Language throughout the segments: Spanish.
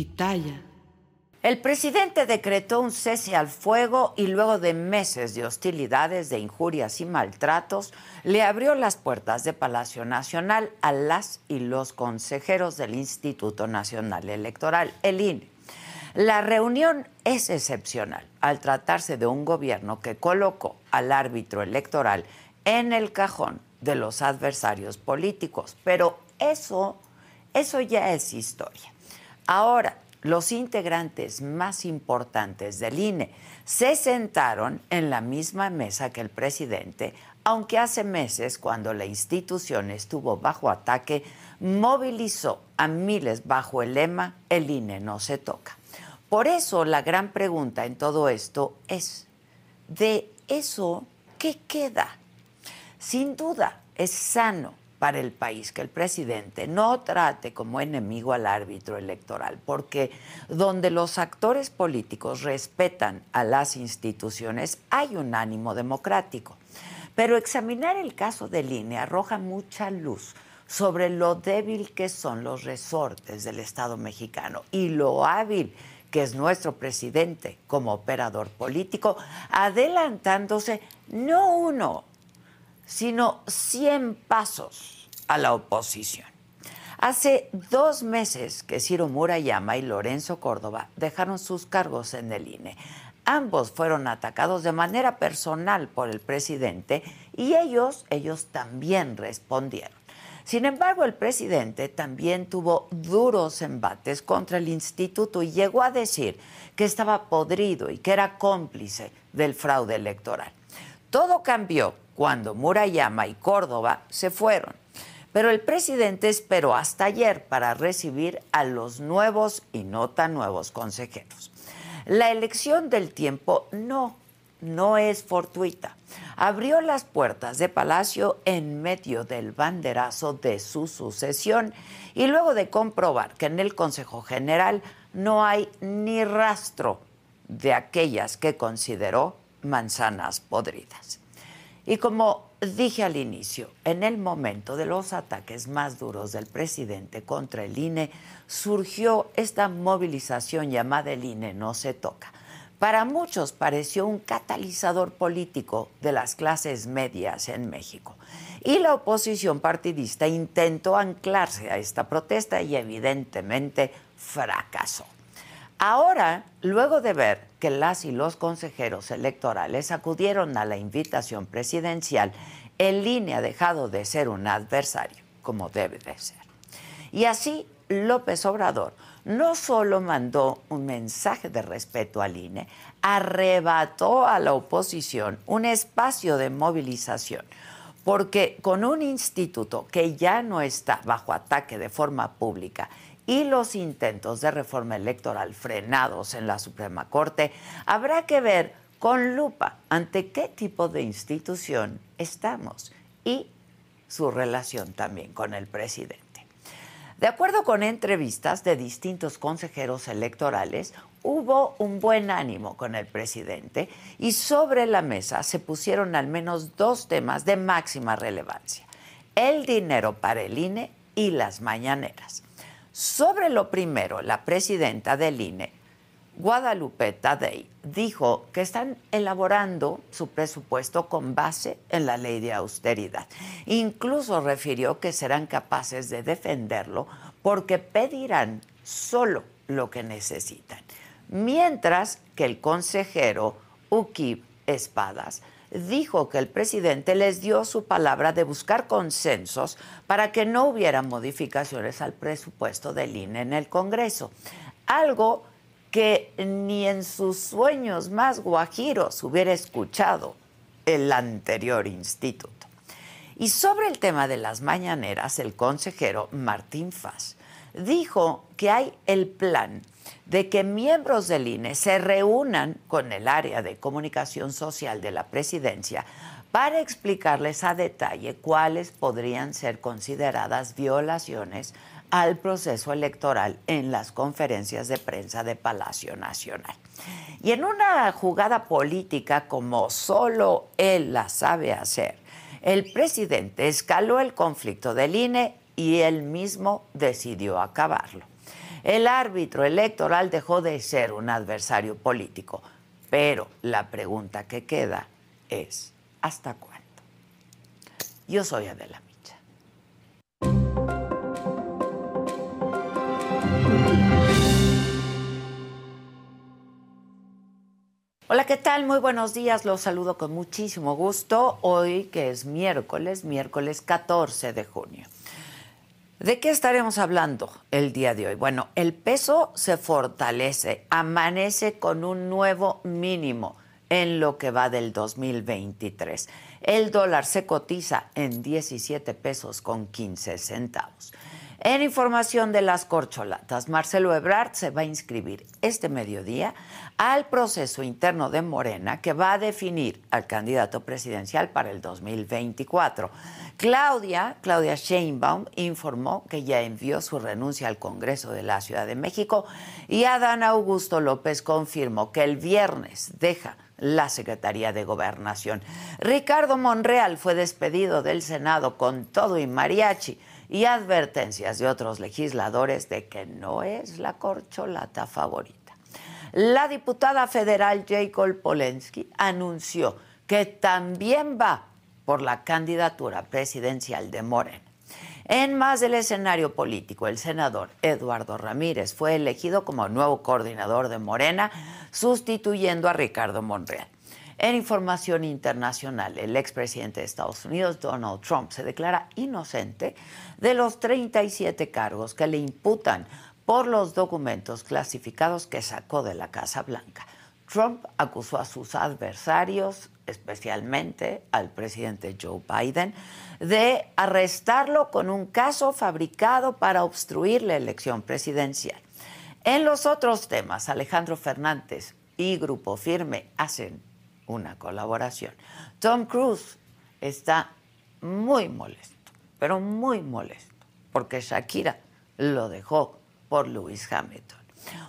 Pitaya. El presidente decretó un cese al fuego y luego de meses de hostilidades, de injurias y maltratos, le abrió las puertas de Palacio Nacional a las y los consejeros del Instituto Nacional Electoral, el INE. La reunión es excepcional al tratarse de un gobierno que colocó al árbitro electoral en el cajón de los adversarios políticos, pero eso, eso ya es historia. Ahora, los integrantes más importantes del INE se sentaron en la misma mesa que el presidente, aunque hace meses, cuando la institución estuvo bajo ataque, movilizó a miles bajo el lema El INE no se toca. Por eso la gran pregunta en todo esto es, ¿de eso qué queda? Sin duda, es sano para el país que el presidente no trate como enemigo al árbitro electoral, porque donde los actores políticos respetan a las instituciones hay un ánimo democrático. Pero examinar el caso de línea arroja mucha luz sobre lo débil que son los resortes del Estado mexicano y lo hábil que es nuestro presidente como operador político, adelantándose no uno, sino 100 pasos a la oposición. Hace dos meses que Ciro Murayama y Lorenzo Córdoba dejaron sus cargos en el INE. Ambos fueron atacados de manera personal por el presidente y ellos, ellos también respondieron. Sin embargo, el presidente también tuvo duros embates contra el instituto y llegó a decir que estaba podrido y que era cómplice del fraude electoral. Todo cambió cuando Murayama y Córdoba se fueron. Pero el presidente esperó hasta ayer para recibir a los nuevos y no tan nuevos consejeros. La elección del tiempo no, no es fortuita. Abrió las puertas de Palacio en medio del banderazo de su sucesión y luego de comprobar que en el Consejo General no hay ni rastro de aquellas que consideró manzanas podridas. Y como dije al inicio, en el momento de los ataques más duros del presidente contra el INE, surgió esta movilización llamada el INE no se toca. Para muchos pareció un catalizador político de las clases medias en México. Y la oposición partidista intentó anclarse a esta protesta y evidentemente fracasó. Ahora, luego de ver que las y los consejeros electorales acudieron a la invitación presidencial, el INE ha dejado de ser un adversario, como debe de ser. Y así, López Obrador no solo mandó un mensaje de respeto al INE, arrebató a la oposición un espacio de movilización, porque con un instituto que ya no está bajo ataque de forma pública y los intentos de reforma electoral frenados en la Suprema Corte, habrá que ver con lupa ante qué tipo de institución estamos y su relación también con el presidente. De acuerdo con entrevistas de distintos consejeros electorales, hubo un buen ánimo con el presidente y sobre la mesa se pusieron al menos dos temas de máxima relevancia, el dinero para el INE y las mañaneras. Sobre lo primero, la presidenta del INE, Guadalupe Tadei, dijo que están elaborando su presupuesto con base en la ley de austeridad. Incluso refirió que serán capaces de defenderlo porque pedirán solo lo que necesitan. Mientras que el consejero Ukib Espadas dijo que el presidente les dio su palabra de buscar consensos para que no hubiera modificaciones al presupuesto del INE en el Congreso. Algo que ni en sus sueños más guajiros hubiera escuchado el anterior instituto. Y sobre el tema de las mañaneras, el consejero Martín Faz dijo que hay el plan de que miembros del INE se reúnan con el área de comunicación social de la presidencia para explicarles a detalle cuáles podrían ser consideradas violaciones al proceso electoral en las conferencias de prensa de Palacio Nacional. Y en una jugada política como solo él la sabe hacer, el presidente escaló el conflicto del INE y él mismo decidió acabarlo. El árbitro electoral dejó de ser un adversario político, pero la pregunta que queda es, ¿hasta cuándo? Yo soy Adela Micha. Hola, ¿qué tal? Muy buenos días. Los saludo con muchísimo gusto. Hoy que es miércoles, miércoles 14 de junio. ¿De qué estaremos hablando el día de hoy? Bueno, el peso se fortalece, amanece con un nuevo mínimo en lo que va del 2023. El dólar se cotiza en 17 pesos con 15 centavos. En información de las corcholatas, Marcelo Ebrard se va a inscribir este mediodía al proceso interno de Morena que va a definir al candidato presidencial para el 2024. Claudia, Claudia Sheinbaum, informó que ya envió su renuncia al Congreso de la Ciudad de México y Adán Augusto López confirmó que el viernes deja la Secretaría de Gobernación. Ricardo Monreal fue despedido del Senado con todo y mariachi y advertencias de otros legisladores de que no es la corcholata favorita. La diputada federal Jacob Polensky anunció que también va por la candidatura presidencial de Morena. En más del escenario político, el senador Eduardo Ramírez fue elegido como nuevo coordinador de Morena, sustituyendo a Ricardo Monreal. En información internacional, el expresidente de Estados Unidos, Donald Trump, se declara inocente de los 37 cargos que le imputan por los documentos clasificados que sacó de la Casa Blanca. Trump acusó a sus adversarios, especialmente al presidente Joe Biden, de arrestarlo con un caso fabricado para obstruir la elección presidencial. En los otros temas, Alejandro Fernández y Grupo Firme hacen una colaboración. Tom Cruise está muy molesto, pero muy molesto, porque Shakira lo dejó por Lewis Hamilton.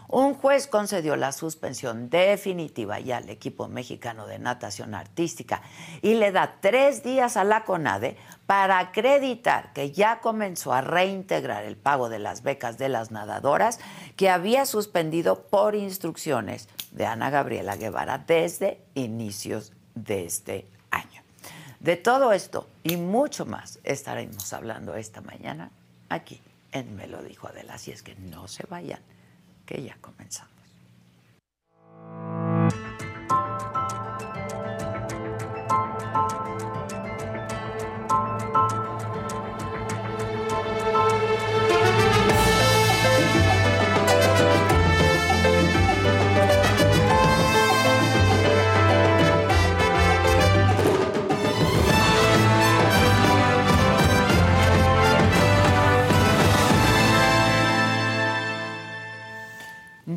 Un juez concedió la suspensión definitiva ya al equipo mexicano de natación artística y le da tres días a la CONADE para acreditar que ya comenzó a reintegrar el pago de las becas de las nadadoras que había suspendido por instrucciones de Ana Gabriela Guevara desde inicios de este año. De todo esto y mucho más estaremos hablando esta mañana aquí en Me lo dijo Adela, así es que no se vayan, que ya comenzamos.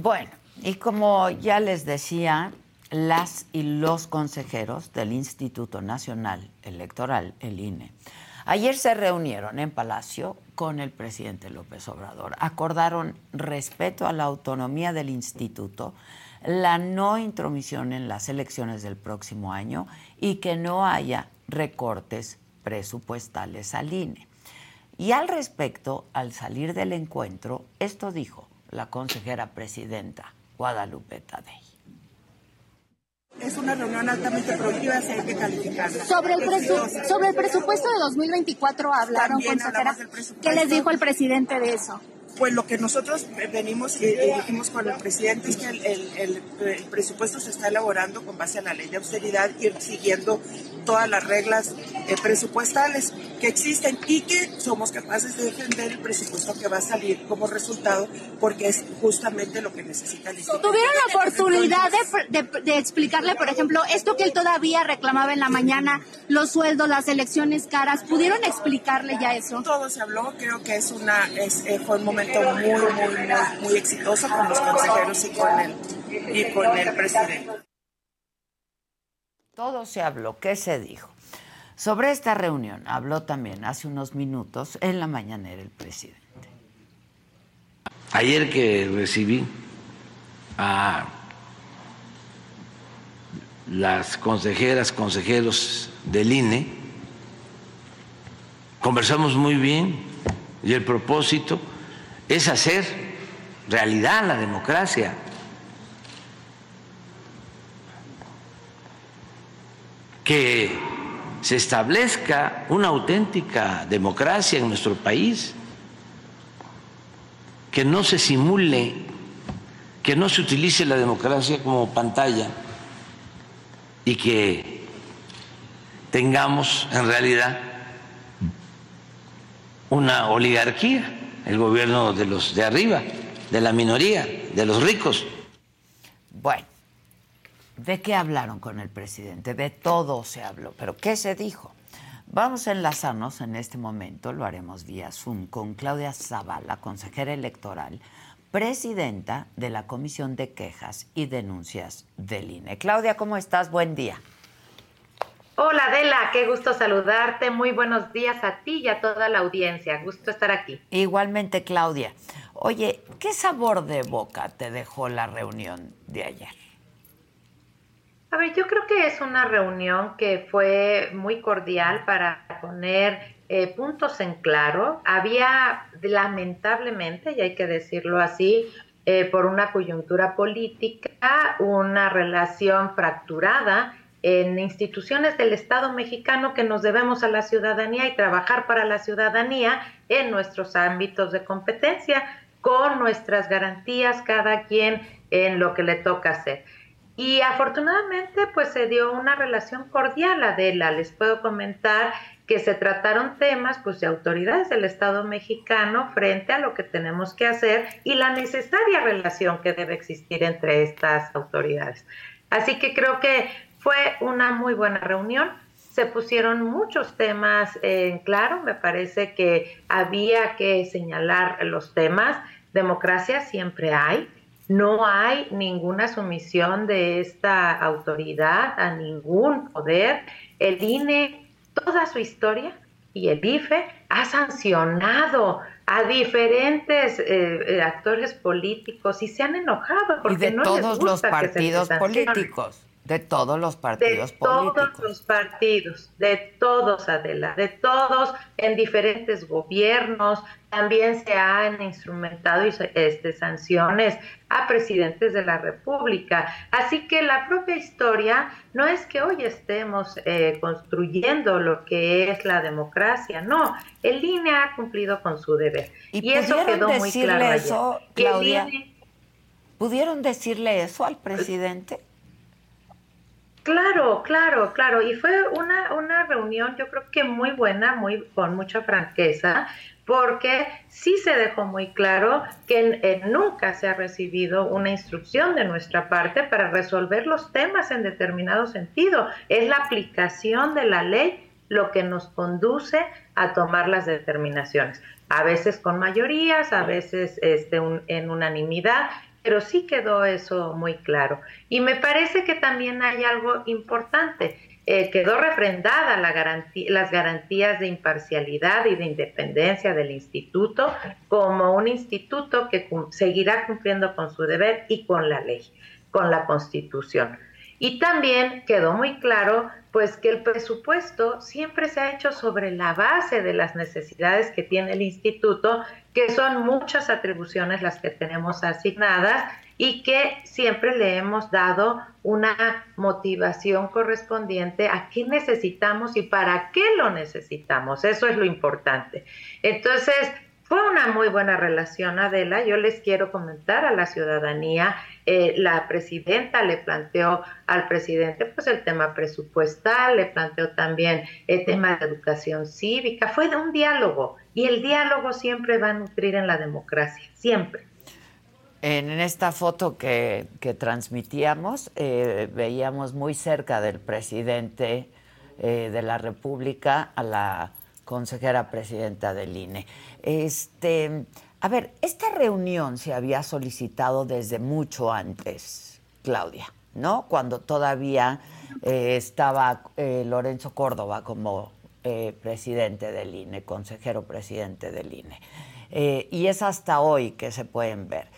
Bueno, y como ya les decía, las y los consejeros del Instituto Nacional Electoral, el INE, ayer se reunieron en Palacio con el presidente López Obrador. Acordaron respeto a la autonomía del instituto, la no intromisión en las elecciones del próximo año y que no haya recortes presupuestales al INE. Y al respecto, al salir del encuentro, esto dijo la consejera presidenta Guadalupe Tadei. Es una reunión altamente productiva, se hay que calificarla. Sobre el, sobre el presupuesto de 2024 hablaron, consejera. ¿Qué les dijo el presidente de eso? Pues lo que nosotros venimos y, dijimos con el presidente es que el, presupuesto se está elaborando con base a la ley de austeridad, ir siguiendo todas las reglas eh, presupuestales que existen y que somos capaces de defender el presupuesto que va a salir como resultado porque es justamente lo que necesita el Instituto. ¿Tuvieron la oportunidad de, de, explicarle, por ejemplo, esto que él todavía reclamaba en la mañana, los sueldos, las elecciones caras? ¿Pudieron explicarle ya eso? Todo se habló, creo que es una es, eh, fue un momento muy, muy, muy, exitoso con los consejeros y con el, y con el presidente. Todo se habló. ¿Qué se dijo? Sobre esta reunión habló también hace unos minutos en la mañanera el presidente. Ayer que recibí a las consejeras, consejeros del INE, conversamos muy bien y el propósito es hacer realidad la democracia. Que se establezca una auténtica democracia en nuestro país, que no se simule, que no se utilice la democracia como pantalla y que tengamos en realidad una oligarquía el gobierno de los de arriba, de la minoría, de los ricos. Bueno, ¿de qué hablaron con el presidente? De todo se habló, pero ¿qué se dijo? Vamos a enlazarnos en este momento, lo haremos vía Zoom, con Claudia Zavala, consejera electoral, presidenta de la Comisión de Quejas y Denuncias del INE. Claudia, ¿cómo estás? Buen día. Hola Adela, qué gusto saludarte. Muy buenos días a ti y a toda la audiencia. Gusto estar aquí. Igualmente, Claudia. Oye, ¿qué sabor de boca te dejó la reunión de ayer? A ver, yo creo que es una reunión que fue muy cordial para poner eh, puntos en claro. Había, lamentablemente, y hay que decirlo así, eh, por una coyuntura política, una relación fracturada en instituciones del Estado mexicano que nos debemos a la ciudadanía y trabajar para la ciudadanía en nuestros ámbitos de competencia, con nuestras garantías, cada quien en lo que le toca hacer. Y afortunadamente, pues se dio una relación cordial, Adela. Les puedo comentar que se trataron temas pues de autoridades del Estado mexicano frente a lo que tenemos que hacer y la necesaria relación que debe existir entre estas autoridades. Así que creo que fue una muy buena reunión. Se pusieron muchos temas en claro. Me parece que había que señalar los temas. Democracia siempre hay. No hay ninguna sumisión de esta autoridad a ningún poder. El INE, toda su historia, y el IFE ha sancionado a diferentes eh, eh, actores políticos y se han enojado porque y de no todos les gusta los partidos políticos. De todos los partidos de políticos. todos los partidos, de todos, Adela, de todos en diferentes gobiernos. También se han instrumentado este, sanciones a presidentes de la República. Así que la propia historia no es que hoy estemos eh, construyendo lo que es la democracia, no. El INE ha cumplido con su deber. Y, eso quedó muy claro. Eso, Claudia, ¿Pudieron decirle eso al presidente? Claro, claro, claro. Y fue una, una reunión, yo creo que muy buena, muy con mucha franqueza, porque sí se dejó muy claro que nunca se ha recibido una instrucción de nuestra parte para resolver los temas en determinado sentido. Es la aplicación de la ley lo que nos conduce a tomar las determinaciones. A veces con mayorías, a veces este, en unanimidad, pero sí quedó eso muy claro. Y me parece que también hay algo importante. Eh, quedó refrendada la las garantías de imparcialidad y de independencia del instituto como un instituto que seguirá cumpliendo con su deber y con la ley, con la constitución. Y también quedó muy claro pues que el presupuesto siempre se ha hecho sobre la base de las necesidades que tiene el instituto, que son muchas atribuciones las que tenemos asignadas y que siempre le hemos dado una motivación correspondiente a qué necesitamos y para qué lo necesitamos. Eso es lo importante. Entonces, fue una muy buena relación, Adela. Yo les quiero comentar a la ciudadanía, eh, la presidenta le planteó al presidente pues el tema presupuestal, le planteó también el tema de educación cívica, fue de un diálogo y el diálogo siempre va a nutrir en la democracia, siempre. En esta foto que, transmitíamos, eh, veíamos muy cerca del presidente eh, de la República a la consejera presidenta del INE. Este, a ver, esta reunión se había solicitado desde mucho antes, Claudia, ¿no? Cuando todavía eh, estaba eh, Lorenzo Córdoba como eh, presidente del INE, consejero presidente del INE. y es hasta hoy que se pueden ver.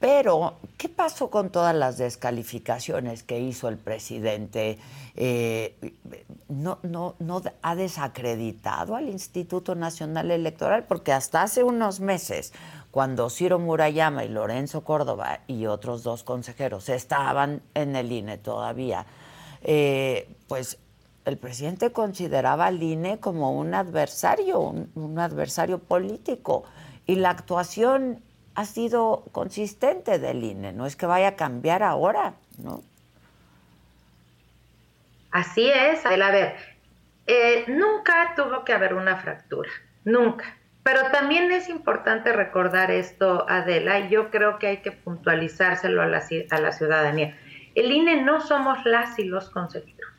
Pero, ¿qué pasó con todas las descalificaciones que hizo el presidente? Eh, no, no, no ha desacreditado al Instituto Nacional Electoral, porque hasta hace unos meses, cuando Ciro Murayama y Lorenzo Córdoba y otros dos consejeros estaban en el INE todavía, eh, pues el presidente consideraba al INE como un adversario, un adversario político. Y la actuación ha sido consistente del INE, no es que vaya a cambiar ahora, ¿no? Así es, a ver, eh, nunca tuvo que haber una fractura, nunca. Pero también es importante recordar esto, Adela, y yo creo que hay que puntualizárselo a la, a la ciudadanía. El INE no somos las y los consejeros.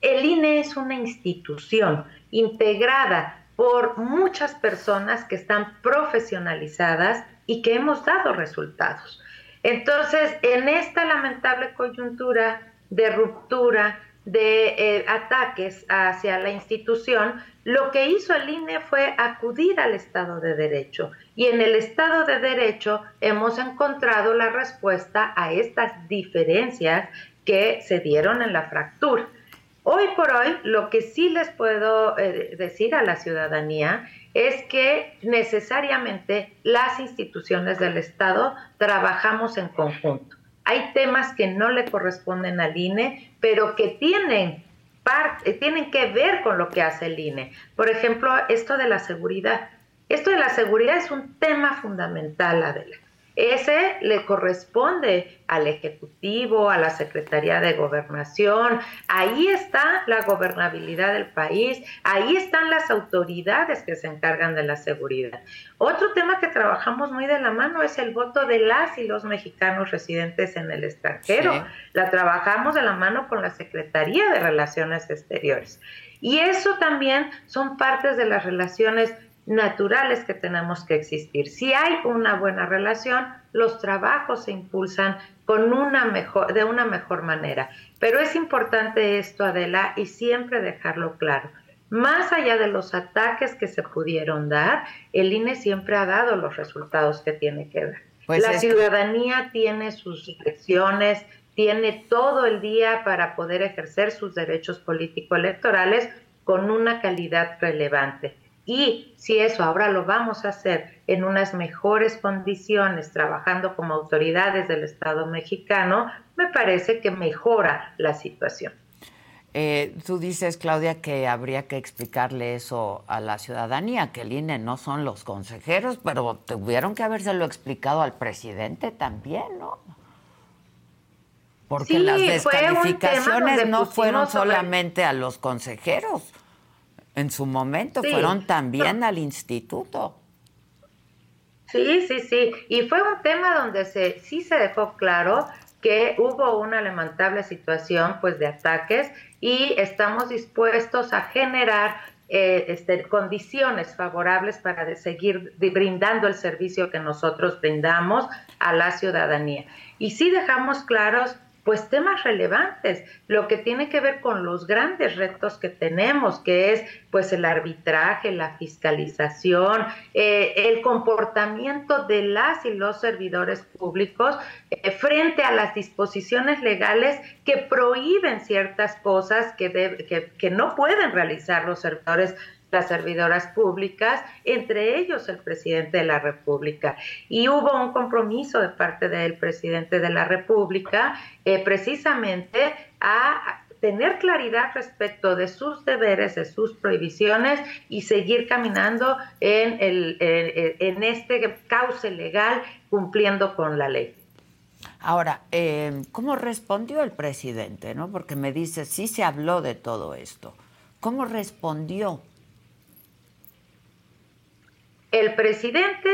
El INE es una institución integrada por muchas personas que están profesionalizadas y que hemos dado resultados. Entonces, en esta lamentable coyuntura de ruptura, de eh, ataques hacia la institución, lo que hizo el INE fue acudir al Estado de Derecho. Y en el Estado de Derecho hemos encontrado la respuesta a estas diferencias que se dieron en la fractura. Hoy por hoy, lo que sí les puedo eh, decir a la ciudadanía es que necesariamente las instituciones del Estado trabajamos en conjunto. Hay temas que no le corresponden al INE, pero que tienen, parte, tienen que ver con lo que hace el INE. Por ejemplo, esto de la seguridad. Esto de la seguridad es un tema fundamental, Adela. Ese le corresponde al Ejecutivo, a la Secretaría de Gobernación. Ahí está la gobernabilidad del país, ahí están las autoridades que se encargan de la seguridad. Otro tema que trabajamos muy de la mano es el voto de las y los mexicanos residentes en el extranjero. La trabajamos de la mano con la Secretaría de Relaciones Exteriores. Y eso también son partes de las relaciones naturales que tenemos que existir. Si hay una buena relación, los trabajos se impulsan con una mejor, de una mejor manera. Pero es importante esto, Adela, y siempre dejarlo claro. Más allá de los ataques que se pudieron dar, el INE siempre ha dado los resultados que tiene que dar. Pues La ciudadanía tiene sus elecciones, tiene todo el día para poder ejercer sus derechos político-electorales con una calidad relevante. Y si eso ahora lo vamos a hacer en unas mejores condiciones, trabajando como autoridades del Estado mexicano, me parece que mejora la situación. Eh, tú dices, Claudia, que habría que explicarle eso a la ciudadanía, que el INE no son los consejeros, pero tuvieron que habérselo explicado al presidente también, ¿no? Porque las descalificaciones no fueron solamente a los consejeros en su momento, fueron también al instituto. Sí, sí, sí. Y fue un tema donde se, sí se dejó claro que hubo una lamentable situación pues de ataques y estamos dispuestos a generar eh, este, condiciones favorables para seguir brindando el servicio que nosotros brindamos a la ciudadanía. Y sí dejamos claros pues temas relevantes, lo que tiene que ver con los grandes retos que tenemos, que es pues el arbitraje, la fiscalización, eh, el comportamiento de las y los servidores públicos eh, frente a las disposiciones legales que prohíben ciertas cosas que, que, que no pueden realizar los servidores las servidoras públicas, entre ellos el presidente de la República. Y hubo un compromiso de parte del presidente de la República eh, precisamente a tener claridad respecto de sus deberes, de sus prohibiciones y seguir caminando en, el, en este cauce legal cumpliendo con la ley. Ahora, eh, ¿cómo respondió el presidente? ¿no? Porque me dice, sí se habló de todo esto. ¿Cómo respondió? El presidente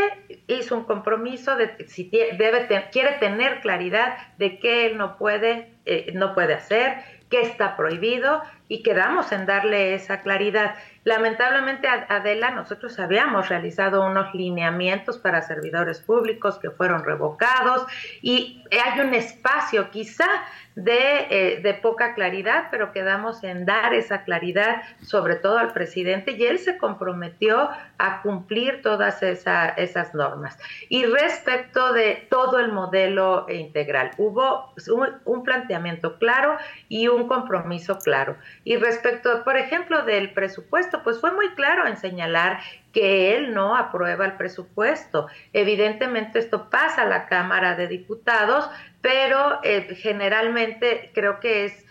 hizo un compromiso de si quiere tener claridad de qué él no puede, eh, no puede hacer, qué está prohibido y quedamos en darle esa claridad. Lamentablemente, Adela, nosotros habíamos realizado unos lineamientos para servidores públicos que fueron revocados y hay un espacio quizá de, eh, de, poca claridad, pero quedamos en dar esa claridad sobre todo al presidente y él se comprometió a cumplir todas esas normas. Y respecto de todo el modelo integral, hubo un, un planteamiento claro y un compromiso claro. Y respecto, por ejemplo, del presupuesto, pues fue muy claro en señalar que él no aprueba el presupuesto. Evidentemente esto pasa a la Cámara de Diputados, pero eh, generalmente creo que es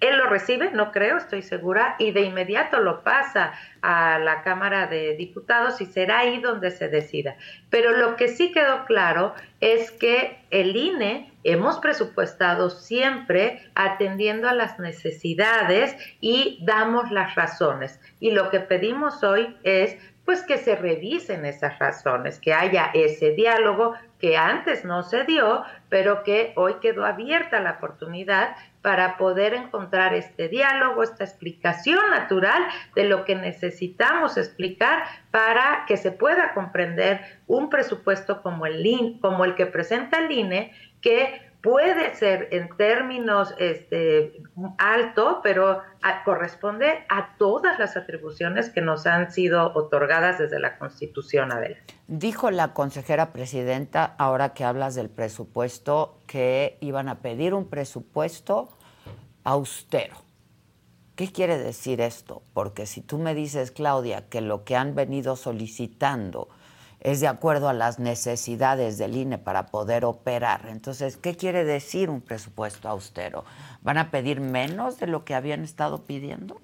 él lo recibe, no creo, estoy segura, y de inmediato lo pasa a la Cámara de Diputados y será ahí donde se decida. Pero lo que sí quedó claro es que el INE hemos presupuestado siempre atendiendo a las necesidades y damos las razones. Y lo que pedimos hoy es pues que se revisen esas razones, que haya ese diálogo que antes no se dio, pero que hoy quedó abierta la oportunidad para poder encontrar este diálogo, esta explicación natural de lo que necesitamos explicar para que se pueda comprender un presupuesto como el, como el que presenta el INE, que puede ser en términos este, alto, pero corresponde a todas las atribuciones que nos han sido otorgadas desde la Constitución, Adela. Dijo la consejera presidenta, ahora que hablas del presupuesto, que iban a pedir un presupuesto austero. ¿Qué quiere decir esto? Porque si tú me dices, Claudia, que lo que han venido solicitando es de acuerdo a las necesidades del INE para poder operar. Entonces, ¿qué quiere decir un presupuesto austero? ¿Van a pedir menos de lo que habían estado pidiendo?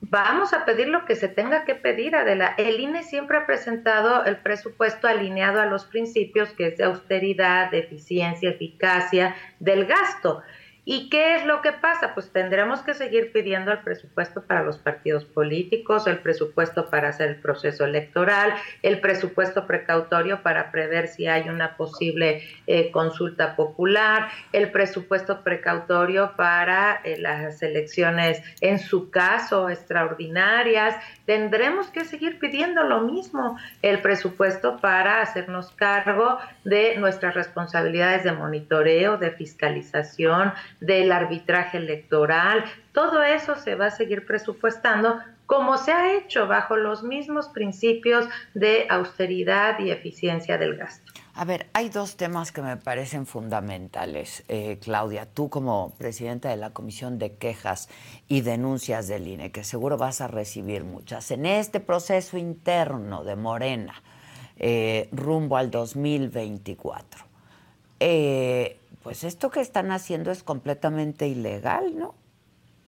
Vamos a pedir lo que se tenga que pedir, Adela. El INE siempre ha presentado el presupuesto alineado a los principios que es de austeridad, de eficiencia, eficacia del gasto. ¿Y qué es lo que pasa? Pues tendremos que seguir pidiendo el presupuesto para los partidos políticos, el presupuesto para hacer el proceso electoral, el presupuesto precautorio para prever si hay una posible eh, consulta popular, el presupuesto precautorio para eh, las elecciones, en su caso, extraordinarias. Tendremos que seguir pidiendo lo mismo, el presupuesto para hacernos cargo de nuestras responsabilidades de monitoreo, de fiscalización, del arbitraje electoral, todo eso se va a seguir presupuestando como se ha hecho bajo los mismos principios de austeridad y eficiencia del gasto. A ver, hay dos temas que me parecen fundamentales, eh, Claudia. Tú como presidenta de la Comisión de Quejas y Denuncias del INE, que seguro vas a recibir muchas, en este proceso interno de Morena, eh, rumbo al 2024. Eh, pues esto que están haciendo es completamente ilegal, ¿no?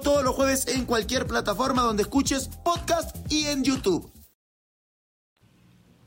todos los jueves en cualquier plataforma donde escuches podcast y en YouTube.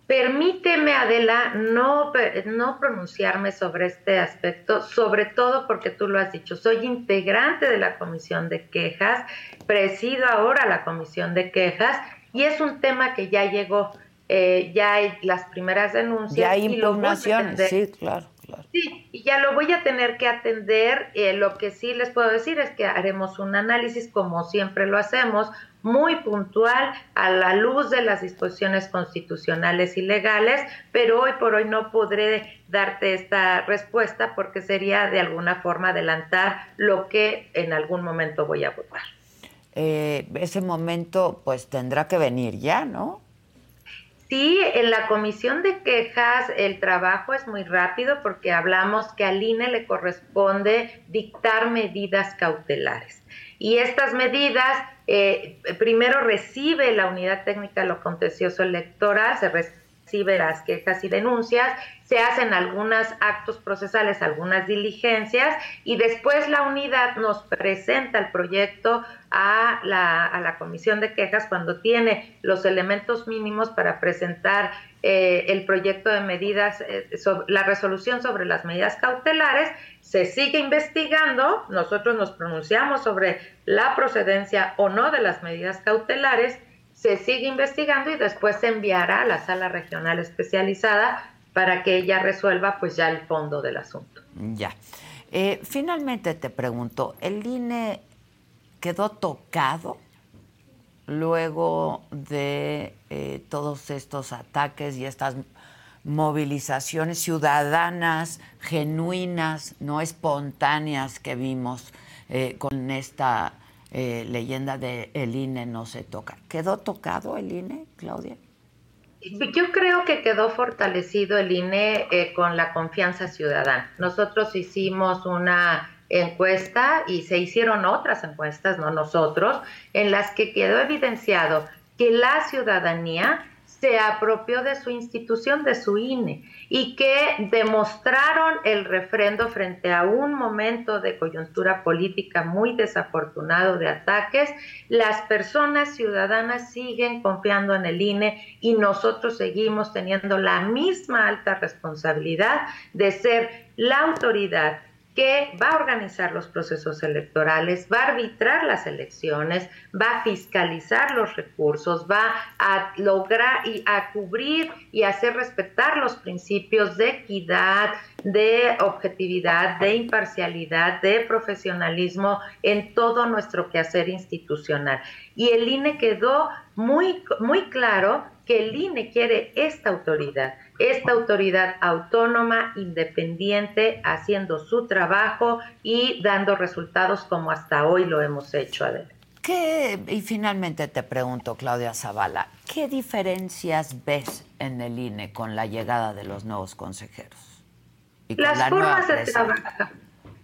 Permíteme, Adela, no, no pronunciarme sobre este aspecto, sobre todo porque tú lo has dicho. Soy integrante de la Comisión de Quejas, presido ahora la Comisión de Quejas y es un tema que ya llegó eh, ya hay las primeras denuncias. Ya hay impugnaciones, sí, claro. Sí, y ya lo voy a tener que atender. Eh, lo que sí les puedo decir es que haremos un análisis, como siempre lo hacemos, muy puntual a la luz de las disposiciones constitucionales y legales, pero hoy por hoy no podré darte esta respuesta porque sería de alguna forma adelantar lo que en algún momento voy a votar. Eh, ese momento pues tendrá que venir ya, ¿no? Sí, en la comisión de quejas el trabajo es muy rápido porque hablamos que al INE le corresponde dictar medidas cautelares. Y estas medidas, eh, primero recibe la unidad técnica de lo contencioso electoral, se recibe las quejas y denuncias, se hacen algunos actos procesales, algunas diligencias y después la unidad nos presenta el proyecto a la, a la comisión de quejas cuando tiene los elementos mínimos para presentar eh, el proyecto de medidas, eh, la resolución sobre las medidas cautelares, se sigue investigando, nosotros nos pronunciamos sobre la procedencia o no de las medidas cautelares, se sigue investigando y después se enviará a la sala regional especializada para que ella resuelva pues ya el fondo del asunto. Ya. Eh, finalmente te pregunto, ¿el INE quedó tocado luego de eh, todos estos ataques y estas movilizaciones ciudadanas genuinas, no espontáneas que vimos eh, con esta leyenda de el INE no se toca. ¿Quedó tocado el INE, Claudia? Yo creo que quedó fortalecido el INE eh, con la confianza ciudadana. Nosotros hicimos una encuesta y se hicieron otras encuestas, no nosotros, en las que quedó evidenciado que la ciudadanía se apropió de su institución, de su INE, y que demostraron el refrendo frente a un momento de coyuntura política muy desafortunado de ataques. Las personas ciudadanas siguen confiando en el INE y nosotros seguimos teniendo la misma alta responsabilidad de ser la autoridad que va a organizar los procesos electorales, va a arbitrar las elecciones, va a fiscalizar los recursos, va a lograr y a cubrir y hacer respetar los principios de equidad, de objetividad, de imparcialidad, de profesionalismo en todo nuestro quehacer institucional. Y el INE quedó muy, muy claro que el INE quiere esta autoridad esta autoridad autónoma, independiente, haciendo su trabajo y dando resultados como hasta hoy lo hemos hecho, Adela. ¿Qué, y finalmente te pregunto, Claudia Zavala, ¿qué diferencias ves en el INE con la llegada de los nuevos consejeros? las formas de.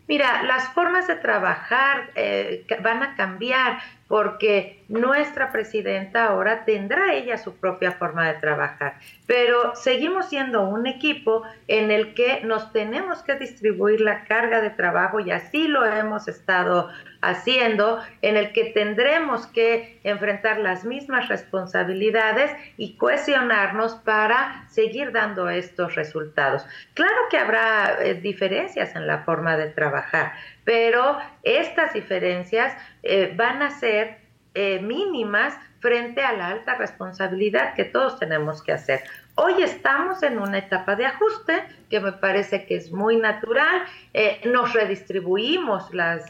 Mira, las formas de trabajar eh, van a cambiar porque nuestra presidenta ahora tendrá ella su propia forma de trabajar, pero seguimos siendo un equipo en el que nos tenemos que distribuir la carga de trabajo y así lo hemos estado haciendo, en el que tendremos que enfrentar las mismas responsabilidades y cohesionarnos para seguir dando estos resultados. Claro que habrá eh, diferencias en la forma de trabajar, pero estas diferencias eh, van a ser eh, mínimas frente a la alta responsabilidad que todos tenemos que hacer. Hoy estamos en una etapa de ajuste que me parece que es muy natural. Eh, nos redistribuimos las,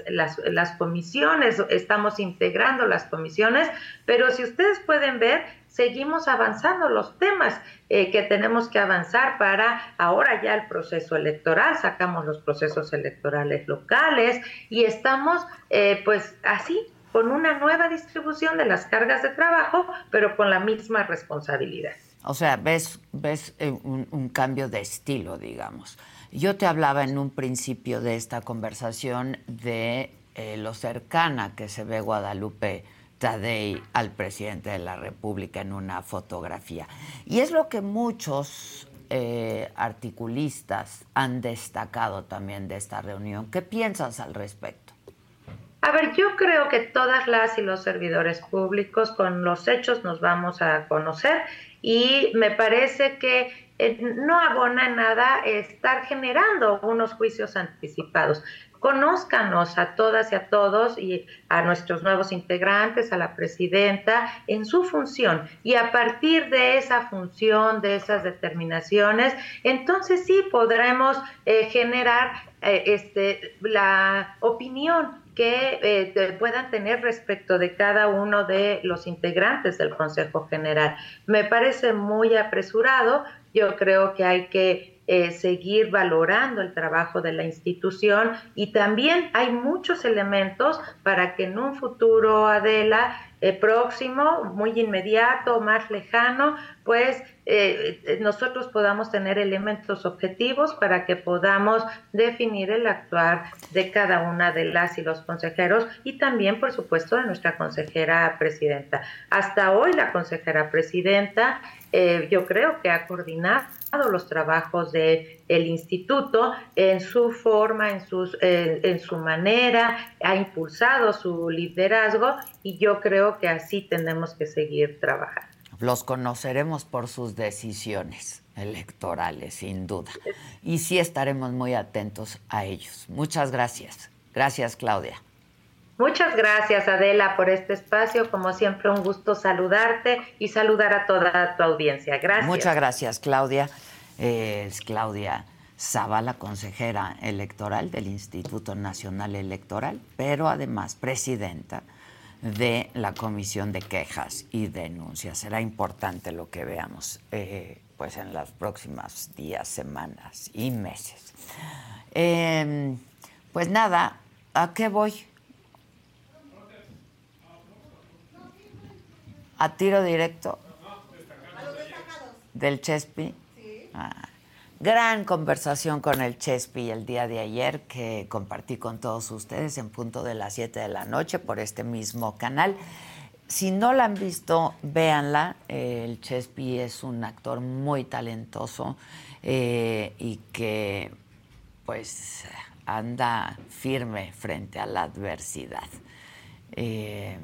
comisiones, estamos integrando las comisiones, pero si ustedes pueden ver, seguimos avanzando los temas eh, que tenemos que avanzar para ahora ya el proceso electoral, sacamos los procesos electorales locales y estamos eh, pues así con una nueva distribución de las cargas de trabajo, pero con la misma responsabilidad. O sea, ves, ves eh, un, cambio de estilo, digamos. Yo te hablaba en un principio de esta conversación de eh, lo cercana que se ve Guadalupe Tadei al presidente de la República en una fotografía. Y es lo que muchos eh, articulistas han destacado también de esta reunión. ¿Qué piensas al respecto? A ver, yo creo que todas las y los servidores públicos con los hechos nos vamos a conocer y me parece que eh, no abona nada estar generando unos juicios anticipados. conózcanos a todas y a todos y a nuestros nuevos integrantes, a la presidenta, en su función. Y a partir de esa función, de esas determinaciones, entonces sí podremos eh, generar eh, este, la opinión que eh, puedan tener respecto de cada uno de los integrantes del Consejo General. Me parece muy apresurado, yo creo que hay que eh, seguir valorando el trabajo de la institución y también hay muchos elementos para que en un futuro, Adela, eh, próximo, muy inmediato, más lejano, pues eh, nosotros podamos tener elementos objetivos para que podamos definir el actuar de cada una de las y los consejeros y también, por supuesto, de nuestra consejera presidenta. Hasta hoy la consejera presidenta eh, yo creo que ha coordinado los trabajos del el instituto en su forma, en, sus, en su manera, ha impulsado su liderazgo y yo creo que así tenemos que seguir trabajando. Los conoceremos por sus decisiones electorales, sin duda. Y sí estaremos muy atentos a ellos. Muchas gracias. Gracias, Claudia. Muchas gracias, Adela, por este espacio. Como siempre, un gusto saludarte y saludar a toda tu audiencia. Gracias. Muchas gracias, Claudia. Es Claudia Zavala, consejera electoral del Instituto Nacional Electoral, pero además presidenta de la Comisión de Quejas y Denuncias. Será importante lo que veamos eh, pues en los próximos días, semanas y meses. Em, pues nada, ¿a qué voy? ¿A tiro directo? ¿Del Chespi? Ah. Gran conversación con el Chespi el día de ayer que compartí con todos ustedes en punto de las 7 de la noche por este mismo canal. Si no la han visto, véanla. el Chespi es un actor muy talentoso eh, y que pues anda firme frente a la adversidad. Eh,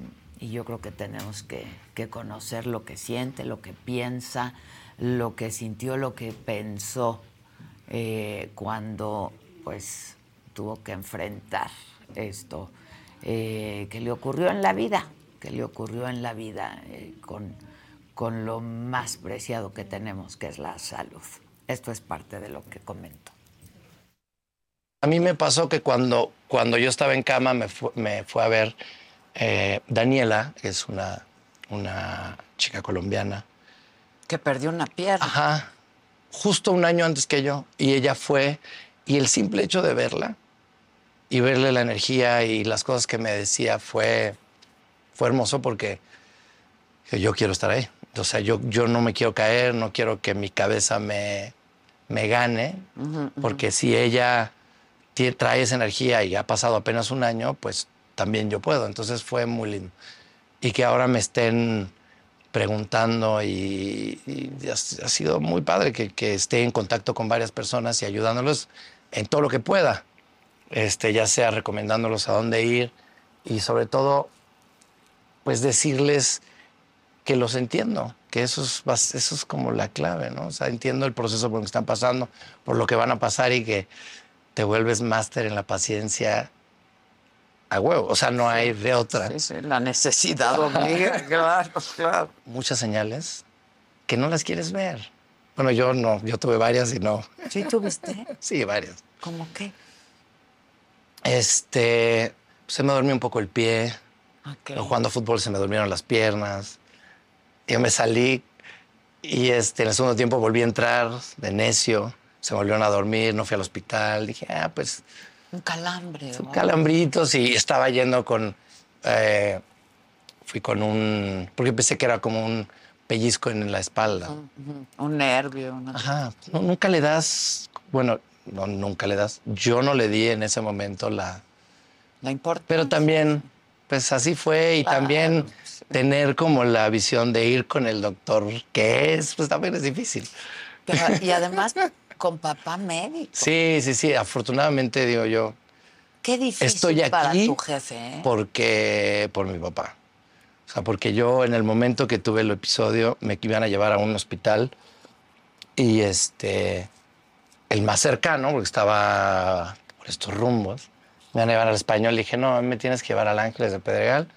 y yo creo que tenemos que, que conocer lo que siente, lo que piensa, lo que sintió, lo que pensó eh, cuando pues tuvo que enfrentar esto eh, que le ocurrió en la vida, que le ocurrió en la vida eh, con, con lo más preciado que tenemos, que es la salud. Esto es parte de lo que comento. A mí me pasó que cuando, cuando yo estaba en cama me, me fue a ver Daniela, que es una, una chica colombiana, que perdió una pierna. Ajá. Justo un año antes que yo. Y ella fue. Y el simple hecho de verla y verle la energía y las cosas que me decía fue, fue hermoso porque yo quiero estar ahí. O sea, yo, yo no me quiero caer, no quiero que mi cabeza me, me gane, porque si ella trae esa energía y ha pasado apenas un año, pues también yo puedo. Entonces fue muy lindo. Y que ahora me estén preguntando y, ha, sido muy padre que, esté en contacto con varias personas y ayudándolos en todo lo que pueda, este, ya sea recomendándolos a dónde ir y sobre todo, pues decirles que los entiendo, que eso es, eso es como la clave, ¿no? O sea, entiendo el proceso por el que están pasando, por lo que van a pasar y que te vuelves máster en la paciencia a huevo, o sea, no hay de otra. Sí, sí, la necesidad obliga, claro, claro. Muchas señales que no las quieres ver. Bueno, yo no, yo tuve varias y no. ¿Sí tuviste? Sí, varias. ¿Cómo qué? Este, se me durmió un poco el pie. Okay. Jugando fútbol se me durmieron las piernas. Yo me salí y este, en el segundo tiempo volví a entrar de necio. Se volvieron a dormir, no fui al hospital. Dije, ah, pues un calambre. Un calambritos y estaba yendo con... Eh, fui con un... Porque pensé que era como un pellizco en la espalda. Un nervio. Ajá. nunca le das... Bueno, no, nunca le das. Yo no le di en ese momento la... La importancia. Pero también, pues así fue y también tener como la visión de ir con el doctor, que es, pues también es difícil. y además con papá médico. Sí, sí, sí. Afortunadamente, digo yo. Qué difícil estoy aquí para tu jefe. ¿eh? Porque, por mi papá. O sea, porque yo en el momento que tuve el episodio me iban a llevar a un hospital y este, el más cercano, porque estaba por estos rumbos, me van a llevar al español. Le dije, no, me tienes que llevar al Ángeles de Pedregal.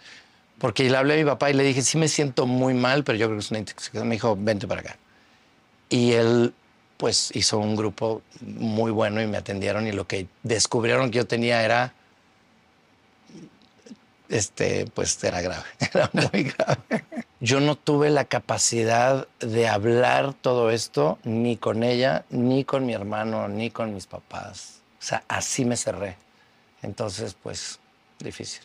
Porque le hablé a mi papá y le dije, sí me siento muy mal, pero yo creo que es una intoxicación. Me dijo, vente para acá. Y él, pues, hizo un grupo muy bueno y me atendieron. Y lo que descubrieron que yo tenía era, este, pues, era grave. Era muy grave. Yo no tuve la capacidad de hablar todo esto ni con ella, ni con mi hermano, ni con mis papás. O sea, así me cerré. Entonces, pues, difícil.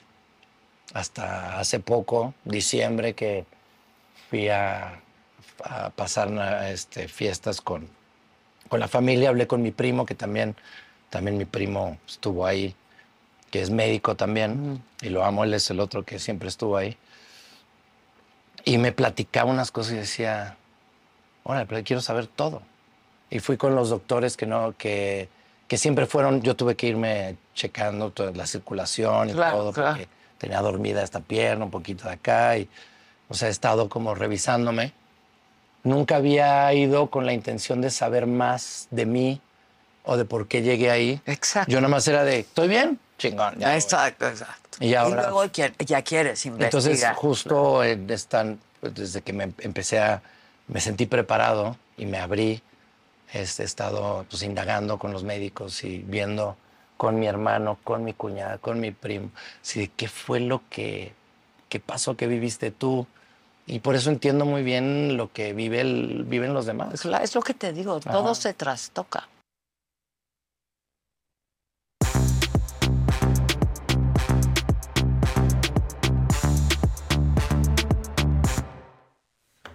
Hasta hace poco, diciembre, que fui a, pasar este, fiestas con, con la familia, hablé con mi primo, que también, también mi primo estuvo ahí, que es médico también, y lo amo, él es el otro que siempre estuvo ahí. Y me platicaba unas cosas y decía, órale, pero quiero saber todo. Y fui con los doctores que no, que, que siempre fueron, yo tuve que irme checando toda la circulación y Claro, todo, claro. porque tenía dormida esta pierna, un poquito de acá, y, o sea, he estado como revisándome. Nunca había ido con la intención de saber más de mí o de por qué llegué ahí. Exacto. Yo nomás era de, ¿estoy bien? Chingón. ya voy". Exacto, exacto. Y ahora- luego quie- ya quieres investigar. Entonces, justo en están, pues, desde que me empecé a, me sentí preparado y me abrí, este, he estado pues, indagando con los médicos y viendo con mi hermano, con mi cuñada, con mi primo, de qué fue lo que, qué pasó, qué viviste tú. Y por eso entiendo muy bien lo que vive el- viven los demás. Es lo que te digo, todo se trastoca.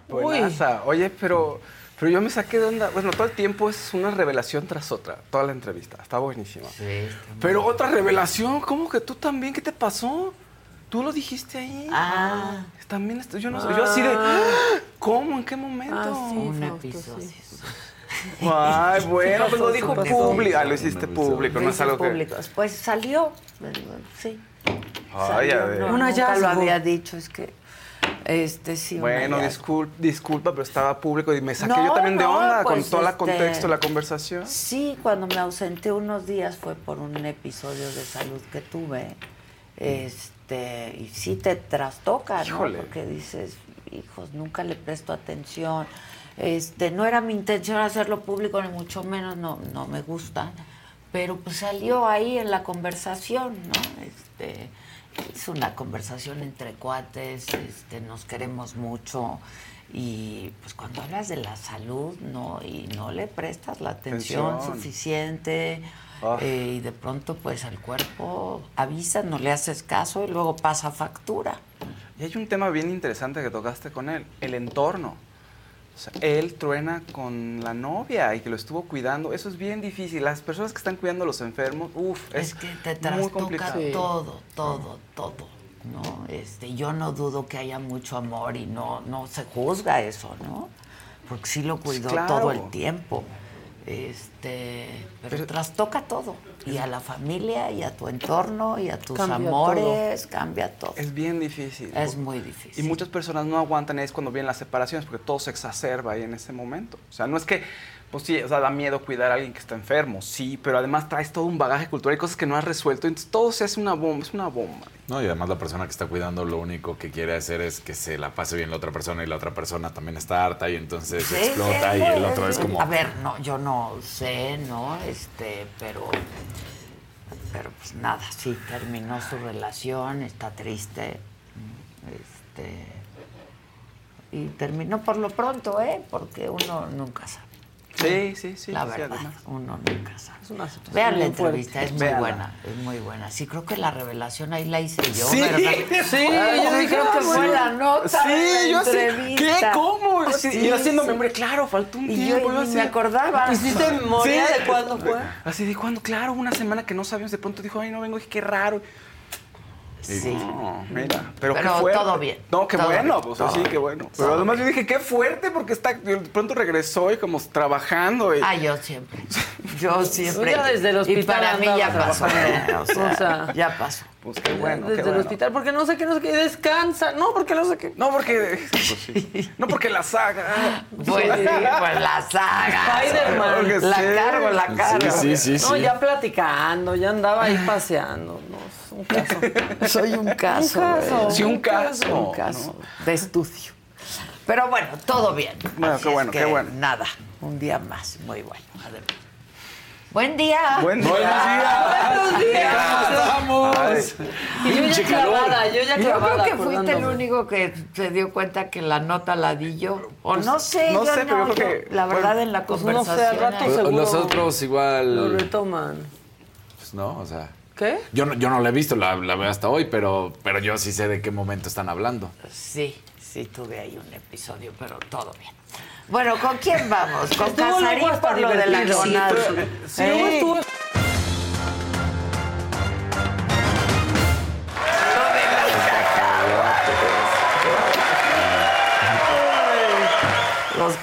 Buenaza. Oye, pero, pero yo me saqué de onda. Bueno, todo el tiempo es una revelación tras otra. Toda la entrevista. Está buenísima. Pero otra revelación. ¿Cómo que tú también? ¿Qué te pasó? Tú lo dijiste ahí. Ah. También estoy, yo no sé. Yo así de. ¡Ah! ¿Cómo? ¿En qué momento? Ah, sí, Un Fausto, episodio. sí. Ay, bueno, pues lo dijo público. Ah, lo hiciste público, no es algo que. público. Pues salió, sí. Ay, a Salió, ver. no, nunca lo había dicho, es que, este, sí. Bueno, hallazgo. discul- disculpa, pero estaba público y me saqué No, yo también de no, onda pues, con todo el este, contexto de la conversación. Sí, cuando me ausenté unos días fue por un episodio de salud que tuve. Este, y sí te trastoca, ¿no? Porque dices, hijos, nunca le presto atención. Este, no era mi intención hacerlo público, ni mucho menos, no, no me gusta. Pero pues salió ahí en la conversación, ¿no? Este, es una conversación entre cuates, este, nos queremos mucho. Y pues cuando hablas de la salud, no, y no le prestas la atención Atención. suficiente, Ah. eh, y de pronto pues al cuerpo avisa, no le haces caso y luego pasa factura. Y hay un tema bien interesante que tocaste con él, el entorno. O sea, él truena con la novia y que lo estuvo cuidando. Eso es bien difícil. Las personas que están cuidando a los enfermos, uff, Es, es, que te muy trastoca complicado. todo, todo, todo. ¿no? Este, yo no dudo que haya mucho amor y no, no se juzga eso, ¿no? Porque sí lo cuidó claro. todo el tiempo. Este, pero, Pero- trastoca todo. Y a la familia, y a tu entorno, y a tus Cambia amores, cambia todo. Es bien difícil. Es muy difícil. Y muchas personas no aguantan es cuando vienen las separaciones porque todo se exacerba ahí en ese momento. O sea, no es que, pues sí, o sea, da miedo cuidar a alguien que está enfermo, sí, pero además traes todo un bagaje cultural y cosas que no has resuelto. Entonces todo se hace una bomba, es una bomba. No, y además la persona que está cuidando lo único que quiere hacer es que se la pase bien la otra persona y la otra persona también está harta y entonces Sí, explota sí, y el otro es como... A ver, no, yo no sé, ¿no? Este, pero. Pero pues nada, sí, terminó su relación, está triste. Este. Y terminó por lo pronto, ¿eh? Porque uno nunca sabe. Sí, sí, sí. la sí, verdad, además. uno nunca sabe. Es una situación Vean la fuerte. entrevista, es muy buena, es muy buena. Sí, creo que la revelación ahí la hice yo, Sí, ¿verdad? sí, Ay, yo dije, creo que ah, fue bueno. la nota de Sí, la yo así, ¿qué? entrevista. ¿Cómo? Sí, y yo haciendo sí. memoria, claro, faltó un Y tiempo. yo así- me acordaba. ¿Hiciste memoria Sí. de cuándo fue? Así de cuándo, claro, una semana que no sabíamos, de pronto dijo, ay, no vengo, dije, qué raro. Sí. No, mira, pero, Pero qué fuerte. todo bien, No, qué todo bueno, bien, pues todo así, bien, qué bueno. todo Pero además bien. yo dije, qué fuerte, porque está, de pronto regresó y como trabajando. Y, Ah, yo siempre. Yo siempre. Yo desde el hospital Y para mí ya pasó. trabajando. o sea, ya pasó. Pues qué bueno, qué Desde el hospital, porque no sé qué, no sé qué, descansa. No, porque no sé qué. No, porque. pues sí. No, porque la saga. Pues sí, pues la saga. Spider-Man. La sí. cargo, la cargo. Sí, sí, sí. No, sí. ya platicando, ya andaba ahí paseando. No, es un caso. Soy un caso. Un caso. güey. Sí, un caso. Un caso de estudio. Pero bueno, todo bien. Bueno, Así qué es bueno, que qué bueno. Nada, un día más. Muy bueno. Adelante. Buen día. Buen día. Buenos días. ¡Vamos! Y yo ya clavada, yo ya Yo clavada. creo que fuiste el único que se dio cuenta que la nota la di yo. O no sé, no yo sé, pero no, yo creo yo- que- la verdad en la pues no sé, conversación. al rato seguro. Nosotros Lo igual. retoman. Pues no, o sea. ¿Qué? Yo no, yo no la he visto, la, la veo hasta hoy, pero, pero yo sí sé de qué momento están hablando. Sí, sí tuve ahí un episodio, pero todo bien. Bueno, ¿con quién vamos? Con Casarín por lo de la. Sí, estuvo-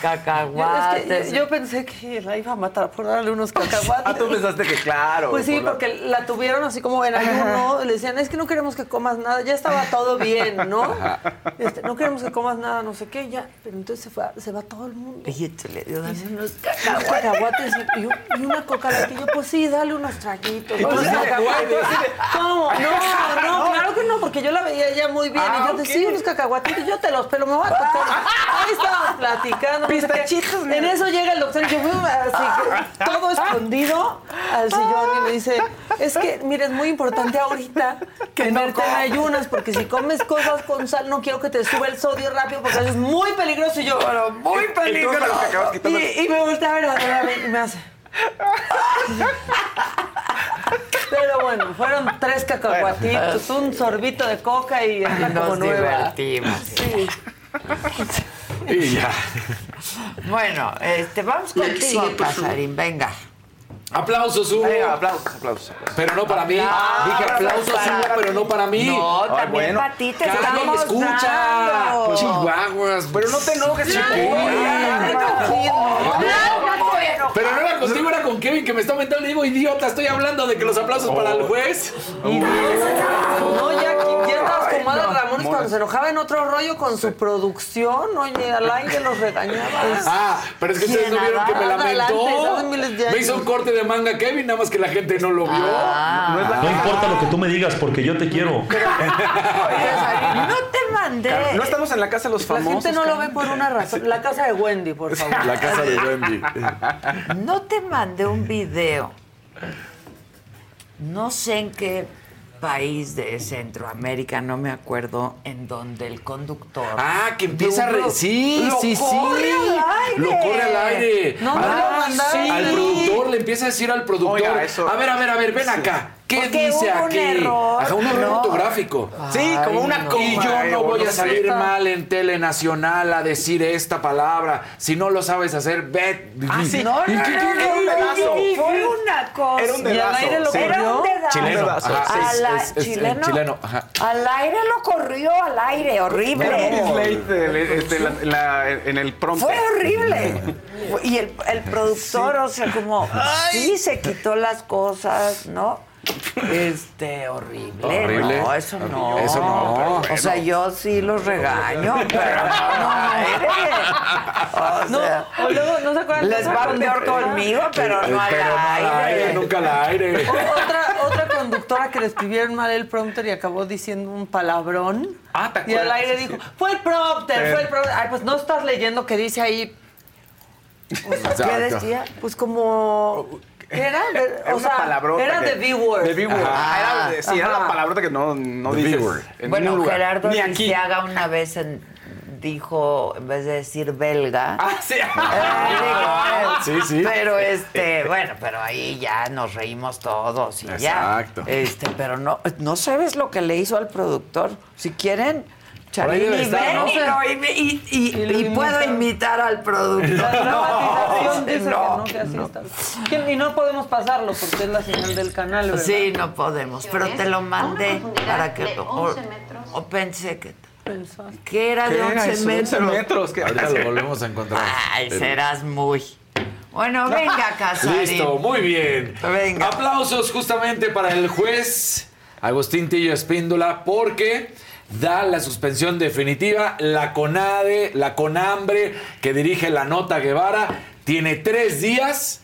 Los Yo, es cacahuates. que yo pensé que la iba a matar por darle unos cacahuates. Ah, tú pensaste que claro. Pues sí, por porque la tuvieron así como en ayuno. Le decían, es que no queremos que comas nada. Ya estaba todo bien, ¿no? Este, no queremos que comas nada, no sé qué, ya. Pero entonces se, fue, se va todo el mundo. Y te le dio dame unos cacahuates. cacahuates y, y un- y una coca. Y yo, pues sí, dale unos traguitos. unos sí, cacahuates. ¿Cómo? No, no, claro que no, porque yo la veía ella muy bien. Ah, y yo ok. decía, unos cacahuatitos, yo te los pelo, me voy a tocar. Ahí estábamos platicando. En eso llega el doctor y yo, así, que todo escondido al sillón y me dice, es que, mira, es muy importante ahorita que no en ayunas, porque si comes cosas con sal, no quiero que te suba el sodio rápido, porque eso es muy peligroso. Y yo, Pero muy peligroso. y, y me voltea a ver, a ver, a ver, y me hace. Pero bueno, fueron tres cacahuatitos, un sorbito de coca y anda como nueva. divertimos. Sí. Y ya. Bueno, este, vamos contigo, sigue. Casarín, venga. Aplausos, Hugo. Venga, aplausos, aplausos. aplausos. Pero no para mí. Aplausos Dije aplausos, para- Hugo, pero no para mí. No, Ay, también bueno. para ti te escucha. dando. Chihuahuas. Pero no te enojes, chico. Pero no era contigo, era con Kevin que me está aumentando. Le digo, idiota, estoy hablando de que los aplausos para el juez. No, ya, ya estabas con Madre Ramones cuando se enojaba en otro rollo con su producción. Oye, al aire los regañaba. Ah, pero es que ustedes no vieron que me lamentó. Me hizo un corte de manga Kevin, nada más que la gente no lo vio. Ah, No importa lo que tú me digas porque yo te quiero. no te mandé. No estamos en la casa de los La famosos. gente no lo ve por una razón. La casa de Wendy, por favor. La casa de Wendy. No te mandé un video. No sé en qué país de Centroamérica, no me acuerdo, en donde el conductor. Ah, que empieza a... re- Sí, Lo sí, sí. corre al aire. Lo corre al aire. No, me lo Ah, sí. Al productor le empieza a decir al productor. Oiga, eso- A ver, a ver, a ver, ven acá. ¿Qué Porque dice hubo un aquí? error. Ajá, un error No. ortográfico. Sí, como una no. coma. Y yo no voy a salir mal en Telenacional a decir esta palabra. Si no lo sabes hacer, ve. Ah, sí. No, no, ¿Y no, qué no, tiene? no, un dedazo. Fue una cosa. Era un dedazo. aire lo sí. Era un dedazo. Chileno. chileno. Al aire lo corrió, al aire, horrible. Este, en el prompter. Fue horrible. Y el, el productor, o sea, como sí se quitó las cosas, ¿no? Este, horrible. Horrible. No, eso no. Eso no, O sea, yo sí los regaño, pero no, no, aire. O No, sea, o luego, ¿no se acuerdan? les va peor conmigo, pero no al Pero no al aire, aire. nunca al aire. O- Otra, otra conductora que le escribieron mal el prompter y acabó diciendo un palabrón. Ah, ¿te Y al aire dijo, fue el prompter, fue el prompter. Ay, pues no estás leyendo que dice ahí, ¿Qué decía? pues como... ¿Qué era? De- Era o una sea, palabrota era que- de B-word. De B-word. Ah, sí, era la palabrota que no, no The dices. B-word. en Bueno. Gerardo Ni aquí. Lisiaga una vez en- dijo, en vez de decir belga, Ah, sí. Sí, sí. Pero este, bueno, pero ahí ya nos reímos todos y ya. Exacto. Este, pero no, no sabes lo que le hizo al productor. Si quieren, Charly, debe estar, ven ¿no? y, y- y- Y puedo imitar al productor. La dramatización dice no, que no, que así está. Que- Y no podemos pasarlo porque es la señal del canal, ¿verdad? Sí, no podemos, pero te lo mandé para que de o, 11 metros. o pensé que Pensaste. que era de ¿Qué era 11 eso? metros. 11 metros. Ahorita lo volvemos a encontrar. Ay, serás muy Bueno, venga, Casarín. Listo, muy bien. Venga. Aplausos justamente para el juez Agustín Tillo Espíndola porque da la suspensión definitiva. La CONADE, la CONAMBRE, que dirige la nota Guevara, tiene tres días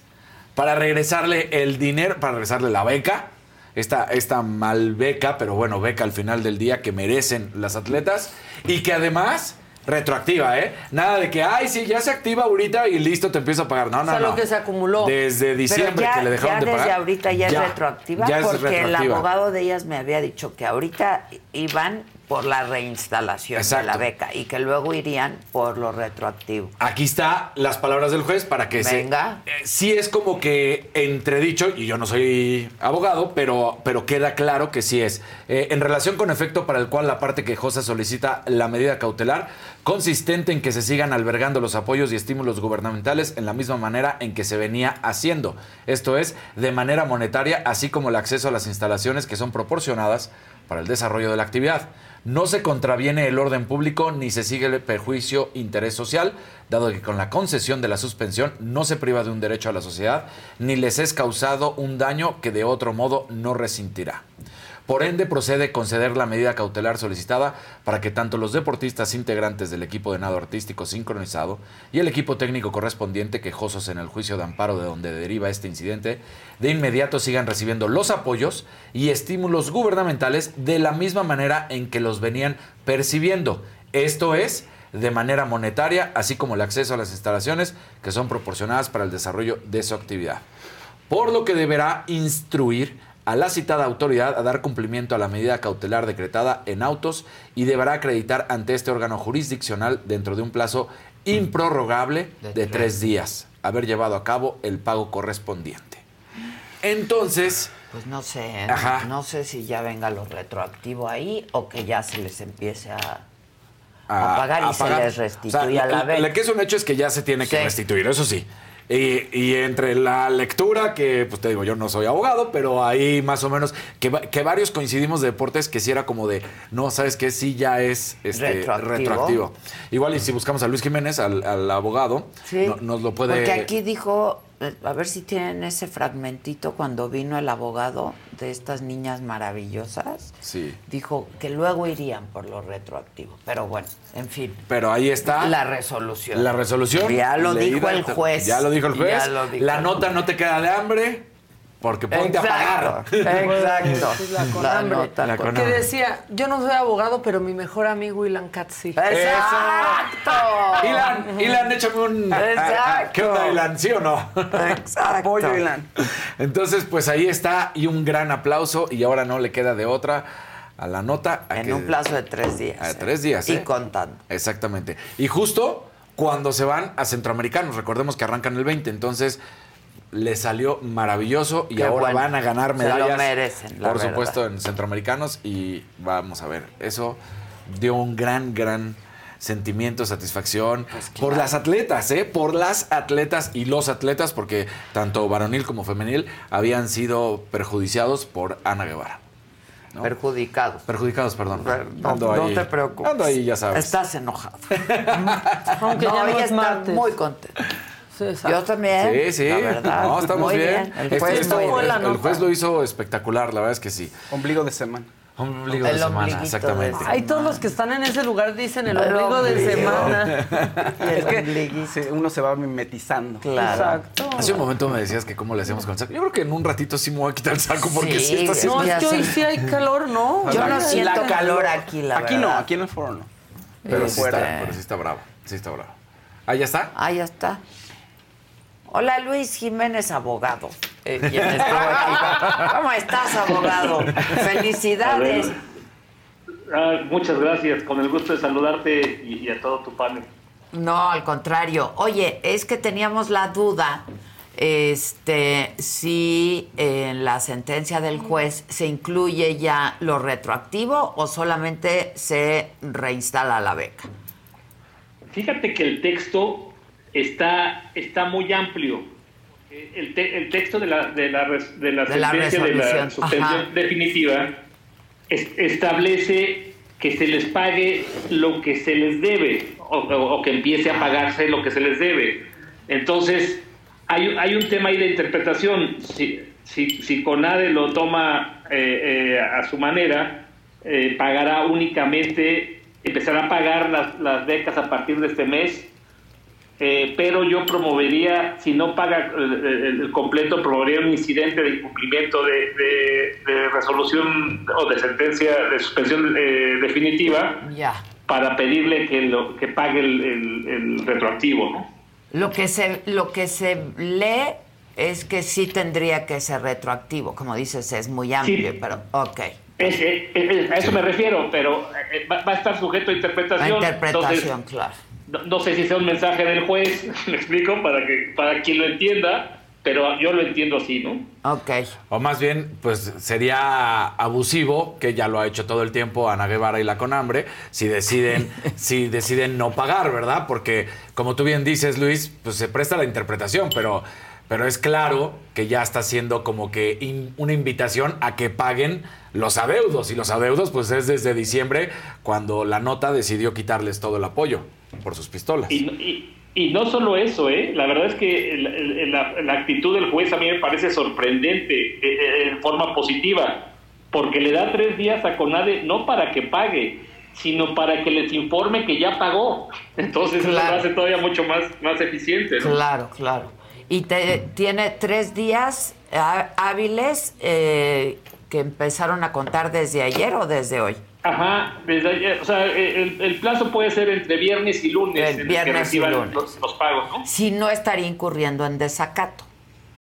para regresarle el dinero, para regresarle la beca. Esta, esta mal beca, pero bueno, beca al final del día que merecen las atletas. Y que además retroactiva, ¿eh? Nada de que, ay, sí, ya se activa ahorita y listo, te empiezo a pagar. No, no, sea, no. lo que se acumuló. Desde diciembre ya, que le dejaron ya de desde pagar. ahorita ya, es retroactiva ya es porque el retroactiva. abogado de ellas me había dicho que ahorita iban por la reinstalación de la beca y que luego irían por lo retroactivo. Aquí está las palabras del juez para que Venga. se. Eh, sí es como que entredicho, y yo no soy abogado, pero, pero queda claro que sí es. Eh, en relación con efecto para el cual la parte quejosa solicita la medida cautelar, consistente en que se sigan albergando los apoyos y estímulos gubernamentales en la misma manera en que se venía haciendo. Esto es, de manera monetaria, así como el acceso a las instalaciones que son proporcionadas para el desarrollo de la actividad. No se contraviene el orden público ni se sigue el perjuicio interés social, dado que con la concesión de la suspensión no se priva de un derecho a la sociedad ni les es causado un daño que de otro modo no resentirá. Por ende, procede conceder la medida cautelar solicitada para que tanto los deportistas integrantes del equipo de nado artístico sincronizado y el equipo técnico correspondiente quejosos en el juicio de amparo de donde deriva este incidente, de inmediato sigan recibiendo los apoyos y estímulos gubernamentales de la misma manera en que los venían percibiendo. Esto es, de manera monetaria, así como el acceso a las instalaciones que son proporcionadas para el desarrollo de su actividad por lo que deberá instruir a la citada autoridad a dar cumplimiento a la medida cautelar decretada en autos y deberá acreditar ante este órgano jurisdiccional dentro de un plazo improrrogable De tres. días haber llevado a cabo el pago correspondiente. Entonces, Pues no sé, ¿eh? Ajá. no sé si ya venga lo retroactivo ahí o que ya se les empiece a, a, a pagar y a se les restituya O sea, la beca. Lo que es un hecho es que ya se tiene que restituir, eso sí. Y, y entre la lectura, que pues te digo, yo no soy abogado, pero ahí más o menos, que, va- que varios coincidimos de deportes que sí era como de, no, ¿sabes qué? Sí ya es este, Retroactivo. retroactivo. Igual y si buscamos a Luis Jiménez, al, al abogado, Sí. no- nos lo puede... Porque aquí dijo, a ver si tienen ese fragmentito cuando vino el abogado de estas niñas maravillosas. Sí. Dijo que luego irían por lo retroactivo. Pero bueno, en fin. Pero ahí está. La resolución. La resolución. Ya lo leída, dijo el juez. Ya lo dijo el juez. Ya lo dijo la el nota no te queda de hambre porque ponte a pagar. Exacto. Es la La nota La con- Que decía, yo no soy abogado, pero mi mejor amigo Ilan Katz sí. ¡Exacto! Ilan, Ilan, échame un. Exacto. ¿Qué onda, Ilan? ¿Sí o no? Exacto. Apoyo, Ilan. Entonces, pues ahí está. Y un gran aplauso. Y ahora no le queda de otra a la nota. a En que- un plazo de tres días. A ¿eh? tres días, Y ¿eh? contando. Exactamente. Y justo cuando se van a centroamericanos, recordemos que arrancan el 20, entonces les salió maravilloso y Qué ahora bueno. van a ganar Se lo medallas. merecen, la por verdad. supuesto, en centroamericanos y vamos a ver, eso dio un gran, gran sentimiento, satisfacción Pues por las atletas, ¿eh? Por las atletas y los atletas, porque tanto varonil como femenil habían sido perjudiciados por Ana Guevara. ¿no? Perjudicados. Perjudicados, perdón. No, no ahí- te preocupes. Ando ahí, ya sabes. Estás enojado. Aunque no, ya no ella es está martes. muy contenta. Sí. Yo también. Sí, sí. La verdad. No, estamos muy bien. El Este- juez esto- muy fue el, juez lo hizo espectacular, la verdad es que sí. Ombligo de semana. Ombligo El de semana, exactamente. de- Ahí todos los que están en ese lugar dicen el El ombligo de semana. Y Es que sí, uno se va mimetizando. Claro. Exacto. Hace un momento me decías que cómo le hacemos con el saco. Yo creo que en un ratito sí me voy a quitar el saco porque Sí, sí, está haciendo- No, es que hoy sí hay calor, ¿no? Yo no siento la- calor aquí, la aquí no, verdad. aquí en el foro no. Pero sí, Este- está, pero sí está bravo. Sí está bravo. ¿Ah, ya está? Ah, ya está. Hola, Luis Jiménez, abogado. Eh, quien estuvo aquí. ¿Cómo estás, abogado? Felicidades. Ah, muchas gracias, con el gusto de saludarte y, y a todo tu panel. No, al contrario. Oye, es que teníamos la duda este si en la sentencia del juez se incluye ya lo retroactivo o solamente se reinstala la beca. Fíjate que el texto está, está muy amplio. Eh, El, te- el texto de la, de la, res- de la De la sentencia de la suspensión definitiva es- establece que se les pague lo que se les debe o, o- o que empiece a pagarse lo que se les debe. Entonces, hay, hay un tema ahí de interpretación. Si, si, si CONADE lo toma eh, eh, a su manera, eh, pagará únicamente, empezará a pagar las, las becas a partir de este mes eh, pero yo promovería, si no paga el, el, completo, promovería un incidente de incumplimiento de, de, de resolución o de sentencia de suspensión eh, definitiva Ya. para pedirle que, lo, que pague el, el- el retroactivo. ¿no? Lo que se lo que se lee es que sí tendría que ser retroactivo, como dices, es muy amplio, Sí. pero ok. Es- es- es- a eso me refiero, pero eh, va, va a estar sujeto a interpretación. interpretación, Entonces, claro. No, no sé si sea un mensaje del juez, me explico, para, que, para quien lo entienda, pero yo lo entiendo así, ¿no? Ok. O más bien, pues sería abusivo, que ya lo ha hecho todo el tiempo Ana Guevara y la Conambre, si deciden, si deciden no pagar, ¿verdad? Porque, como tú bien dices, Luis, pues se presta la interpretación, pero, pero es claro que ya está siendo como que in- una invitación a que paguen los adeudos. Y los adeudos, pues es desde diciembre, cuando la nota decidió quitarles todo el apoyo por sus pistolas. Y, y- y no solo eso, ¿eh? la verdad es que el- el- la, la actitud del juez a mí me parece sorprendente eh, eh, en forma positiva, porque le da tres días a CONADE no para que pague, sino para que les informe que ya pagó. Entonces eso Claro. lo hace todavía mucho más, más eficiente. ¿no? Claro, claro. Y te- tiene tres días ah, hábiles eh, que empezaron a contar desde ayer o desde hoy. Ajá, desde ayer, o sea, el, el plazo puede ser entre viernes y lunes El en el viernes que y lunes. Los, los pagos, ¿no? Si no estaría incurriendo en desacato.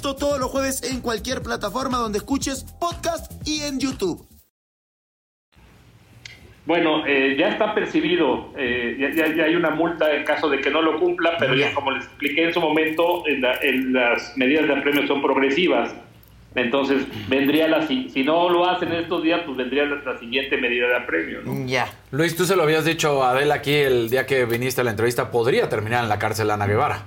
Esto todos los jueves en cualquier plataforma donde escuches podcast y en YouTube. Bueno, eh, ya está percibido, eh, ya, ya- ya hay una multa en caso de que no lo cumpla, pero ya como les expliqué en su momento, en la- en las medidas de apremio son progresivas. Entonces, vendría la, si, si no lo hacen estos días, pues vendría la, la siguiente medida de apremio. ¿no? Ya. Luis, tú se lo habías dicho a Adela aquí el día que viniste a la entrevista, podría terminar en la cárcel Ana Guevara.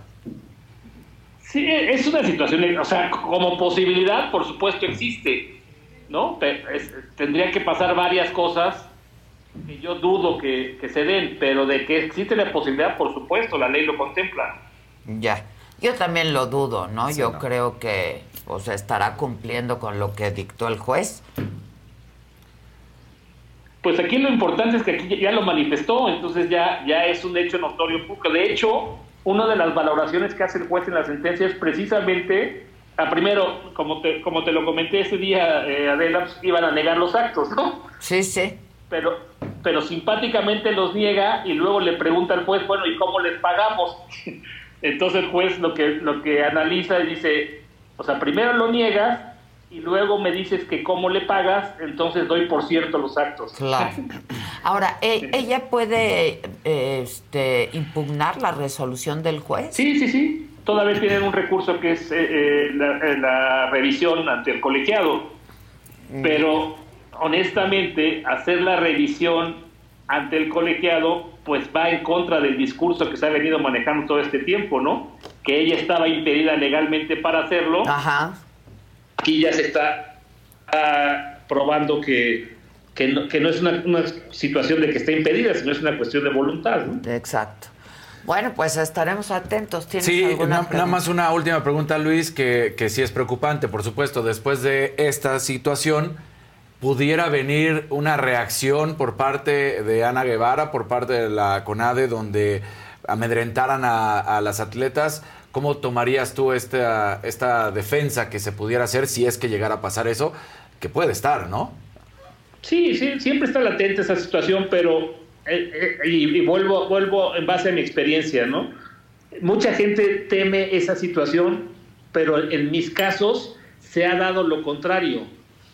Sí, es una situación, o sea, como posibilidad, por supuesto, existe, ¿no? Es- tendría que pasar varias cosas que yo dudo que, que se den, pero de que existe la posibilidad, por supuesto, la ley lo contempla. Ya. Yo también lo dudo, ¿no? Yo creo que pues estará cumpliendo con lo que dictó el juez. Pues aquí lo importante es que aquí ya lo manifestó, entonces ya, ya es un hecho notorio público. De hecho, una de las valoraciones que hace el juez en la sentencia es precisamente, a primero, como te, como te lo comenté ese día, eh, Adela, pues, iban a negar los actos, ¿no? Sí, sí. Pero, pero simpáticamente los niega y luego le pregunta al juez, bueno, ¿y cómo les pagamos? Entonces el juez lo que, lo que analiza y dice, o sea, primero lo niegas y luego me dices que cómo le pagas, entonces doy por cierto los actos. Claro. Ahora, ¿e- ¿ella puede eh, este, impugnar la resolución del juez? Sí, sí, sí. Todavía tienen un recurso que es eh, eh, la, eh, la revisión ante el colegiado. Pero honestamente, hacer la revisión ante el colegiado, pues va en contra del discurso que se ha venido manejando todo este tiempo, ¿no? Que ella estaba impedida legalmente para hacerlo. Ajá. Aquí ya se está ah, probando que, que, no, que no es una, una situación de que esté impedida, sino es una cuestión de voluntad, ¿no? Exacto. Bueno, pues estaremos atentos. ¿Tienes Sí, alguna na- nada más una última pregunta, Luis, que, que sí es preocupante, por supuesto. Después de esta situación, ¿pudiera venir una reacción por parte de Ana Guevara, por parte de la CONADE, donde amedrentaran a, a las atletas ¿Cómo tomarías tú esta, esta defensa que se pudiera hacer si es que llegara a pasar eso? Que puede estar, ¿no? Sí, sí, siempre está latente esa situación, pero eh, eh, y, y vuelvo, vuelvo en base a mi experiencia, ¿no? Mucha gente teme esa situación, pero en mis casos se ha dado lo contrario.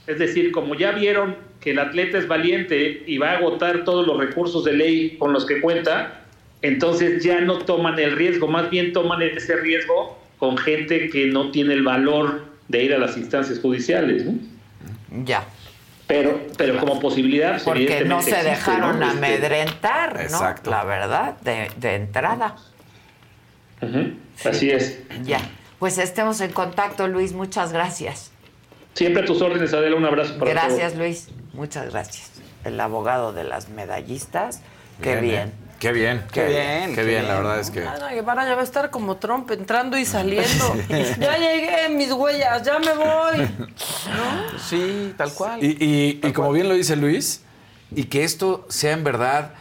Es decir, como ya vieron que el atleta es valiente y va a agotar todos los recursos de ley con los que cuenta, entonces ya no toman el riesgo, más bien toman ese riesgo con gente que no tiene el valor de ir a las instancias judiciales. ¿no? Ya. Pero, pero como posibilidad, Porque no se existe, dejaron ¿no? Este, amedrentar, ¿no? Exacto. La verdad, de, de entrada. Así es. Ya. Pues estemos en contacto, Luis. Muchas gracias. Siempre a tus órdenes, Adela. Un abrazo para Gracias, todos. Luis. Muchas gracias. El abogado de las medallistas. Qué Bien, bien. ¿eh? Qué bien. Qué bien, Qué qué bien, la verdad es que. Ana Guevara ya va a estar como Trump entrando y saliendo. Ya llegué, mis huellas, ya me voy. Sí, tal cual. Y, y- y como bien lo dice Luis, y que esto sea en verdad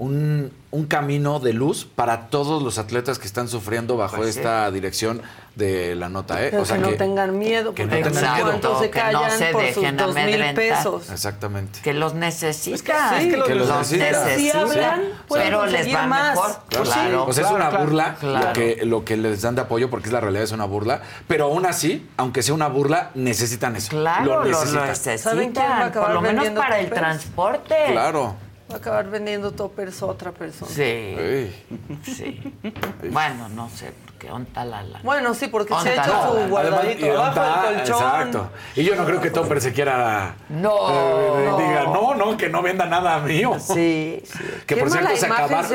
un, un camino de luz para todos los atletas que están sufriendo bajo Pues sí. esta dirección de la nota. ¿eh? O sea que no que- tengan miedo, que no tengan miedo. se Que no callan se por sus dejen dos mil amedrentar. pesos. Exactamente. Que los necesitan. sí, que los Que los necesitan. necesitan. Si hablan, pueden pero les va más. mejor. Claro, Claro. O sea, es una claro. burla Claro. lo, que, lo que les dan de apoyo, porque es la realidad, es una burla. Pero aún así, aunque sea una burla, necesitan eso. Claro, lo lo necesitan. necesitan. ¿Saben quién va a acabar Por lo menos para el transporte. Claro. Va a acabar vendiendo toppers a otra persona. Sí, sí. Bueno, no sé, porque onta la la. Bueno, sí, porque se ha Onta hecho su Además, guardadito está- del colchón. Exacto. Y yo no creo que Topper se quiera. No, eh, no. Diga, no, no, que no venda nada mío. Sí, sí. Que Qué por cierto se,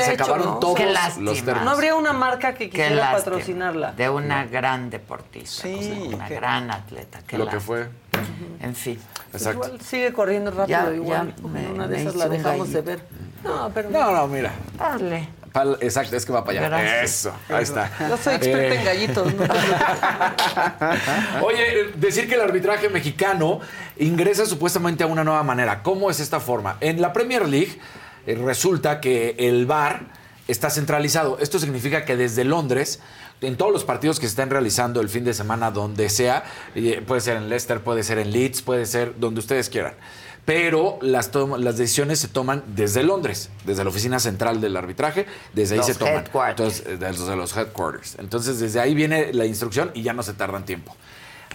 se hecho, acabaron ¿no? todos los termos. No habría una marca que quisiera patrocinarla. De una gran deportista. Sí, o sea, una qué- gran atleta. Qué Lo que lástima. fue. En fin. Exacto. Igual sigue corriendo rápido, Ya- igual. ya me- una de esas la dejamos de ver. No, pero No, no, mira. Dale. Pal- exacto, es que va para allá. Gracias. Eso, ahí está. Yo soy experta Eh, en gallitos. ¿no? Oye, decir que el arbitraje mexicano ingresa supuestamente a una nueva manera. ¿Cómo es esta forma? En la Premier League eh, resulta que el VAR está centralizado. Esto significa que desde Londres, en todos los partidos que se están realizando el fin de semana, donde sea, eh, puede ser en Leicester, puede ser en Leeds, puede ser donde ustedes quieran. Pero las, las decisiones se toman desde Londres, desde la oficina central del arbitraje, desde ahí Los se toman. Entonces, eh, de los, de los headquarters. Entonces, desde ahí viene la instrucción y ya no se tardan tiempo.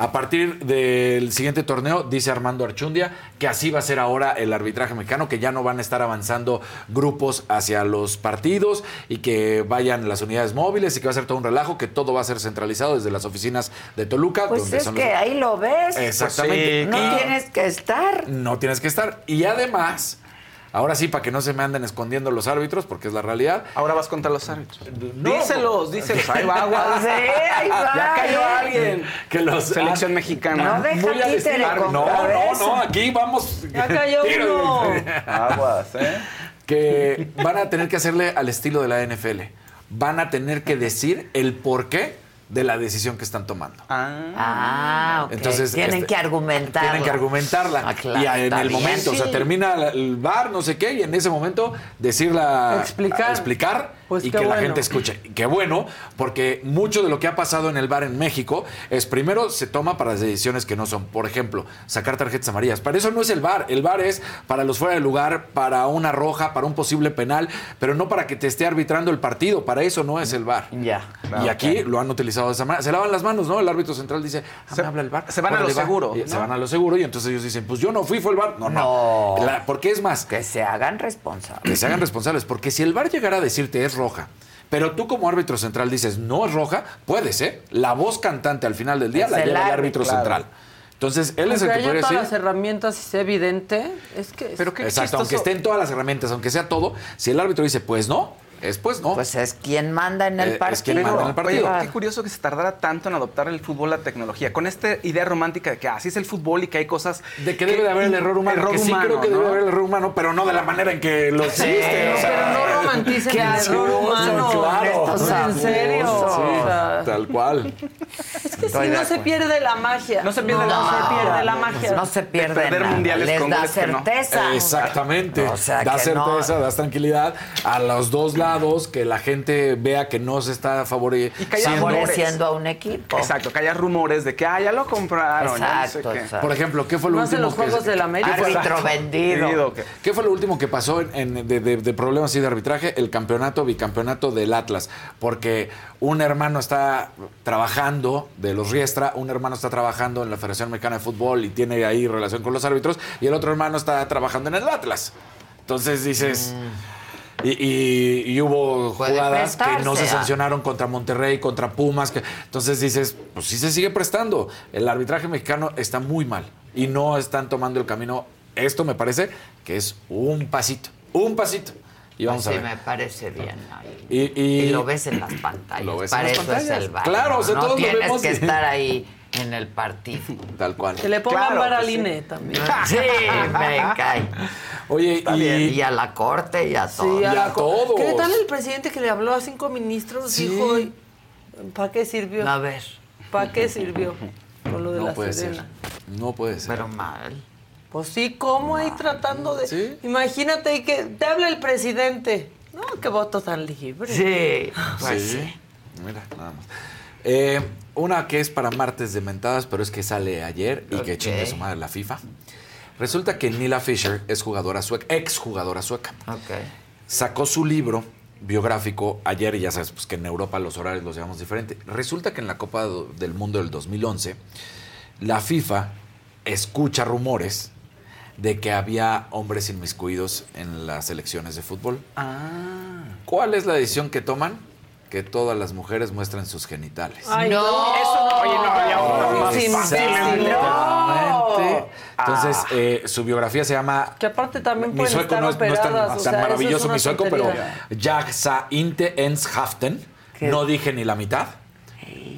A partir del siguiente torneo, dice Armando Archundia, que así va a ser ahora el arbitraje mexicano, que ya no van a estar avanzando grupos hacia los partidos y que vayan las unidades móviles y que va a ser todo un relajo, que todo va a ser centralizado desde las oficinas de Toluca. Pues donde es son que los- ahí lo ves. Exactamente. No Y- tienes que estar. no tienes que estar. Y además, ahora sí, para que no se me anden escondiendo los árbitros, porque es la realidad. Ahora vas contra los árbitros. No. díselos, díselos. Ahí va agua. Sí, ahí va. Ya cayó alguien. Que los Selección mexicana. No deja títere estilo- con No, no, no, aquí vamos. Ya cayó uno. Aguas, ¿eh? Que van a tener que hacerle al estilo de la NFL. Van a tener que decir el porqué de la decisión que están tomando. Ah, ok. Entonces, tienen este, que argumentarla. Tienen que argumentarla. Ah, claro, y en el bien. momento, o sea, termina el bar, no sé qué, y en ese momento decirla. Explicar. explicar Pues y que la gente escuche. Qué bueno, porque mucho de lo que ha pasado en el bar en México es primero se toma para las decisiones que no son. Por ejemplo, sacar tarjetas amarillas. Para eso no es el bar. El bar es para los fuera de lugar, para una roja, para un posible penal, pero no para que te esté arbitrando el partido. Para eso no es el bar. Ya. y aquí lo han utilizado de esa manera. Se lavan las manos, ¿no? El árbitro central dice, ah, Se- me habla el bar. se van a lo seguro, Y Se van a lo seguro y entonces ellos dicen, pues yo no fui, fue el bar. No, no. No. La- porque es más, Que se hagan responsables. que se hagan responsables. Porque si el bar llegara a decirte es roja, pero tú como árbitro central dices no es roja, puedes, ¿eh? La voz cantante al final del día Es la lleva el árbitro, claro. central. Entonces, él es el que podría todas decir. las herramientas y sea evidente, es que... Pero qué Exacto, aunque estén todas las herramientas, aunque sea todo, si el árbitro dice pues no, es pues no. Pues es quien manda en Eh, el es partido. quien manda en el partido. Oye, qué curioso que se tardara tanto en adoptar el fútbol la tecnología. Con esta idea romántica de que así es el fútbol y que hay cosas. de que debe de haber el error humano, Error que sí humano, creo que ¿no? debe haber el error humano, pero no de la manera en que lo existe. o sea, pero no romanticen el error humano. claro. Estos En serio. abusos. Sí, O sea, tal cual. es que Estoy si no se acuerdo. pierde la magia. No se pierde no, la magia. se pierde la magia. No se pierde perder nada. mundiales Les con da no. certeza. Exactamente. O sea, da que no- certeza, das tranquilidad a los dos lados, que la gente vea que no se está Y que haya favoreciendo. Favoreciendo a un equipo. Exacto, que haya rumores de que ah, ya lo compraron. no sé Exacto, qué. exacto. Por ejemplo, ¿qué fue lo Más en último los que Juegos del América. ¿Qué fue- Árbitro vendido. Que- ¿Qué fue lo último que pasó en, en- de, de- de problemas así de arbitraje? El campeonato, bicampeonato del Atlas. Porque un hermano está trabajando de los Riestra, un hermano está trabajando en la Federación Mexicana de Fútbol y tiene ahí relación con los árbitros, y el otro hermano está trabajando en el Atlas. Entonces dices. Y, y- y hubo Puede jugadas que no se sancionaron contra Monterrey, contra Pumas. Que, entonces dices, pues sí se sigue prestando. El arbitraje mexicano está muy mal y no están tomando el camino. Esto me parece que es un pasito, un pasito. Y vamos Pues a sí, ver. me parece bien. Y, y- lo ves en las pantallas. Lo ves en Para las eso pantallas. es el baño. Claro, o sea, no todos lo tienes vemos que estar ahí en el partido. Tal cual. Que le pongan Claro, vara al sí. INE también. Sí, me cae. Oye, y, Y a la corte y a todo. Sí, a Y a la todos. ¿Qué tal el presidente que le habló a cinco ministros? Sí. Dijo, ¿para qué sirvió? A ver, ¿Para qué sirvió? Con lo de no la puede Serena. ser. No puede ser. pero mal. Pues sí, ¿cómo ahí tratando de...? Sí. Imagínate que te habla el presidente. No, qué voto tan libre. Sí, pues Sí. sí. Mira, nada más. Eh, una que es para martes de mentadas, pero es que sale ayer y que chingue su madre la FIFA. Resulta que Nila Fisher es jugadora sueca, ex jugadora sueca. Ok. Sacó su libro biográfico ayer y ya sabes pues, que en Europa los horarios los llevamos diferente. Resulta que en la Copa del Mundo del 2011 la FIFA escucha rumores de que había hombres inmiscuidos en las elecciones de fútbol. Ah. ¿Cuál es la decisión que toman? Que todas las mujeres muestren sus genitales. Ay, No. Eso, oye, no, ya otra más Sí, fácil. Exactamente. Entonces, Ah. eh, su biografía se llama Que aparte también mi pueden sueco estar no es, no es tan, operadas. o tan sea, eso es maravilloso mi sueco, pero tontería. Jag sa inte ens haften. No dije ni la mitad.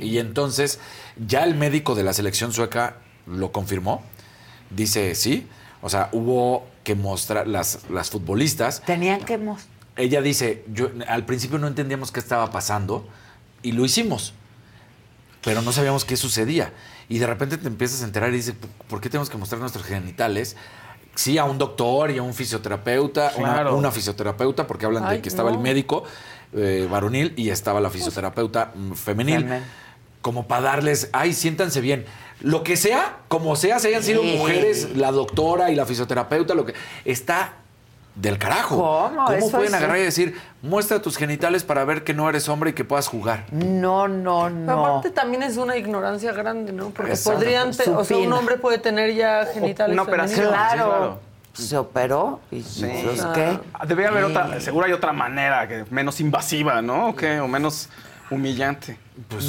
Y entonces, ya el médico de la selección sueca lo confirmó. Dice sí. O sea, hubo que mostrar las, las futbolistas. Tenían que mostrar. Ella dice, yo al principio no entendíamos qué estaba pasando y lo hicimos, pero no sabíamos qué sucedía. Y de repente te empiezas a enterar y dices, ¿por qué tenemos que mostrar nuestros genitales? Sí, a un doctor y a un fisioterapeuta, una- Claro. una, fisioterapeuta, porque hablan Ay, de que estaba no. el médico eh, varonil y estaba la fisioterapeuta mm, femenil. Femen. Como para darles, ay, siéntanse bien. Lo que sea, como sea, se hayan sido Sí. mujeres, la doctora y la fisioterapeuta, lo que está del carajo. ¿Cómo? Eso pueden agarrar y decir, muestra tus genitales para ver que no eres hombre y que puedas jugar? No, no, Pero no. Aparte también es una ignorancia grande, ¿no? Porque Exacto. podrían, te- o sea, un hombre puede tener ya genitales una operación. Claro. Sí, claro. Se operó y Sí. ¿qué? Ah, Debe haber otra, seguro hay otra manera, que menos invasiva, ¿no? ¿O qué? O menos humillante.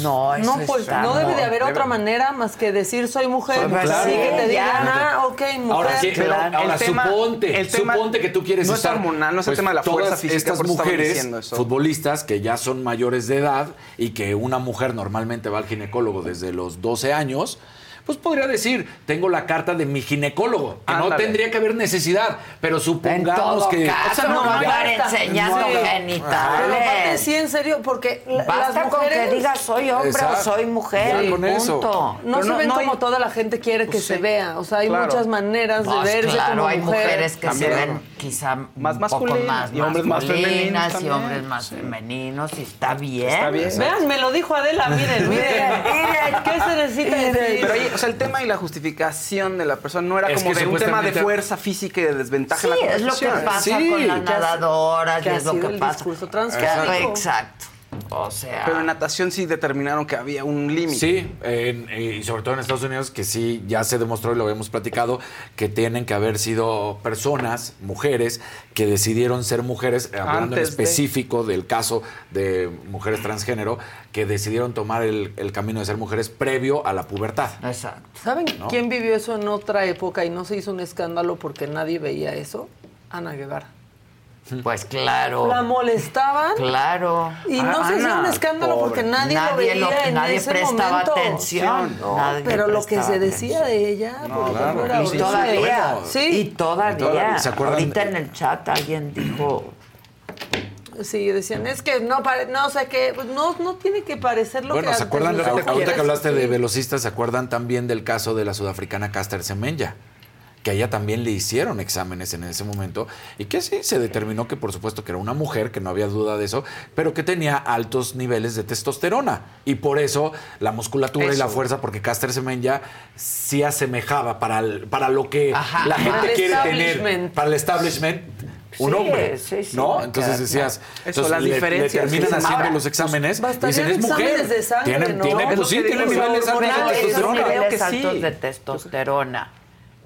no, eso No, pues está no debe de haber debe- otra manera más que decir soy mujer. Soy mujer. Así que te digan, ah, ok, mujer. Ahora sí, pero claro. ahora El tema- suponte, el tema suponte que tú quieres no es estar. hormonal, no es el tema de la todas fuerza física, Estas mujeres eso. futbolistas que ya son mayores de edad y que una mujer normalmente va al ginecólogo desde los 12 años. Pues podría decir, tengo la carta de mi ginecólogo, que no Ándale. tendría que haber necesidad, pero En supongamos todo que... caso, O sea, no, no, va a ya estar está. enseñando Sí. Pero genitales. aparte sí, en serio, porque la- Basta las con mujeres... que digas soy hombre Exacto. o soy mujer. Con eso. punto. No Pero se no- ven no hay- como toda la gente quiere que Pues se sí. vea. O sea, hay Claro. muchas maneras de Pues verse claro, como hay mujer. mujeres que También. se ven quizá Más un poco masculinas más y hombres más femeninos y hombres más femeninos y está bien. Está bien. Vean, me lo dijo Adela, miren, miren, miren, ¿qué se necesita decir? Pero oye, o sea, el tema y la justificación de la persona no era Es como de un tema de fuerza física y de desventaja Sí, en la es lo que pasa Sí, con las nadadoras es lo que el pasa. Exacto. O sea, Pero en natación sí determinaron que había un límite. Sí, en- eh, y sobre todo en Estados Unidos, que sí, ya se demostró y lo habíamos platicado, que tienen que haber sido personas, mujeres, que decidieron ser mujeres, hablando en de- específico del caso de mujeres transgénero, que decidieron tomar el, el camino de ser mujeres previo a la pubertad. exacto. ¿Saben ¿No? quién vivió eso en otra época y no se hizo un escándalo porque nadie veía eso? Ana Guevara. Pues claro. La molestaban Claro. y no Ah, se hacía un escándalo pobre. porque nadie, lo veía lo- en nadie ese prestaba momento. atención. No, Nadie pero lo que se decía de ella, No, por claro. era Y todavía, Sí. y todavía. todavía, ¿se acuerdan? Ahorita en el chat alguien dijo, Sí, decían, es que no, pare- no sé qué, pues no, no tiene que parecer lo Bueno, que ¿se antes acuerdan? lo que Ahorita que hablaste de velocistas, ¿se acuerdan también del caso de la sudafricana Caster Semenya? Que a ella también le hicieron exámenes en ese momento y que sí se determinó que, por supuesto, que era una mujer, que no había duda de eso, pero que tenía altos niveles de testosterona. Y por eso la musculatura y la fuerza, porque Caster Semenya sí asemejaba para, el- para lo que Ajá. la Para gente el quiere tener, establishment. para el establishment. Un Sí, hombre, sí, sí, ¿no? Entonces decías. Eso, entonces las le- terminan sí. haciendo Ahora, los exámenes y bastarían dicen, es mujer. exámenes de sangre, tienen, ¿no? tienen, Es pues lo sí, que tienen digo, niveles altos de hormonales, Esos testosterona. niveles que sí. altos de testosterona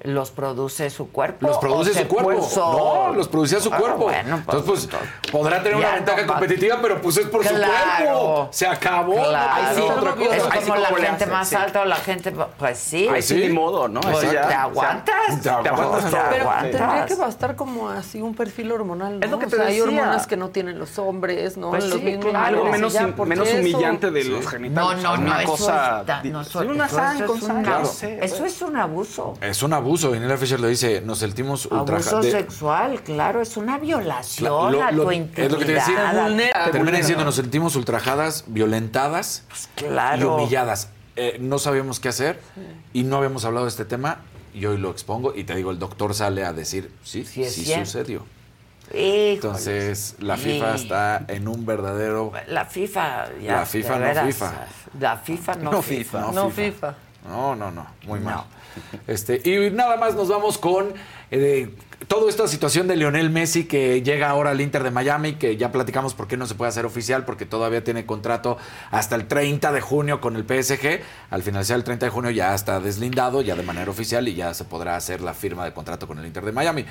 los produce su cuerpo. Los produce su cuerpo. puso- No, los producía su Ah, cuerpo. bueno, pues, entonces, pues, podrá tener una ventaja no competitiva, pero pues es por su cuerpo. Se acabó. Claro. otra cosa. Es sí, como la ¿cómo le gente más Sí. alta o la gente, pues sí. Ahí sí, ni modo, ¿no? Pues, ya, ¿Te aguantas? te aguantas. Te Pero aguantas. tendría que bastar como así un perfil hormonal, ¿no? Es lo que O te sea, hay decía. hormonas que no tienen los hombres, ¿no? Pues los sí, mismos claro. Menos, ya, menos humillante de los genitales. no, no, cosa. no, una sé, Eso es un abuso. Es un abuso. Y Nela Fisher le dice, nos sentimos ultra... Abuso de- sexual, claro, es una violación Lo- a lo- tu es lo que te decía. Vulnera. Termina diciendo, nos sentimos ultrajadas, violentadas y Claro. humilladas. Eh, no sabíamos qué hacer y no habíamos hablado de este tema y hoy lo expongo y te digo, el doctor sale a decir, sí, Sí, sí sucedió. Entonces, la FIFA Sí. está en un verdadero... La FIFA, ya. La FIFA no veras, FIFA. La FIFA no, No FIFA. FIFA. No, FIFA. No, no, no, muy mal. Este, y nada más nos vamos con eh, toda esta situación de Lionel Messi que llega ahora al Inter de Miami, que ya platicamos por qué no se puede hacer oficial, porque todavía tiene contrato hasta el 30 de junio con el PSG. Al finalizar el 30 de junio ya está deslindado, ya de manera oficial, y ya se podrá hacer la firma de contrato con el Inter de Miami.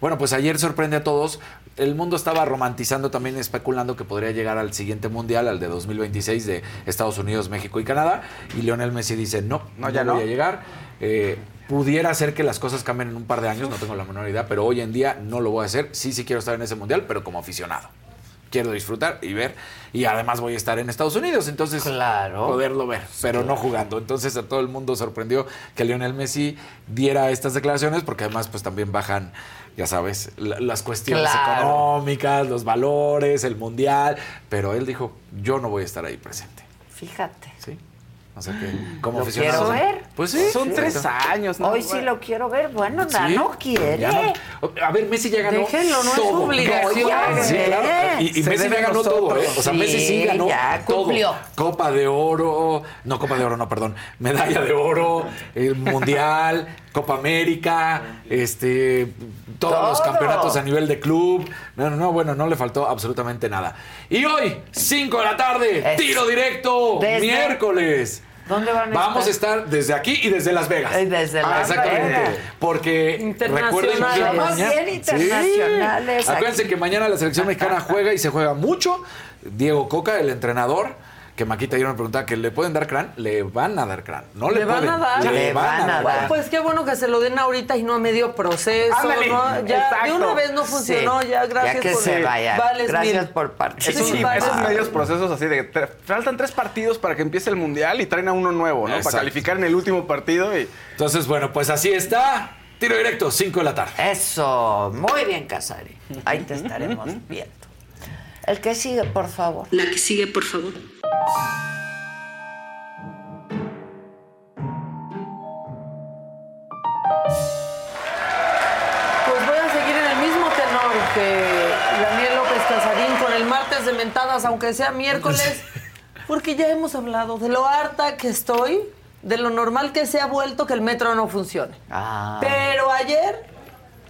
Bueno, pues ayer sorprende a todos. El mundo estaba romantizando también, especulando que podría llegar al siguiente mundial, al de 2026 de Estados Unidos, México y Canadá. Y Lionel Messi dice, no, No, no, ya voy no. a llegar. Eh, pudiera ser que las cosas cambien en un par de años, no tengo la menor idea, pero hoy en día no lo voy a hacer. Sí, sí quiero estar en ese mundial, pero como aficionado. Quiero disfrutar y ver. Y además voy a estar en Estados Unidos, entonces Claro. poderlo ver, pero no jugando. Entonces a todo el mundo sorprendió que Lionel Messi diera estas declaraciones, porque además pues también bajan, ya sabes, la- las cuestiones Claro. económicas, los valores, el mundial. Pero él dijo, yo no voy a estar ahí presente. Fíjate. ¿Sí? O sea que como Lo aficionado. quiero ver. Pues sí. Son sí, tres años, ¿no? Hoy sí lo quiero ver. Bueno, Sí. no quiere. No- A ver, Messi ya ganó Déjenlo, no es todo. su obligación. Sí, claro. Y, Messi ya ganó todo, ¿eh? O sea, Sí, Messi sí ganó ya todo. cumplió. Copa de oro, no Copa de oro, no, perdón, medalla de oro, el mundial, Copa América, este, todos los campeonatos a nivel de club. No, no, no, bueno, no le faltó absolutamente nada. Y hoy, 5 de la tarde, Es- tiro directo, Desde- miércoles. ¿Dónde van a Vamos a estar? desde aquí y desde Las Vegas. Desde Las exactamente. Vegas. Porque recuerden que mañana. bien internacionales Sí. Acuérdense que mañana la selección mexicana juega y se juega mucho. Diego Coca, el entrenador, que Maquita ayer me preguntaba que le pueden dar crán, le van a dar crán. No le, ¿Le van pueden, a dar? Le, van, a dar. Pues qué bueno que se lo den ahorita y no a medio proceso, Ándale, ¿no? Ya de una vez no funcionó, Sí. ya gracias Ya que por se vaya. Vales Gracias mil. por Sí, participar. Sí, esos medios procesos así de tre- faltan tres partidos para que empiece el mundial y traen a uno nuevo, ¿no? Exacto. Para calificar en el último partido y Entonces, bueno, pues así está. Tiro directo, 5 de la tarde. Eso, muy bien, Casari. Ahí te estaremos viendo. El que sigue, por favor. La que sigue, por favor. Pues voy a seguir en el mismo tenor que Daniel López Casarín con el martes de mentadas, aunque sea miércoles, porque ya hemos hablado de lo harta que estoy, de lo normal que se ha vuelto que el metro no funcione. Ah, Pero ayer,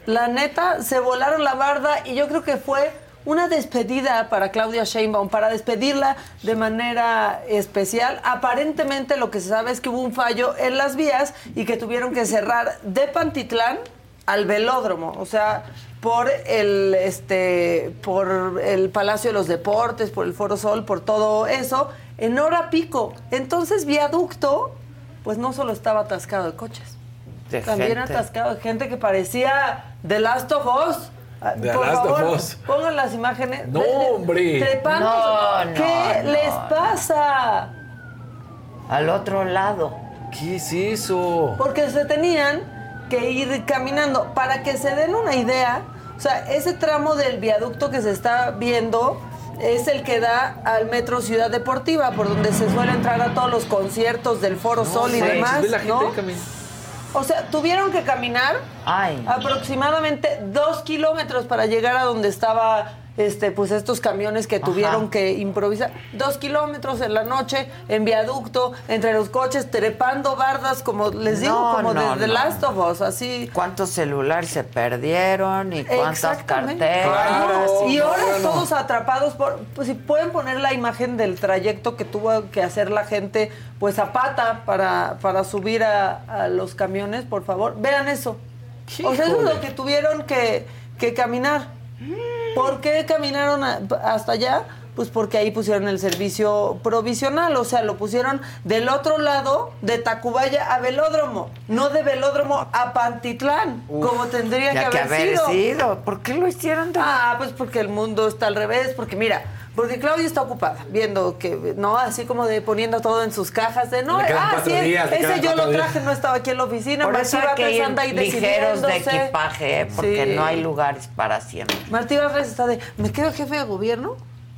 la neta, se volaron la barda y yo creo que fue una despedida para Claudia Sheinbaum, para despedirla de manera especial. Aparentemente lo que se sabe es que hubo un fallo en las vías y que tuvieron que cerrar de Pantitlán al velódromo, o sea, por el este por el Palacio de los Deportes, por el Foro Sol, por todo eso, en hora pico. Entonces, viaducto, pues no solo estaba atascado de coches. de También gente. atascado de gente que parecía The Last of Us. Ah, Por Last of favor, Us. pongan las imágenes. No, hombre. trepando. No, no, ¿Qué no, les no. pasa? Al otro lado. ¿Qué es eso? Porque se tenían que ir caminando. Para que se den una idea, o sea, ese tramo del viaducto que se está viendo es el que da al Metro Ciudad Deportiva, por donde se suele entrar a todos los conciertos del Foro Sol y Sí, demás. ve la gente. O sea, tuvieron que caminar Ay. aproximadamente dos kilómetros para llegar a donde estaba este, pues estos camiones que tuvieron que improvisar. Dos kilómetros en la noche, en viaducto, entre los coches, trepando bardas, como les digo, No, como no, de The no. Last of Us, así. ¿Cuántos celulares se perdieron y cuántas carteras? y ahora todos atrapados por pues si pueden poner la imagen del trayecto que tuvo que hacer la gente pues a pata para, para subir a, a los camiones, por favor. Vean eso. O sea, eso es Híjole. lo que tuvieron que, que caminar. ¿Por qué caminaron a- hasta allá? Pues porque ahí pusieron el servicio provisional, o sea, lo pusieron del otro lado de Tacubaya a Velódromo, no de Velódromo a Pantitlán, como tendría que haber, sido. ¿Por qué lo hicieron? de- Ah, pues porque el mundo está al revés, porque mira, porque Claudia está ocupada, viendo que, no, así como de poniendo todo en sus cajas, de no, ah, sí, días, ese yo lo cuatro días. traje, no estaba aquí en la oficina, Martí ir anda ahí ligeros de equipaje, ¿eh? porque Sí. no hay lugares para siempre. Martí Batres está de, ¿me quedo jefe de gobierno?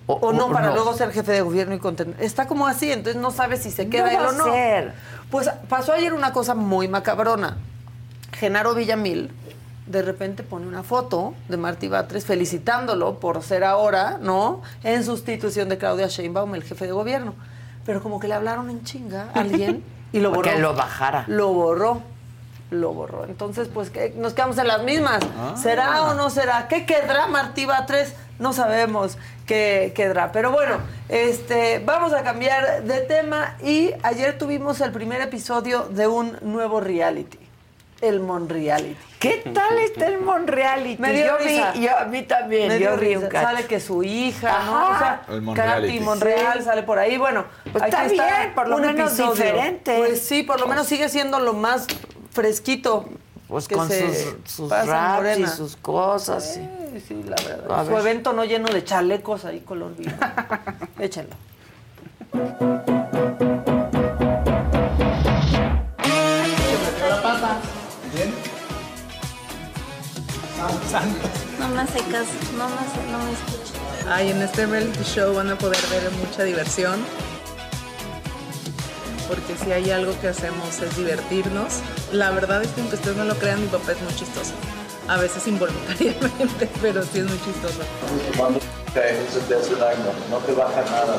O, no, o para no. luego ser jefe de gobierno y contener. Está como así, entonces no sabe si se queda No él va o a no. ser. Pues pasó ayer una cosa muy macabrona. Genaro Villamil de repente pone una foto de Martí Batres felicitándolo por ser ahora, ¿no? En sustitución de Claudia Sheinbaum, el jefe de gobierno. Pero como que le hablaron en chinga a alguien y lo borró. Que lo bajara. Lo borró. Lo borró. Entonces, pues ¿qué? nos quedamos en las mismas. Ah. ¿Será o no será? ¿Qué quedará Martí Batres? No sabemos qué quedará. Pero bueno, este, vamos a cambiar de tema y ayer tuvimos el primer episodio de un nuevo reality. El Mon Reality. ¿Qué tal está el Mon Reality? Me dio yo risa. vi, yo, a mí también, Me dio yo vi un risa. cacho. Sale que su hija, ¿no? Ajá. O sea, El Mon Katy. Monreal Sí. sale por ahí. Bueno, Pues aquí está bien, por lo un menos episodio. diferente. Pues sí, por lo menos sigue siendo lo más fresquito. Pues que con se sus, sus raps y sus cosas. sí. Sí, sí, la verdad. A Su ver. evento no lleno de chalecos ahí color vino. Échenlo. No me hace caso, no me, hace, no me escucha. Ay, en este reality show van a poder ver mucha diversión. Porque si hay algo que hacemos es divertirnos. La verdad es que aunque ustedes no lo crean, mi papá es muy chistoso. A veces involuntariamente, pero sí es muy chistoso. no te baja nada.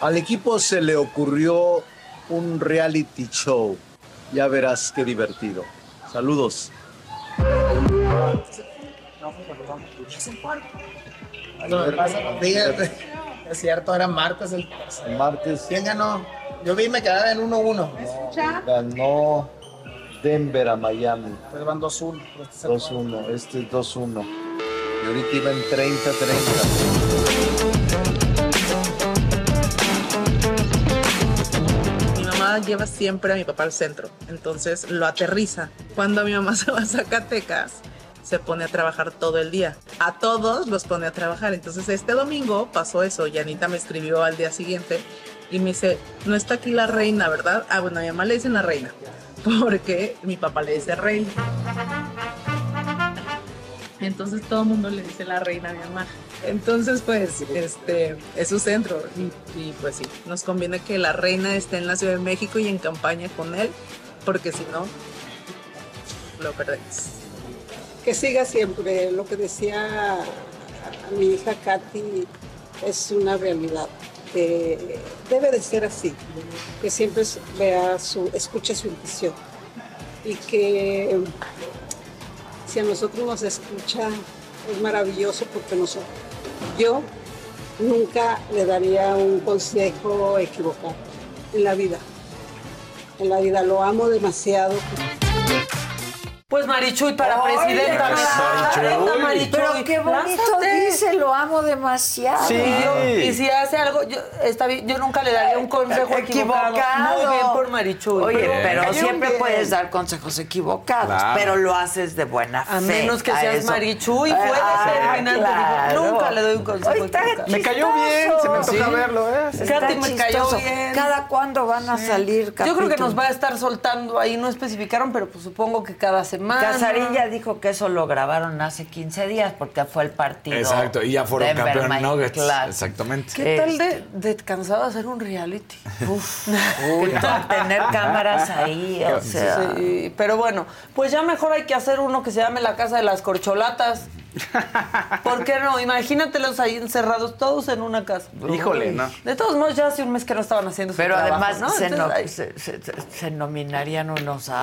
Al equipo se le ocurrió un reality show. Ya verás qué divertido. Saludos. Es cierto, era martes el martes ¿Quién ganó? Yo vi me quedaba en 1-1. ganó Denver a Miami. Ustedes van 2-1. pero este es el 2-1. Este es 2-1. Y ahorita iba en 30-30. Lleva siempre a mi papá al centro, entonces lo aterriza. Cuando mi mamá se va a Zacatecas, se pone a trabajar todo el día. A todos los pone a trabajar. Entonces este domingo pasó eso. Y Anita me escribió al día siguiente y me dice, no está aquí la reina, ¿verdad? Ah, bueno, a mi mamá le dicen la reina, porque mi papá le dice Entonces todo el mundo le dice la reina a mi. Entonces, pues, este, es su centro. Y, pues sí, nos conviene que la reina esté en la Ciudad de México y en campaña con él, porque si no, lo perdemos. que siga siempre. Lo que decía mi hija Katy es una realidad. que debe de ser así, que siempre vea su, escuche su intuición y que si a nosotros nos escucha es maravilloso porque nosotros, yo nunca le daría un consejo equivocado en la vida. En la vida lo amo demasiado. Pues Marichuy para Oye, presidenta. Neta, Marichuy. Pero qué bonito dice, lo amo demasiado. Y, yo- y si hace algo, yo, está bien, yo nunca le daría un consejo equivocado. Equivocado. Muy bien por Marichuy. Oye, Pero siempre bien. puedes dar consejos equivocados, Claro. pero lo haces de buena fe. A menos que a seas eso. Marichuy, fue Ah, determinante. claro. Nunca le doy un consejo Oye, equivocado. Me cayó bien, se me antoja Sí. verlo, ¿eh? Está me cayó bien. ¿Cada cuándo van a salir Yo creo que nos va a estar soltando ahí, no especificaron, pero pues supongo que cada semana. Casarín ya dijo que eso lo grabaron hace 15 días porque fue el partido. Exacto, y ya fueron Denver, campeón Mike, Nuggets. claro. Exactamente. ¿Qué tal de, de cansado de hacer un reality? Uf, uy, no, tener cámaras ahí, o sea. Sí, pero bueno, pues ya mejor hay que hacer uno que se llame La Casa de las Corcholatas. ¿Por qué no? Imagínatelos ahí encerrados todos en una casa. Híjole, no. De todos modos, ya hace un mes que no estaban haciendo su Pero trabajo, además ¿no? se, Entonces, no- ahí- se, se- se- nominarían unos a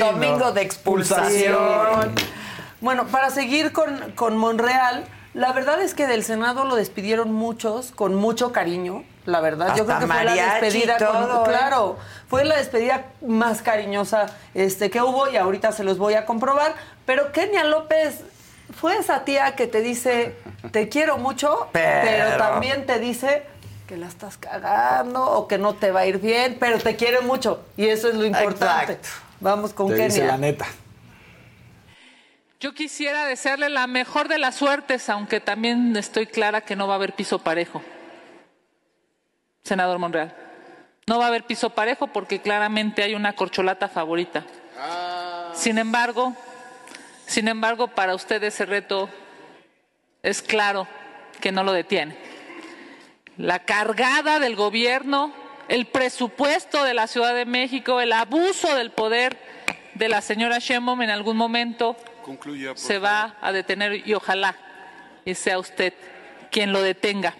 domingo de expulsación. Bueno, para seguir con, con Monreal, la verdad es que del Senado lo despidieron muchos con mucho cariño. La verdad, yo creo que fue la despedida con- todo, ¿eh? claro, fue la despedida más cariñosa este, que hubo y ahorita se los voy a comprobar. Pero Kenia López fue esa tía que te dice te quiero mucho, pero, Pero- también te dice que la estás cagando o que no te va a ir bien, pero te quiere mucho y eso es lo importante. Exacto. Vamos con Te dice Kenia. la neta. Yo quisiera desearle la mejor de las suertes, aunque también estoy clara que no va a haber piso parejo. Senador Monreal. No va a haber piso parejo porque claramente hay una corcholata favorita. Sin embargo, sin embargo, para usted ese reto es claro que no lo detiene. La cargada del gobierno, el presupuesto de la Ciudad de México, el abuso del poder de la señora Sheinbaum en algún momento se va a detener y ojalá y sea usted quien lo detenga.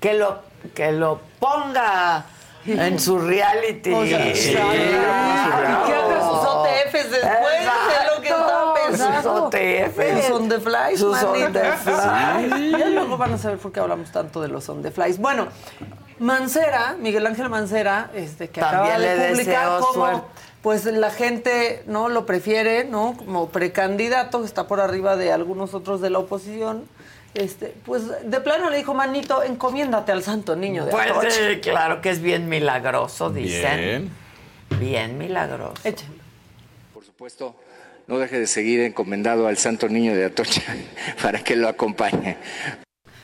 Que lo, que lo ponga en su reality. O sea, Sí, claro. claro. Y que haga sus OTFs después de lo que estaba Exacto, pensando. sus OTFs. Sus on the flies, Sus on the flies. Ya luego van a saber por qué hablamos tanto de los on the flies. Bueno, Mancera, Miguel Ángel Mancera, este, que También acaba de publicar cómo suerte. pues la gente no lo prefiere, ¿no? Como precandidato, que está por arriba de algunos otros de la oposición. Este, pues de plano le dijo, manito, encomiéndate al santo niño de Pues Atocha". sí, claro que es bien milagroso, dicen. Bien. Bien milagroso. Por supuesto, no deje de seguir encomendado al Santo Niño de Atocha para que lo acompañe.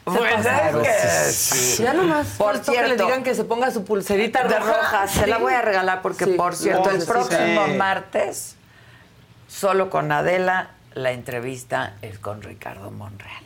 Pues es Sí. Ya nomás Por faltó que le cierto. digan que se ponga su pulserita de roja. roja, se la voy a regalar porque, Sí. por cierto, el próximo sí. martes, solo con Adela, la entrevista es con Ricardo Monreal.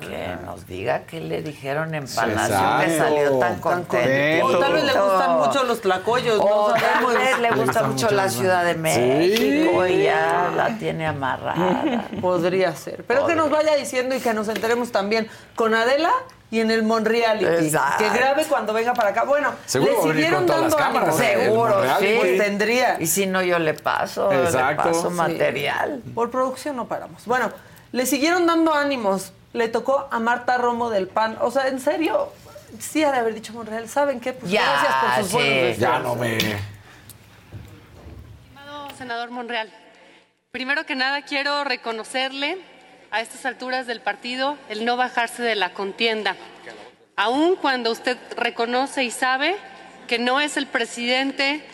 Que nos diga qué le dijeron en Palacio, que salió tan Tan contento. O tal vez le gustan mucho los tlacoyos, O no tal sabemos. vez le gusta mucho la Ciudad de México Sí. y ya la tiene amarrada. Podría ser. Pero que nos vaya diciendo y que nos enteremos también con Adela y en el Monreality. Exacto. Que grabe cuando venga para acá. Bueno, Seguro le siguieron con todas dando las cámaras. ¿eh? Seguro, sí. Pues tendría. Y si no, yo le paso, Exacto. le paso Sí. material. Por producción no paramos. Bueno, le siguieron dando ánimos. Le tocó a Marta Romo del PAN. O sea, en serio, sí ha de haber dicho Monreal. ¿Saben qué? Pues Ya, gracias por sus sí. buenos deseos. Ya no me. Estimado senador Monreal, primero que nada quiero reconocerle a estas alturas del partido el no bajarse de la contienda, aun cuando usted reconoce y sabe que no es el presidente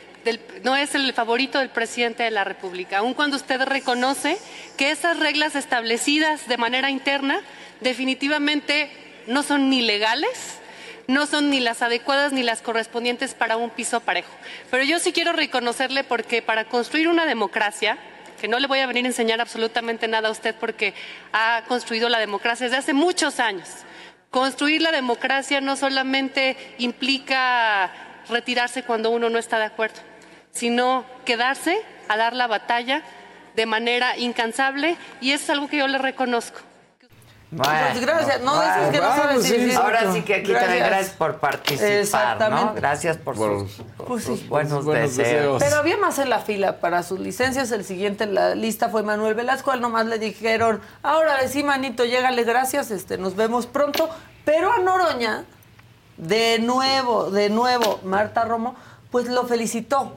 no es el favorito del presidente de la República, aun cuando usted reconoce que esas reglas establecidas de manera interna definitivamente no son ni legales, no son ni las adecuadas ni las correspondientes para un piso parejo. Pero yo sí quiero reconocerle porque para construir una democracia, que no le voy a venir a enseñar absolutamente nada a usted porque ha construido la democracia desde hace muchos años. Construir la democracia no solamente implica retirarse cuando uno no está de acuerdo, sino quedarse a dar la batalla de manera incansable y eso es algo que yo le reconozco. Pues gracias. No, esos que no sabes si es Ahora sí que aquí también gracias por participar, Exactamente. ¿no? Gracias por, sus, por Pues sus sí. buenos, buenos deseos. deseos. Pero había más en la fila para sus licencias. El siguiente en la lista fue Manuel Velasco. A él nomás le dijeron, ahora sí, manito, llégale, gracias, este, nos vemos pronto. Pero a Noroña, de nuevo, de nuevo, Marta Romo, pues lo felicitó.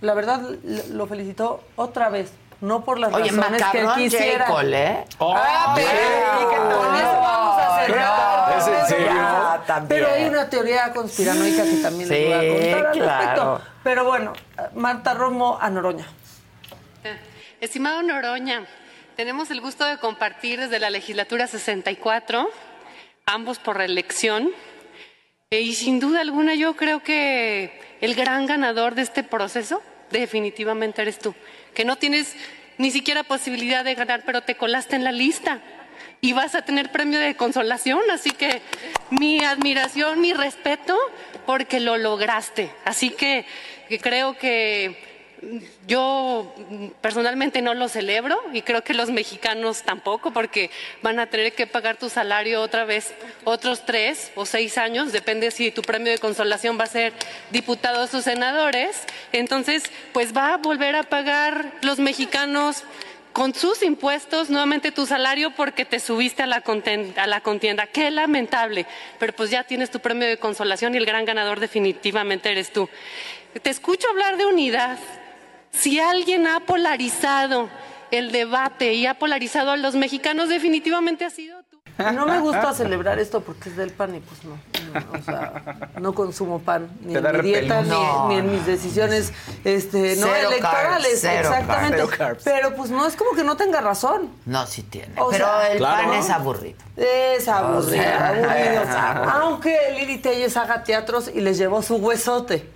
La verdad, lo felicitó otra vez. No por las Oye, razones que macarrón quisiera. Cole, ¿eh? Ah, pero con eso vamos a cerrar. ¿Es en serio? Ya, también. Pero hay una teoría conspiranoica que también les voy a Sí, contar al claro. respecto. Pero bueno, Marta Romo a Noroña. Estimado Noroña, tenemos el gusto de compartir desde la legislatura 64, ambos por reelección. Y sin duda alguna yo creo que el gran ganador de este proceso definitivamente eres tú, que no tienes ni siquiera posibilidad de ganar, pero te colaste en la lista y vas a tener premio de consolación, así que mi admiración, mi respeto, porque lo lograste. Así que, creo que yo personalmente no lo celebro y creo que los mexicanos tampoco porque van a tener que pagar tu salario otra vez otros tres o seis años, depende si tu premio de consolación va a ser diputados o senadores. Entonces, pues va a volver a pagar los mexicanos con sus impuestos nuevamente tu salario porque te subiste a la, contienda, a la contienda. Qué lamentable, pero pues ya tienes tu premio de consolación y el gran ganador definitivamente eres tú. Te escucho hablar de unidad. Si alguien ha polarizado el debate y ha polarizado a los mexicanos, definitivamente ha sido tú. No me gusta celebrar esto porque es del pan y pues no. no, o sea, no consumo pan ni Te en mi dieta ni, en mis decisiones este, no electorales. carbs, exactamente. carbs. Pero pues no es como que no tenga razón. No, sí tiene. O Pero sea, el Claro. pan es aburrido. Es aburrido, O sea, aburrido. es aburrido. Aunque Lili Telles haga teatros y les llevó su huesote.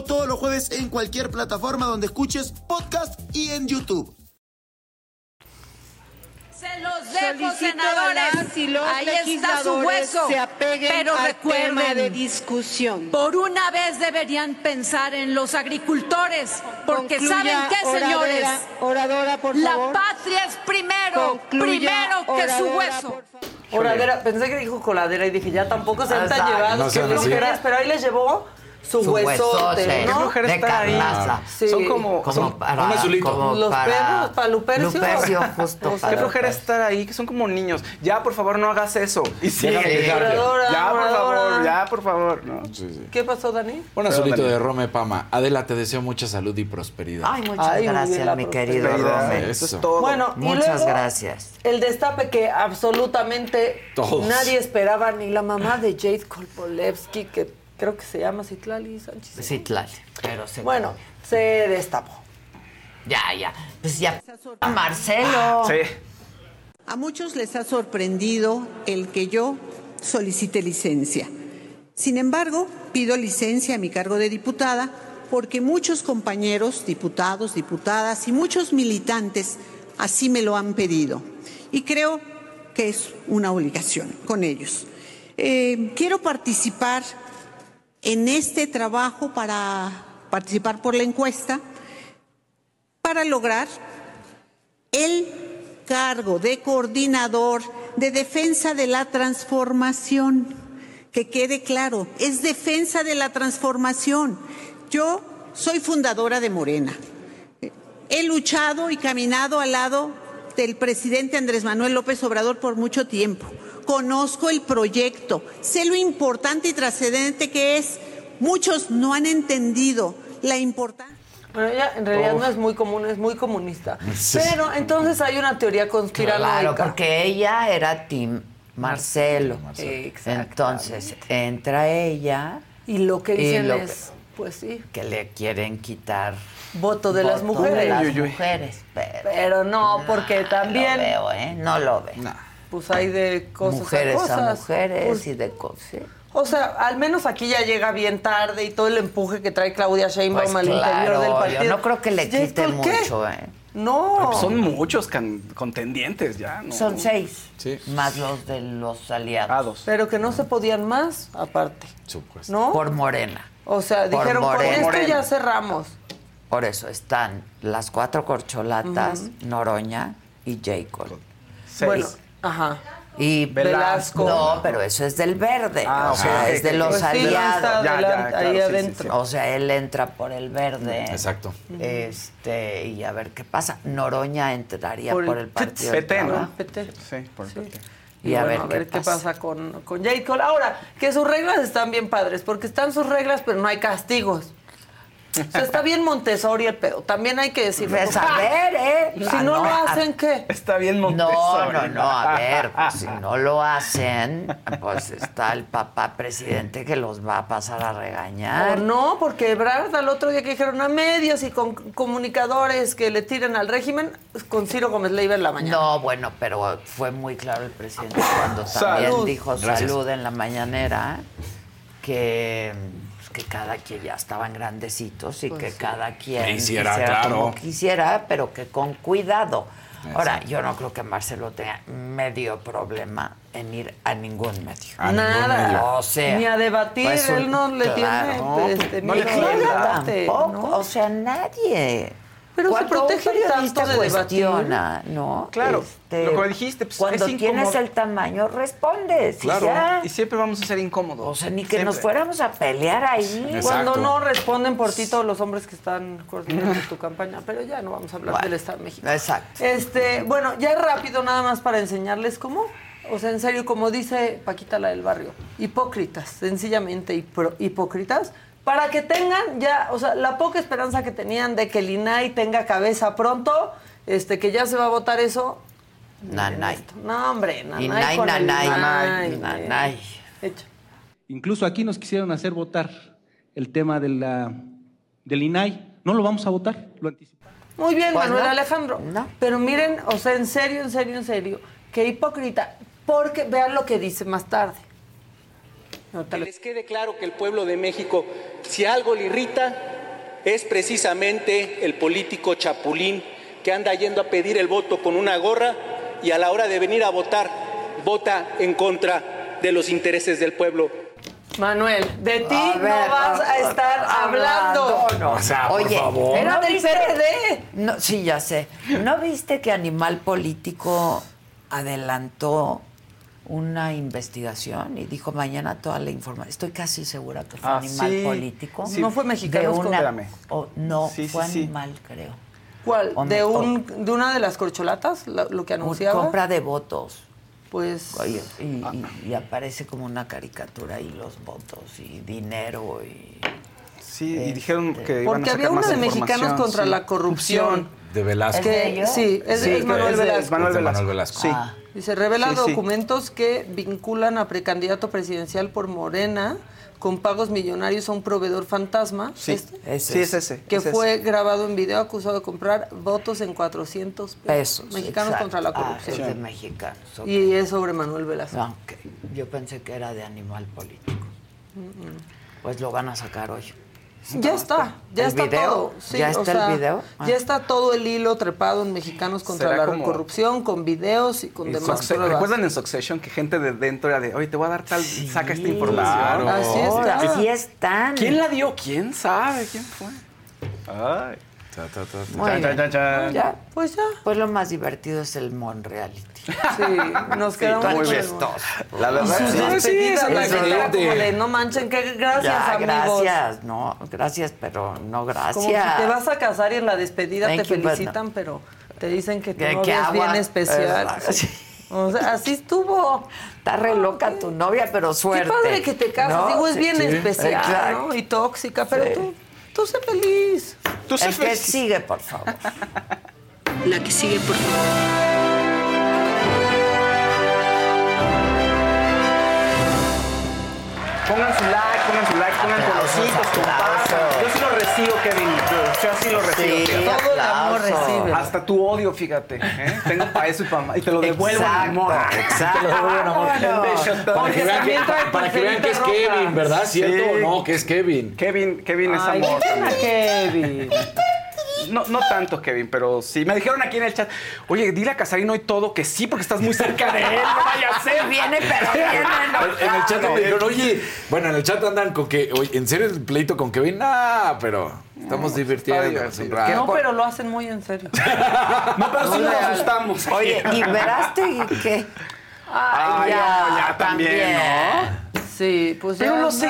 todos los jueves en cualquier plataforma donde escuches podcast y en YouTube. Se los dejo, Solicito senadores. y los Ahí está su hueso. se apeguen Pero al recuerden, tema de discusión. Por una vez deberían pensar en los agricultores, porque Concluya, ¿saben qué, oradora, señores? Oradora, por La favor. patria es primero, Concluya, primero que su hueso. Oradera, pensé que dijo coladera y dije, ya tampoco se han tan llevados, No flojeras, pero ahí les llevó su, Su huesote, huesote. ¿no? Qué flojera De estar ahí. carnaza. Sí. Son como- Como son- para- un azulito. como Los para- perros, para Lupercio. Lupercio, justo. Qué para flojera estar ahí, que son como niños. Ya, por favor, no hagas eso. Y. Oradora, Ya, por favor, ya, por favor. No. ¿Qué pasó, Dani? Un azulito de Rome Pama. Adela, te deseo mucha salud y prosperidad. Ay, muchas Ay, gracias, mi querido. Rome. Eso es todo. Bueno, y Muchas luego, gracias. El destape que absolutamente Todos. nadie esperaba, ni la mamá de Jade Kolpolevsky, que creo que se llama Citlali Sánchez. Sí, claro. Pero se Bueno, se destapó. Ya, ya. Pues ya. Marcelo. Sí. A muchos les ha sorprendido el que yo solicite licencia. Sin embargo, pido licencia a mi cargo de diputada porque muchos compañeros, diputados, diputadas y muchos militantes así me lo han pedido. Y creo que es una obligación con ellos. Eh, quiero participar en este trabajo para participar por la encuesta para lograr el cargo de coordinador de defensa de la transformación. Que quede claro, es defensa de la transformación. Yo soy fundadora de Morena. He luchado y caminado al lado del presidente Andrés Manuel López Obrador por mucho tiempo. Conozco el proyecto, sé lo importante y trascendente que es. Muchos no han entendido la importancia. Bueno, ella en realidad Uf. no es muy común, es muy comunista. Sí. Pero entonces hay una teoría conspiranoica. Claro, porque ella era Tim Marcelo. Exactamente. Entonces, entra ella. Y lo que dicen lo es, pues sí, que le quieren quitar voto de las mujeres. de las mujeres, pero Pero no, porque también, lo veo, ¿eh? No lo ve. Pues hay de cosas mujeres a cosas. a mujeres Pues, y de cosas. o sea, al menos aquí ya llega bien tarde y todo el empuje que trae Claudia Sheinbaum Pues al interior del partido. yo no creo que le ¿Y esto quite qué? mucho, ¿eh? No. Son muchos can- contendientes ya, ¿no? Son seis. Sí. Más los de los aliados. Pero que no se podían más, aparte. Supuesto. ¿No? Por Morena. O sea, Por dijeron, con Morena. esto Morena. ya cerramos. Por eso están las cuatro corcholatas, Noroña y Jacob. Bueno, ajá. Y Velasco. No, pero eso es del verde. Ah, o sea, es de los pues aliados. está Ya, ya, adelante- claro, ahí sí, sí, adentro. sí. O sea, él entra por el verde. Exacto. Este, y a ver qué pasa. Noroña entraría por, Por el, partido. PT, ¿no? PT. Sí, por el PT. Y, Y, a, bueno, ver qué, pasa. con, con J. Cole. Ahora, que sus reglas están bien padres, porque están sus reglas, pero no hay castigos. O sea, está bien Montessori el pedo. También hay que decirlo. Pues, a ver, ¿eh? Si Ah, no, no, lo hacen, ¿qué? Está bien No, Montessori. no, no, a ver, pues, si no lo hacen, pues está el papá presidente que los va a pasar a O regañar. no, porque Ebrard al otro día que dijeron a medios y con comunicadores que le tiren al régimen, con Ciro Gómez Leiva en la mañana. No, bueno, pero fue muy claro el presidente cuando también Salud. dijo Gracias. salud en la mañanera que, pues, que cada quien ya estaban grandecitos y Pues que sí. cada quien claro. como quisiera, pero que con cuidado. Ahora, yo no creo que Marcelo tenga medio problema en ir a ningún medio. A ningún Nada. medio. O sea, Ni a debatir, pues, él no le claro. tiene este, no le debate, Tampoco, ¿no? o sea, nadie. Pero se periodista tanto de cuestiona, ¿no? Claro, Este, lo que dijiste, pues, cuando es tienes incómodo. el tamaño, respondes. y Claro. ya. Y siempre vamos a ser incómodos. O sea, ni que Siempre. nos fuéramos a pelear ahí. Exacto. Cuando no responden por ti todos los hombres que están coordinando tu campaña, pero ya no vamos a hablar Bueno, del Estado de México. Exacto. Este, bueno, ya rápido nada más para enseñarles cómo, o sea, en serio, como dice Paquita la del barrio, hipócritas, sencillamente hipro- hipócritas, para que tengan ya, o sea, la poca esperanza que tenían de que el INAI tenga cabeza pronto, este, que ya se va a votar eso. Nanay. No, hombre, nanay Inay, con el nanay. Inay, Nanay. Hecho. Incluso aquí nos quisieron hacer votar el tema de la, del INAI. No lo vamos a votar, lo anticipamos. Muy bien, Pues Manuel no. Alejandro. No. Pero miren, o sea, en serio, en serio, en serio, qué hipócrita. Porque vean lo que dice más tarde. Que les quede claro que el pueblo de México, si algo le irrita, es precisamente el político chapulín que anda yendo a pedir el voto con una gorra y a la hora de venir a votar, vota en contra de los intereses del pueblo. Manuel, de ti A no ver, vas a estar hablando. no. O sea, por Oye, favor. Era ¿no del viste? PRD. No, sí, ya sé. ¿No viste que Animal Político adelantó una investigación y dijo mañana toda la información? Estoy casi segura que fue Ah, Animal sí. Político. Sí. No fue mexicano, una, Espérame. o- no, Sí, fue sí. Animal, creo. ¿Cuál? ¿De, me- un, ¿De una de las corcholatas? Lo, lo que anunciaba. Compra de votos. Pues. Oye, y, y- y aparece como una caricatura y los votos y dinero y... Sí, y Este, dijeron que iban a Porque sacar había una más de mexicanos contra sí. la corrupción. De Velasco. ¿Es de Que, ellos? sí, es, Sí, es Manuel es de- Velasco. es Manuel Es de Velasco. Manuel Velasco. Sí. Ah. Dice, revela Sí, sí. documentos que vinculan a precandidato presidencial por Morena con pagos millonarios a un proveedor fantasma. Sí, este, Ese sí, es. es ese. que es ese. fue grabado en video acusado de comprar votos en 400 pesos. Pesos. Mexicanos exacto. contra la Ah, corrupción. es de mexicanos. y es sobre Manuel Velasco. Ah, ok. Yo pensé que era de animal político. Pues lo van a sacar hoy. Ya está, ya ¿El está video? todo. Sí, ¿Ya o está el sea, video? Ah. Ya está todo el hilo trepado en Mexicanos contra la como- corrupción, con videos y con En demás Succe- pruebas. ¿Recuerdan en Succession que gente de dentro era de, oye, te voy a dar tal, saca esta información? Así está. Así están. ¿Quién la dio? ¿Quién sabe? ¿Quién fue? Ay. Chan, chan, chan. Ya, Pues ya. pues lo más divertido es el Mon Reality. Sí, nos quedamos muy con bien. el- La verdad, sí. despedidas, Sí, la es de, no manchen, que gracias, Ya, amigos. gracias. No, gracias, pero no gracias. Como si te vas a casar y en la despedida Thank te you, but felicitan, pero te dicen que tu Que- novia que es bien especial. Sí. O sea, así estuvo. Está re loca tu novia, pero suerte. Qué padre que te casas. ¿no? Digo, es Sí, bien sí. especial, Exacto. ¿no? Y tóxica, pero Sí. tú, tú sé feliz. Tú sé El que feliz. sigue, por favor. La que sigue, por favor. Pongan su like, pongan su like, pongan colorcitos, compartan. Yo sí lo recibo, Kevin. Yo, sí lo recibo. Sí, fíjate. Todo el amor recibe. Hasta tu odio, fíjate. ¿eh? Tengo para eso y para Y te lo devuelvo en Exacto, amor. exacto. Te lo devuelvo en amor. Beso, todo. Para que, vean que, también trae para que vean que es. Kevin, ¿verdad? ¿Cierto Sí. o no? Que es Kevin. Kevin, Kevin es Ay, amor. Kevin. No, no tanto, Kevin, pero sí. Me dijeron aquí en el chat, oye, dile a Casarino y todo que sí, porque estás muy cerca de él, no vaya a ser. Viene, pero viene. En, en el chat me dijeron, oye, bueno, en el chat andan con que, oye, ¿en serio el pleito con Kevin? Nah, pero estamos divirtiéndonos un rato. No, pero lo hacen muy en serio. No, pero sí No nos asustamos. Oye, ¿y Verástegui qué? Ah, ya, ya también, ¿no? Sí, pues Pero ya no sé,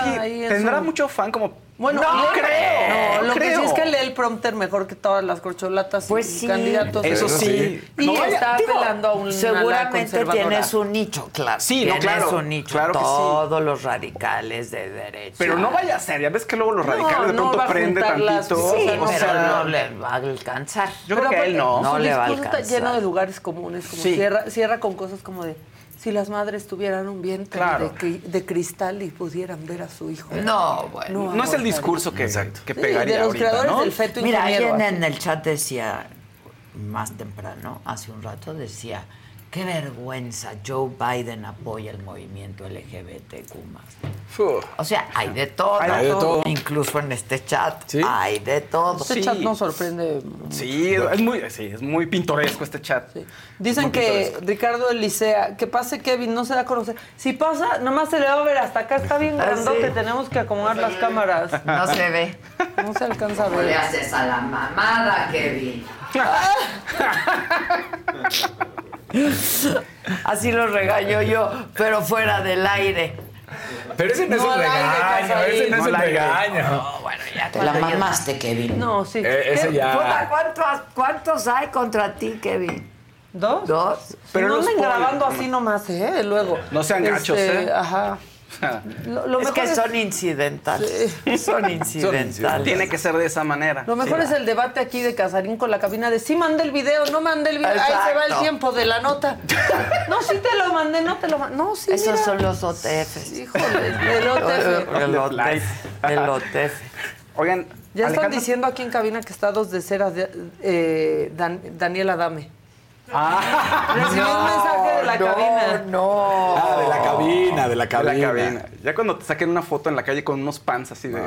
tendrá mucho fan como... Bueno, no, lee- creo. No, no lo que sí es que lee el prompter mejor que todas las corcholatas Pues y sí. candidatos. Eso sí. Y No, está digo, apelando a un Seguramente tienes un nicho, claro. Sí, no, tienes claro, un nicho. claro que sí. Todos los radicales de derecha. Pero no vaya a ser, ya ves que luego los No, radicales de no pronto va a prende tantito. Sí, o pero sea, no le va a alcanzar. Yo creo que a él no. No le va a discurso está alcanzar. lleno de lugares comunes, como Sí. cierra, cierra con cosas como de si las madres tuvieran un vientre Claro. de, cri- de cristal y pudieran ver a su hijo. No, bueno. No es el discurso que, que Sí, pegaría de los ahorita, creadores ¿no? del feto Mira, alguien en el chat decía, más temprano, hace un rato, decía, qué vergüenza, Joe Biden apoya el movimiento LGBTQ+. O sea, hay de todo. Hay de todo. Incluso en este chat hay de todo. Este chat nos sorprende. Sí, es muy, sí, es muy pintoresco este chat. Dicen que pintoresco. Ricardo Elisea, que pase Kevin, no se da a conocer. Si pasa, nomás se le va a ver hasta acá, está bien Ah, grandote, sí. tenemos que acomodar las cámaras. No se ve. No se alcanza a No ver. le haces a la mamada, Kevin. Así lo regaño yo, pero fuera del aire. Pero ese no, es No, un al aire, regaño, ese no es No, un al aire. regaño. bueno, ya te la mamaste, Kevin. No, sí. Eh, ese ya. ¿Cuántos, ¿Cuántos hay contra ti, Kevin? ¿Dos? Dos. Pero no los anden grabando así nomás, ¿eh? Luego. No sean gachos, Este, ¿eh? Ajá. Lo, lo es mejor que es, son incidentales. Son incidentales. Tiene que ser de esa manera. lo mejor Sí, es el debate aquí de Casarín con la cabina de sí mandé el video, no mandé el video. Ahí se va el tiempo de la nota. No, sí te lo mandé, no te lo mandé. No, sí, Esos mira. son los OTFs. Híjole, el OTF. El OTF. El OTF. Oigan, Ya están diciendo aquí en cabina que está dos de cera de, eh, Dan- Daniela Dame. Ah, Recibí un mensaje de la no, cabina. No. Ah, de la cabina, de la de cabina. la cabina. Ya cuando te saquen una foto en la calle con unos pants así de.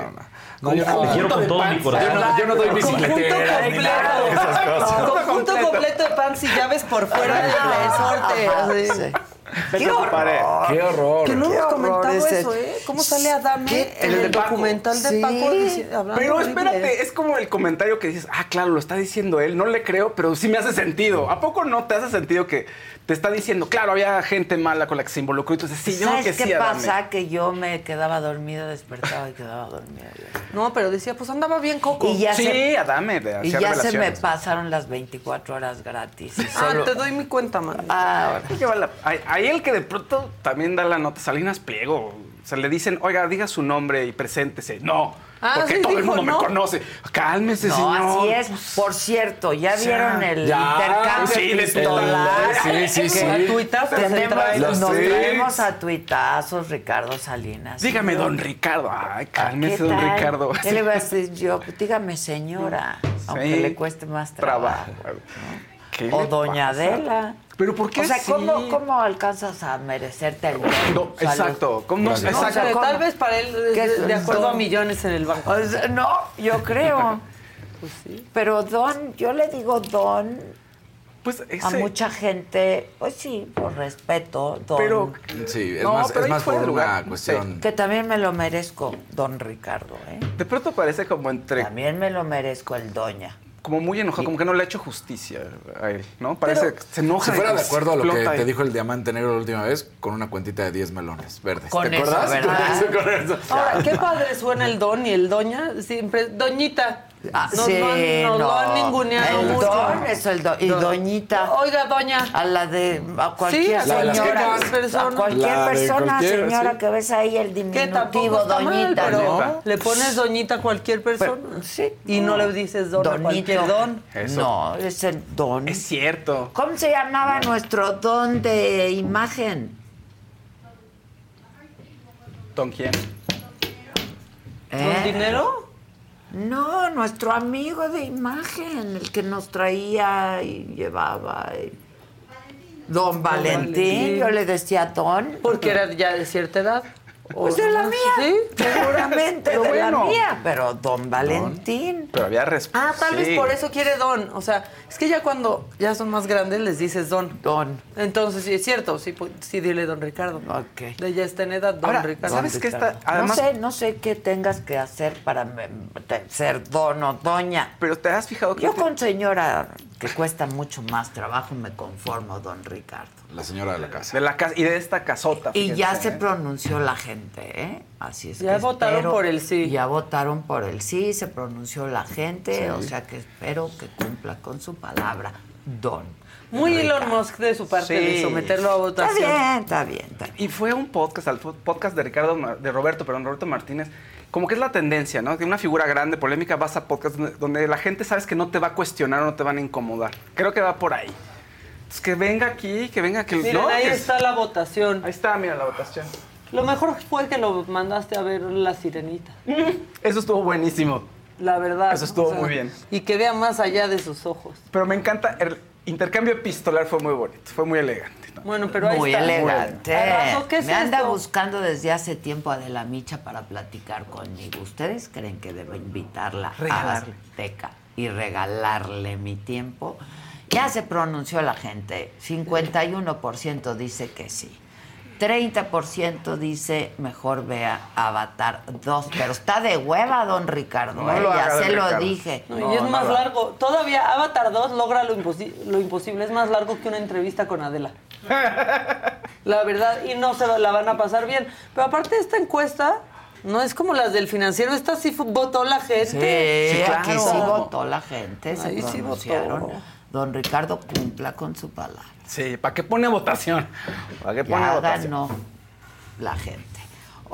No, yo no, Te quiero con todo mi corazón. yo no, yo no doy Conjunto bicicletera ni nada de esas cosas. Conjunto completo de pants y llaves por fuera del resorte. Así. sí. Vete ¡Qué a tu pared. horror! Qué horror. Que no Qué hemos horror comentado ese. eso, ¿eh? ¿Cómo sale Adame ¿Qué? en El documental de Sí. Paco? hablando Pero horrible? espérate, es como el comentario que dices, ah, claro, lo está diciendo él, no le creo, pero sí me hace sentido. ¿A poco no te hace sentido que te está diciendo, claro, había gente mala con la que se involucró? Y tú dices, sí, yo creo ¿Sabes que qué sí, Adame. pasa? Que yo me quedaba dormida, despertaba y quedaba dormida. No, pero decía, pues andaba bien Coco. Y ya Sí, se, Adame, de y ya se me pasaron las 24 horas gratis. Ah, solo- te doy mi cuenta, man. Ah, ahora. Vale Hay el que de pronto también da la nota, Salinas Pliego. O sea, le dicen, oiga, diga su nombre y preséntese. No, Ah, porque sí, todo el mundo ¿no? me conoce. Cálmese, No, señor. así es. Por cierto, ¿ya sea, vieron el ya, intercambio sí, de epistolar? Sí, sí, sí. A tuitazos Tenemos, nos traemos a tuitazos, Ricardo Salinas. Dígame, don Ricardo. Ay, cálmese, ¿Qué don? Ricardo. ¿Qué le voy a decir yo? Dígame, señora, aunque le cueste más trabajo. Trabajo. ¿Qué O doña pasa? Adela. ¿Pero por qué O sea? ¿cómo, ¿cómo alcanzas a merecerte el No, exacto. ¿Cómo no? O Exacto. sea, ¿cómo? tal vez para él, ¿Qué de, acuerdo a don? millones en el banco. O sea, no, yo creo. Pues sí. Pero don, yo le digo don Pues a mucha gente, pues sí, por respeto, don. Pero... Sí, es No, más, pero es más por lugar, una cuestión. que también me lo merezco, don Ricardo, ¿eh? De pronto parece como entre... También me lo merezco el doña. Como muy enojado, como que no le ha hecho justicia a él, ¿no? Parece que se enoja. Si fuera de acuerdo a lo que te dijo el diamante negro la última vez, con una cuentita de 10 melones verdes. Con ¿Te eso, acuerdas? ¿verdad? Con eso. Ahora, qué padre suena el don y el doña. Siempre, doñita. Ah, Nos sí, lo han- nos lo no. han ninguneado El mucho. don es el don. Y Don. doñita. Oiga, doña. A la de a cualquier Sí, la de señora. persona. A cualquier La persona, cualquier, señora, sí. que ves ahí el diminutivo, está mal, doñita, pero ¿no? le pones doñita a cualquier persona. sí. Y no le dices don a Donito. cualquier don. Eso. No, es el don. Es cierto. ¿Cómo se llamaba nuestro don de imagen? ¿Don quién? ¿Con ¿Eh? dinero? No, nuestro amigo de imagen, el que nos traía y llevaba. y- Don Valentín, Valentín. yo le decía don. Porque era ya de cierta edad. Pues de la mía. Sí, Seguramente Pero de bueno. la mía, pero don Valentín. Pero había respeto. Ah, tal vez por eso quiere Don. O sea, es que ya cuando ya son más grandes les dices Don. Don. Entonces, sí, es cierto. Sí, sí dile Don Ricardo. Ok. De ya está en edad, Don Ahora, Ricardo. ¿sabes Don qué está- además- No sé, no sé qué tengas que hacer para me- te- ser don o doña. Pero te has fijado que Yo te- con señora que cuesta mucho más trabajo me conformo, don Ricardo. La señora de la casa. de la casa y de esta casota. Y ya se ¿eh? pronunció la gente, ¿eh? Así es Ya que votaron espero- por el sí. Ya votaron por el sí, se pronunció la gente, o sea que espero que cumpla con su palabra, don. Muy Elon Ricardo. Musk de su parte Sí. de someterlo a Está votación. bien, está bien, está bien. Y fue un podcast, al podcast de Ricardo, de Roberto, perdón, Roberto Martínez. Como que es la tendencia, ¿no? Que una figura grande, polémica, vas a podcast donde, donde la gente sabes que no te va a cuestionar o no te van a incomodar. Creo que va por ahí. Entonces, que venga aquí, que venga, que Miren, no, ahí que- está la votación. Ahí está, mira la votación. Lo mejor fue que lo mandaste a ver la sirenita. Eso estuvo buenísimo. La verdad. Eso estuvo muy bien. Y que vea más allá de sus ojos. Pero me encanta, el intercambio epistolar fue muy bonito, fue muy elegante. ¿no? Bueno, pero ahí Muy está. elegante. Arraso, ¿qué es Me anda esto? buscando desde hace tiempo Adela Micha para platicar conmigo. ¿Ustedes creen que debo invitarla Regalarle. a Azteca y regalarle mi tiempo? Ya se pronunció la gente. 51% dice que sí. 30% dice mejor vea Avatar 2. Pero está de hueva, don Ricardo. No ¿eh? lo ya se lo Ricardo. dije. No, y es no más largo. Todavía Avatar 2 logra lo, imposi- lo imposible. Es más largo que una entrevista con Adela. La verdad, y no se la van a pasar bien. Pero aparte de esta encuesta, no es como las del financiero. Esta sí votó la gente. Sí, Sí, aquí claro. sí votó la gente, se Ahí sí votó. Don Ricardo cumpla con su palabra. Sí, ¿para qué pone votación? ¿Para qué pone Ya votación? ganó la gente.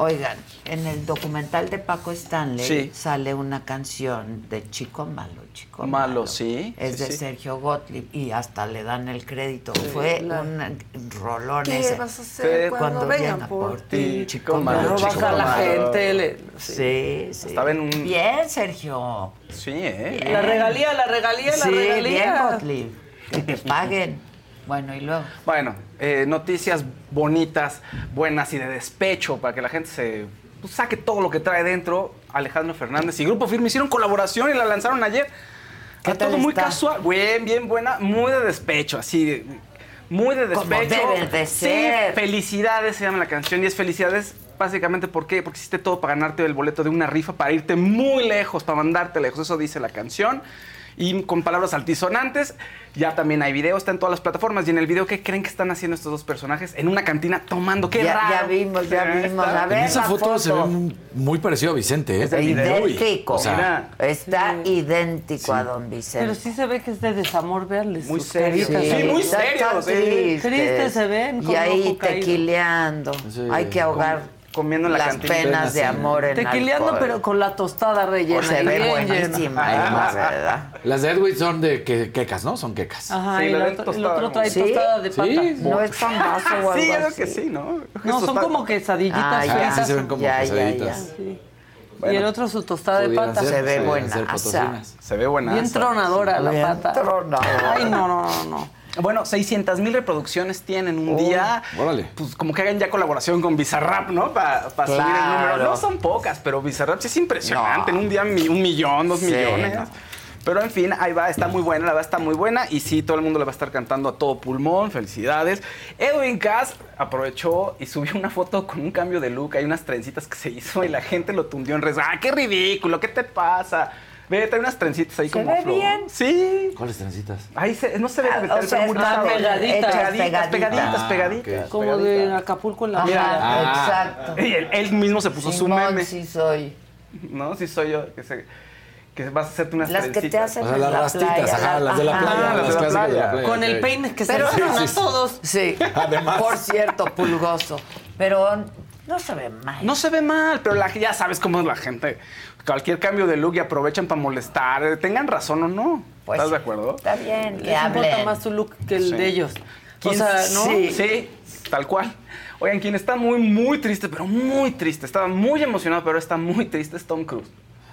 Oigan, en el documental de Paco Stanley Sí. sale una canción de Chico Malo, Chico Malo, sí, Es sí, de sí. Sergio Gottlieb y hasta le dan el crédito. Fue la- un rolón ¿Qué ese. vas a hacer cuando vengan por ti? Chico Malo, Malo, Chico baja la Malo. gente. le- Sí, sí. Estaba en un- Bien, Sergio. Sí, ¿eh? La regalía, la regalía, la sí, bien, regalía. Gottlieb. Que te paguen. Bueno, y luego. Bueno, eh, noticias bonitas, buenas y de despecho para que la gente se pues, saque todo lo que trae dentro. Alejandro Fernández y Grupo Firme hicieron colaboración y la lanzaron ayer. ¿Qué todo muy está? casual, bien, bien buena, muy de despecho, así, muy de Como despecho. debe de ser. Sí, felicidades se llama la canción y es felicidades básicamente ¿por qué? porque hiciste todo para ganarte el boleto de una rifa para irte muy lejos, para mandarte lejos, eso dice la canción. Y con palabras altisonantes, ya también hay video, está en todas las plataformas. Y en el video, ¿qué creen que están haciendo estos dos personajes? En una cantina tomando. ¡Qué Ya- raro! ya vimos, ya vimos. A ver, En esa la foto, se ve foto. muy- parecido a Vicente, ¿eh? Es idéntico. o sea, Mira. Está idéntico a don Vicente. Pero sí se ve que es de desamor, verles. Muy serio. Sí, muy serio, tristes. Se ven, Y ahí tequileando. Sí. Hay que ahogar Comiendo en la las cantina. penas de Sí. amor en Tequileando, alcohol. pero con la tostada rellena. O se ve buenísima. Las de Edwin son de que, quecas, ¿no? Son quecas. Ajá, Sí, y la otro, el otro trae ¿Sí? tostada de Sí. pata. No es pambazo o algo Sí, creo que sí, ¿no? No, son como quesadillitas. Ah, ya, sí se ven como ya, ya, quesadillas. ya. Sí. Bueno, y el otro su tostada de pata. ser, Se ve buena. Se ve buena. Bien tronadora la Bien pata. tronadora. Ay, no, no, no, no. Bueno, 600 mil reproducciones tienen un día. órale. Pues como que hagan ya colaboración con Bizarrap, ¿no? Para subir el Claro. número. No son pocas, pero Bizarrap sí es impresionante. No. En un día un millón, dos Sí, millones. no. Pero en fin, ahí va, está muy buena, la verdad está muy buena. Y sí, todo el mundo le va a estar cantando a todo pulmón. Felicidades. Edwin Cass aprovechó y subió una foto con un cambio de look. Hay unas trencitas que se hizo y la gente lo tundió en redes. ¡Ah, qué ridículo! ¿Qué te pasa? Ve, trae unas trencitas ahí ¿Se como ve flor. bien? Sí. ¿Cuáles trencitas? Ahí se, no se ve Ah, o sea, muy están pegaditas. pegaditas, pegaditas, Ah, pegaditas. Como de Acapulco en la playa. Ajá, Ah. exacto. Y él, él mismo se puso su meme. sí soy. No, sí soy yo. Que, se, que vas a hacerte unas Las que te hacen O sea, en las la rastitas, playa. ajá, las de la Ajá. playa, las las de la clásicas de la playa. Con el peine que se Pero no, a todos. Sí. Además. Por cierto, pulgoso. Pero no se ve mal. No se ve mal, pero la, ya sabes cómo es la gente. Cualquier cambio de look y aprovechan para molestar. eh, Tengan razón o no. Pues ¿Estás sí. de acuerdo? Está bien, que hablen. más su look que el Sí. de ellos. O ¿Quién- sea, ¿no? Sí, sí, tal cual. Oigan, quien está muy, muy triste, pero muy triste, estaba muy emocionado, pero está muy triste, es Tom Cruise.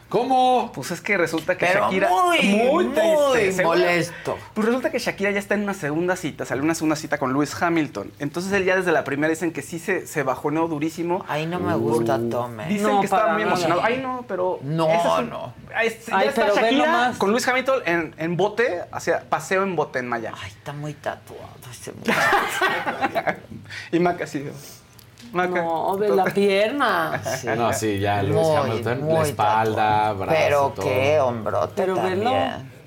¿Cómo? Pues es que resulta que Pero Shakira. muy, muy triste, seguro. molesto. Pues resulta que Shakira ya está en una segunda cita, salió una segunda cita con Lewis Hamilton. Entonces él ya desde la primera dicen que sí se, se bajoneó durísimo. Ahí no me gusta Tome. Dicen No, que estaba muy emocionado. Ay, no, pero. No, ese es un- no. Ahí es- Ay, está pero ve Shakira nomás. con Lewis Hamilton en, en bote, hacia paseo en bote en Miami. Ay, está muy tatuado ese y Maca así. No, ve la pierna. No, sí, ya Lewis Muy, Hamilton, muy la espalda, brazos. Pero todo. qué hombrote Pero también. velo.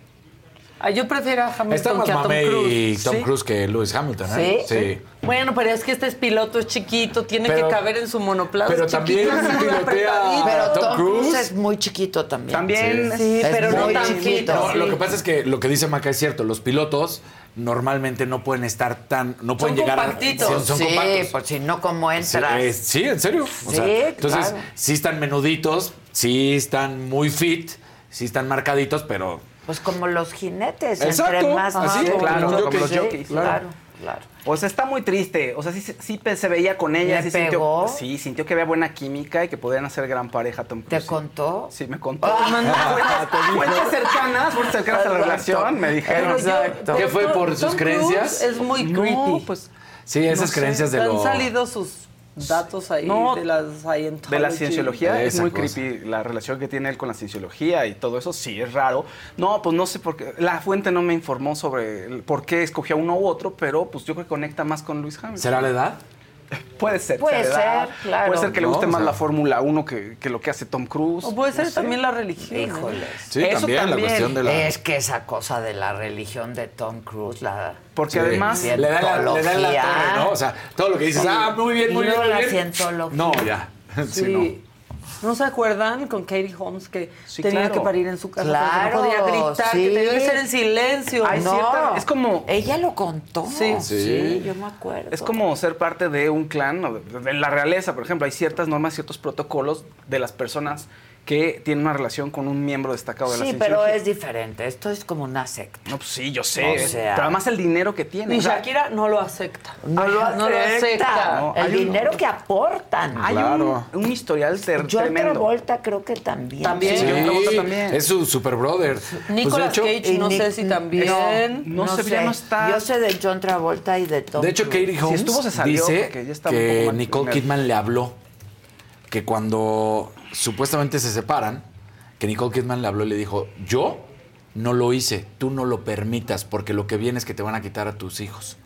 Ay, yo prefiero a Hamilton Está más que a Tom mame y Cruise. Tom ¿Sí? Cruise que Lewis Hamilton, ¿eh? ¿Sí? Bueno, pero es que este es piloto, es chiquito, tiene Pero- que caber en su monoplaza. pero es chiquito, también es muy pilotea-. Pero Tom Tom Cruise Cruise es muy chiquito también. También. Sí, pero no tan chiquito. No. Lo sí. que pasa es que lo que dice Maca es cierto. Los pilotos normalmente no pueden estar tan. No pueden Son llegar compactitos. a. Son, son sí, compactos. pues si no, ¿cómo Sí, entras? eh, sí, en serio. O sea, Sí, entonces, claro. sí están menuditos, sí están muy fit, sí están marcaditos, pero. Pues como los jinetes, Exacto, entre más así, claro, como los Sí, jockeys, Claro, claro. Claro. O sea, está muy triste. O sea, sí, sí se veía con ella. ¿Le sí pegó? Sintió, sí, sintió que había buena química y que podían hacer gran pareja Tom Cruise. ¿Te contó? Sí, me contó. Ah, Fuentes- Fuentes cercanas, fuentes cercanas a la relación me dijeron. Exacto. ¿Qué fue por Tom sus creencias? Es muy creepy. No, pues Sí, esas No sé, creencias de Han lo. salido sus datos ahí No, de la Scientology. de la cienciología es muy cosa. creepy la relación que tiene él con la cienciología y todo eso sí es raro. No, pues no sé por qué. La fuente no me informó sobre el por qué escogió uno u otro, pero pues yo creo que conecta más con Luis Hamilton. ¿Será la edad? Puede ser. Puede ser, claro. Puede ser que le No, guste o más sea. la Fórmula 1 que, que lo que hace Tom Cruise. O puede ser No sé. también la religión. Híjoles. Sí, Eso también, la también. cuestión de la. Es que esa cosa de la religión de Tom Cruise, la Porque Sí. además... le da, la, le da la torre, ¿no? O sea, todo lo que dices, Sí. ah, muy bien, muy Y bien. muy la bien. cientología. No, ya. Sí, no. ¿No se acuerdan con Katie Holmes que Sí, tenía claro. que parir en su casa? Claro, porque no podía gritar, sí. que tenía que ser en silencio. Hay no, cierta- es como- Ella lo contó. Sí. Sí. yo me acuerdo. Es como ser parte de un clan, de la realeza, por ejemplo. Hay ciertas normas, ciertos protocolos de las personas que tienen una relación con un miembro destacado de la Sí, ciencia. pero es diferente. Esto es como una secta. No, pues sí, yo sé. O sea- pero además el dinero que tiene. Y o sea, Shakira no lo acepta. No lo acepta. No lo acepta. No, El un- dinero que aportan. hay Claro. un, un historial ter- John tremendo. Travolta creo que también. También. Sí, John Travolta también. es su super brother. Nicolas Pues, hecho, Cage, no sé si también. No sé, ya no está. Yo sé de John Travolta y de Tom De hecho. Katie Holmes estuvo, se salió, dice porque ya que Nicole. Kidman le habló que cuando supuestamente se separan, que Nicole Kidman le habló y le dijo, yo no lo hice, tú no lo permitas, porque lo que viene es que te van a quitar a tus hijos,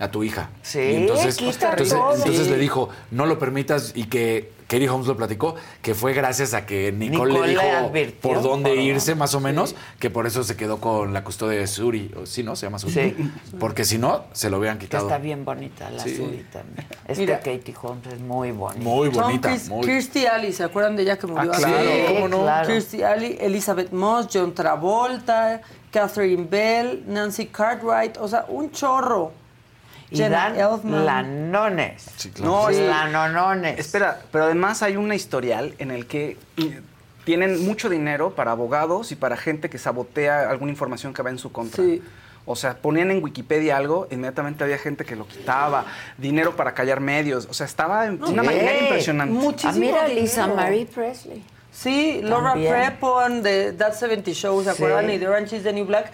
a tu hija. Sí, y entonces, entonces, entonces Sí. le dijo, no lo permitas y que Katie Holmes lo platicó, que fue gracias a que Nicole, Nicole le dijo advirtió por dónde por irse más o menos, que por eso se quedó con la custodia de Suri, o sí, ¿no? Se llama Suri. Sí. Porque si no, se lo hubieran quitado. está bien bonita la Sí. Suri también. Es Mira. que Katie Holmes es muy bonita. Muy bonita. Muy- Kirstie Alley, ¿se acuerdan de ella que murió Ah, claro, Sí, ¿cómo no? claro. Kirstie Alley, Elizabeth Moss, John Travolta, Catherine Bell, Nancy Cartwright, o sea, un chorro. Y Jenna dan Elfman. lanones. Sí, claro. No, Sí. es- Lanonones. Espera, pero además hay un historial en el que tienen mucho dinero para abogados y para gente que sabotea alguna información que va en su contra. Sí. O sea, ponían en Wikipedia algo, inmediatamente había gente que lo quitaba, dinero para callar medios. O sea, estaba en una maquinaria impresionante. Muchísimo Ah, mira, Lisa dinero. Marie Presley. Sí, Laura También. Prepon de That 70 Show, ¿se Sí. acuerdan? Y The Orange is the New Black.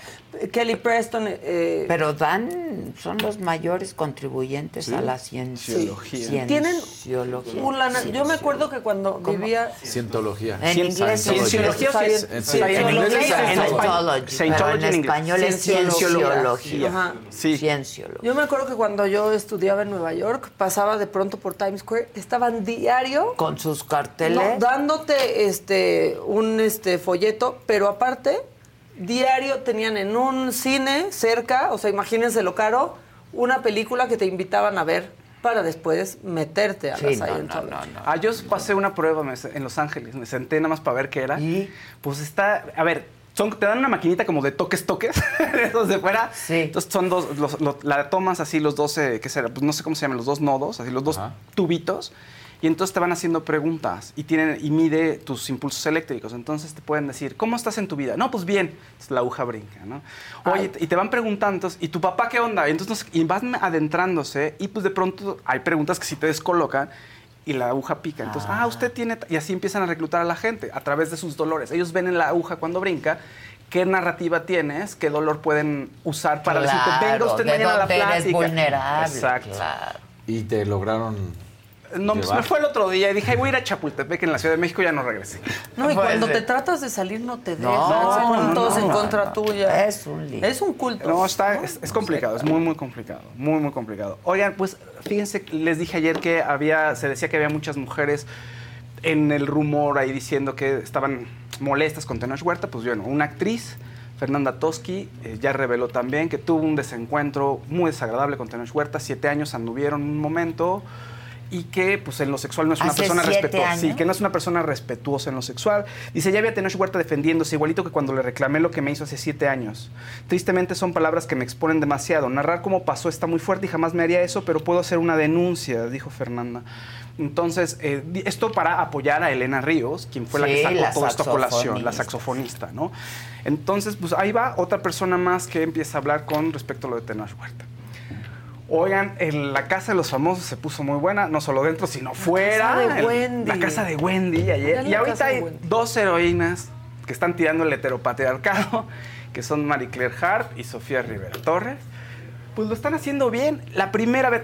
Kelly Preston. eh, Pero dan, son los mayores contribuyentes a la ciencia. Ciología. Tienen lana- Yo me acuerdo que cuando vivía... Cientología. En inglés Cienciología, en- en español es Cienciología. Sí. Cienciología. Yo me acuerdo que cuando yo estudiaba en Nueva York, pasaba de pronto por Times Square, estaban diario Con sus no, carteles. dándote este un este folleto, pero aparte diario tenían en un cine cerca, o sea, imagínense lo caro, una película que te invitaban a ver para después meterte a Sí, la no, no, no, no. Ah, yo pasé una prueba en Los Ángeles, me senté nada más para ver qué era. ¿Y? Pues está, a ver, son, te dan una maquinita como de toques, toques, de esos de fuera. Sí. Entonces son dos, los- los- la tomas así los dos, eh, ¿qué será? Pues no sé cómo se llaman, los dos nodos, así los dos Ajá. tubitos. Y entonces te van haciendo preguntas y, tienen, y mide tus impulsos eléctricos. Entonces te pueden decir, ¿cómo estás en tu vida? No, pues bien. Entonces la aguja brinca, ¿no? Oye, y te van preguntando, entonces, ¿y tu papá qué onda? Y entonces y van adentrándose y pues de pronto hay preguntas que sí te descolocan y la aguja pica. Entonces, ah, usted tiene... ta-". Y así empiezan a reclutar a la gente a través de sus dolores. Ellos ven en la aguja cuando brinca qué narrativa tienes, qué dolor pueden usar para decirte, venga Claro, usted de mañana a la dónde eres plática. vulnerable, Exacto. Y te lograron. No, pues me fue el otro día y dije, "Ay, voy a ir a Chapultepec en la Ciudad de México y ya no regresé. No, y cuando te tratas de salir no te dejan. No, no, todos no, en contra no. tuya. Es un lío. Es un culto. No, está, es, es complicado, es muy, muy complicado, muy, muy complicado. Oigan, pues fíjense, les dije ayer que había, se decía que había muchas mujeres en el rumor ahí diciendo que estaban molestas con Tenoch Huerta, pues bueno, una actriz, Fernanda Toski, eh, ya reveló también que tuvo un desencuentro muy desagradable con Tenoch Huerta, siete años anduvieron un momento y que pues en lo sexual no es una ¿Hace persona respetuosa. Sí, que no es una persona respetuosa en lo sexual. Dice, ya había Tenoch Huerta defendiéndose, igualito que cuando le reclamé lo que me hizo hace siete años. Tristemente son palabras que me exponen demasiado. Narrar cómo pasó está muy fuerte y jamás me haría eso, pero puedo hacer una denuncia, dijo Fernanda. Entonces, eh, esto para apoyar a Elena Ríos, quien fue la que sacó la todo esto a colación, la saxofonista. saxofonista, ¿no? Entonces, pues ahí va otra persona más que empieza a hablar con respecto a lo de Tenoch Huerta. Oigan, en la casa de los famosos se puso muy buena, no solo dentro, sino fuera. casa de El- Wendy. La casa de Wendy ayer. La Y ahorita hay dos heroínas que están tirando el heteropatriarcado, que son Marie Claire Hart y Sofía Rivera Torres. Pues lo están haciendo bien. La primera vez.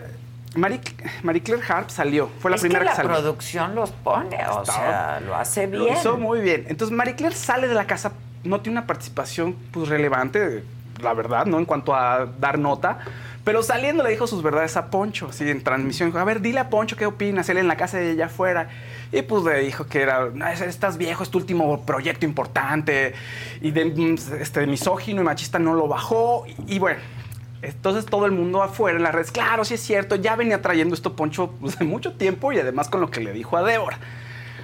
Marie, Marie Claire Hart salió, fue la es primera que la que salió. producción los pone, o sea, lo hace Lo bien. hizo muy bien. Entonces, Marie Claire sale de la casa, no tiene una participación pues, relevante, la verdad, ¿no? En cuanto a dar nota. Pero saliendo le dijo sus verdades a Poncho, así en transmisión. Dijo, a ver, dile a Poncho qué opinas, él en la casa de ella afuera. Y pues le dijo que era, "No, es- estás viejo, es tu último proyecto importante. Y de, este, misógino y machista no lo bajó. Y, y bueno, entonces todo el mundo afuera en las redes, claro, sí es cierto, ya venía trayendo esto Poncho pues, de mucho tiempo y además con lo que le dijo a Débora.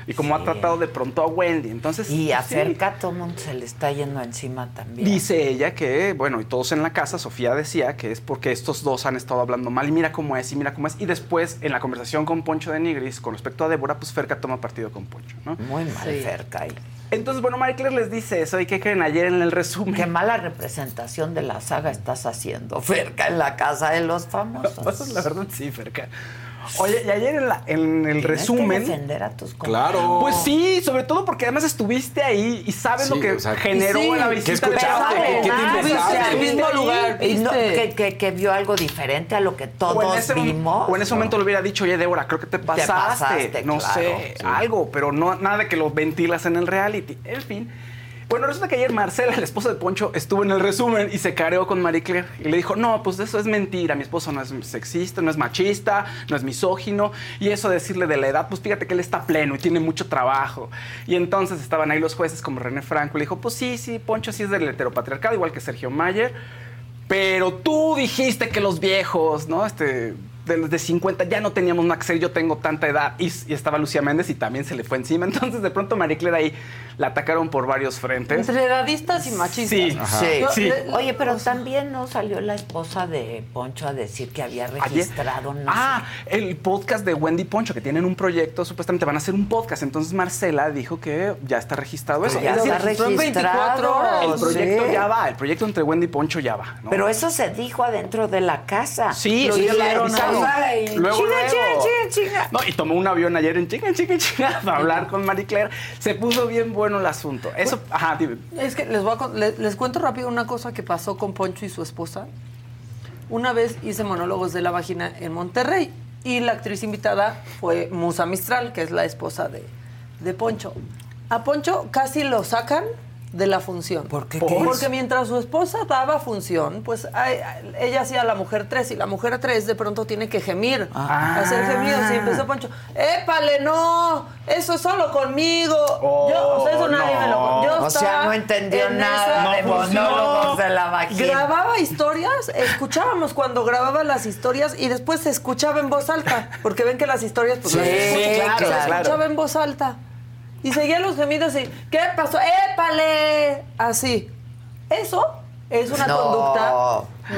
Y como ha tratado de pronto a Wendy. Entonces, Y sí. acerca a todo el mundo se le está yendo encima también. Dice ella que, bueno, y todos en la casa, Sofía decía que es porque estos dos han estado hablando mal y mira cómo es y mira cómo es. Y después, en la conversación con Poncho de Nigris, con respecto a Débora, pues Ferca toma partido con Poncho, ¿no? Muy mal, Sí. Ferca ahí. Entonces, bueno, Marie Claire les dice eso. ¿Y qué creen ayer en el resumen? Qué mala representación de la saga estás haciendo, Ferca, en la casa de los famosos. la verdad, sí, Ferca. Oye, y ayer en, la- en el Tienes que resumen. defender a tus Claro. Pues sí, sobre todo porque además estuviste ahí y sabes Sí, lo que o sea, generó sí, la ¿qué visita escuchaste? de ¿Qué te Ah? ¿viste al mismo ahí? lugar, Y no- que, que- que vio algo diferente a lo que todos o en ese, vimos. o en ese momento le hubiera dicho, oye, Débora, creo que te pasaste. pasaste, no claro. sé, Sí. algo, pero no, nada de que lo ventilas en el reality. En fin. Bueno, resulta que ayer Marcela, la esposa de Poncho, estuvo en el resumen y se careó con Marie Claire. Y le dijo, no, pues eso es mentira. Mi esposo no es sexista, no es machista, no es misógino. Y eso de decirle de la edad, pues fíjate que él está pleno y tiene mucho trabajo. Y entonces estaban ahí los jueces como René Franco. Le dijo, pues sí, sí, Poncho sí es del heteropatriarcado, igual que Sergio Mayer. Pero tú dijiste que los viejos, ¿no? Este, de los de 50 ya no teníamos nada que hacer, yo tengo tanta edad. Y, y estaba Lucía Méndez y también se le fue encima. Entonces, de pronto, Marie Claire ahí la atacaron por varios frentes. Entre edadistas y machistas. Sí, Sí. Yo- sí. le- Oye, pero también no salió la esposa de Poncho a decir que había registrado, no ah, el podcast de Wendy Poncho, que tienen un proyecto, supuestamente van a hacer un podcast. Entonces Marcela dijo que ya está registrado eso. ya Es está decir, son 24 horas. El proyecto Sí. ya va, el proyecto entre Wendy y Poncho ya va. ¿no? Pero eso se dijo adentro de la casa. Sí, Lo eso ya chinga, luego. chinga, chinga, chinga. No, y tomó un avión ayer en chinga, chinga, chinga para hablar con Marie Claire. Se puso bien bueno el asunto. Eso, ajá, dime. Es que les, voy a les, cuento rápido una cosa que pasó con Poncho y su esposa. Una vez hice monólogos de la vagina en Monterrey y la actriz invitada fue Musa Mistral, que es la esposa de, de Poncho. A Poncho casi lo sacan de la función. ¿Por qué? Porque mientras su esposa daba función, pues ay, ella hacía la mujer 3 y la mujer 3 de pronto tiene que gemir, Ah. hacer gemidos y empezó Poncho, ¡épale, no! Eso es solo conmigo. yo, o sea, eso nadie me lo yo O sea, estaba no entendió en nada de monólogos de la vagina. Grababa historias, escuchábamos cuando grababa las historias y después se escuchaba en voz alta, porque ven que las historias pues Sí, las escuchan, claro, se claro. escuchaba en voz alta. Y seguían los gemidos y ¿qué pasó? ¡Épale! Así. Eso es una No, conducta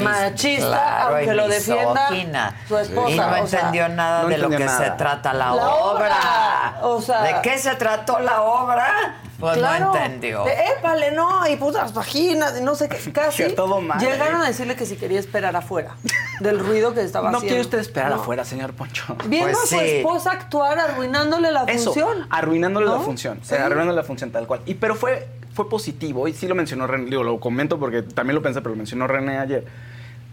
machista, claro, aunque lo defienda su esposa. Y no o sea, entendió nada no de lo que se trata la, La obra. obra, o sea- ¿De qué se trató la obra? Pues Claro, no entendió. épale, no, y puso las vaginas, y no sé qué, casi. Que todo mal, llegaron ¿eh? a decirle que si quería esperar afuera. del ruido que estaba No haciendo. quiere usted esperar No. afuera, señor Poncho. Viendo a su esposa actuar, arruinándole la Eso, función. arruinándole ¿No? la función. Sí. eh, arruinándole la función tal cual. Y pero fue, fue positivo, y sí lo mencionó René, digo, lo comento porque también lo pensé, pero lo mencionó René ayer,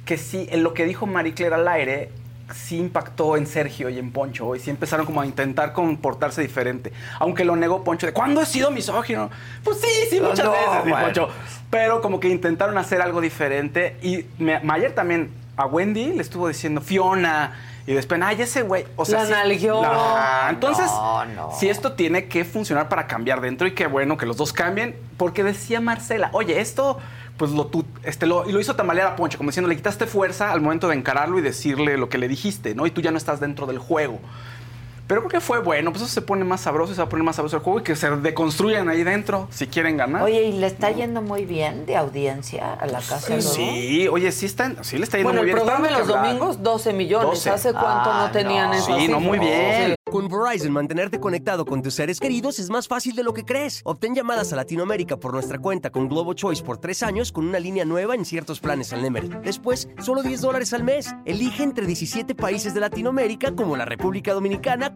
que sí, en lo que dijo Marie Claire al aire, sí impactó en Sergio y en Poncho, y sí empezaron como a intentar comportarse diferente. Aunque lo negó Poncho, de ¿cuándo he sido misógino? Pues sí, sí, muchas No, veces, mi bueno. Poncho. Pero como que intentaron hacer algo diferente, y me- ayer también a Wendy le estuvo diciendo Fiona, y después, ay, ese güey, o sea, La sí- entonces, No, no. si esto tiene que funcionar para cambiar dentro y qué bueno que los dos cambien, porque decía Marcela, oye, esto, pues lo, tú, este, lo, y lo hizo tambalear a Poncho, como diciendo, le quitaste fuerza al momento de encararlo y decirle lo que le dijiste, ¿no? Y tú ya no estás dentro del juego. Pero creo que fue bueno, pues eso se pone más sabroso y se va a poner más sabroso el juego y que se deconstruyan ahí dentro si quieren ganar. Oye, ¿y le está yendo muy bien de audiencia a la casa? de sí, oye, sí, está, sí le está yendo Bueno, muy el bien. está programa en dando los hablar. domingos, 12 millones. 12. ¿Hace cuánto Ah, no tenían no. eso? Sí, no, muy bien. Con Verizon, mantenerte conectado con tus seres queridos es más fácil de lo que crees. Obtén llamadas a Latinoamérica por nuestra cuenta con Globo Choice por tres años con una línea nueva en ciertos planes al Nemery. Después, solo 10 dólares al mes. Elige entre 17 países de Latinoamérica como la República Dominicana,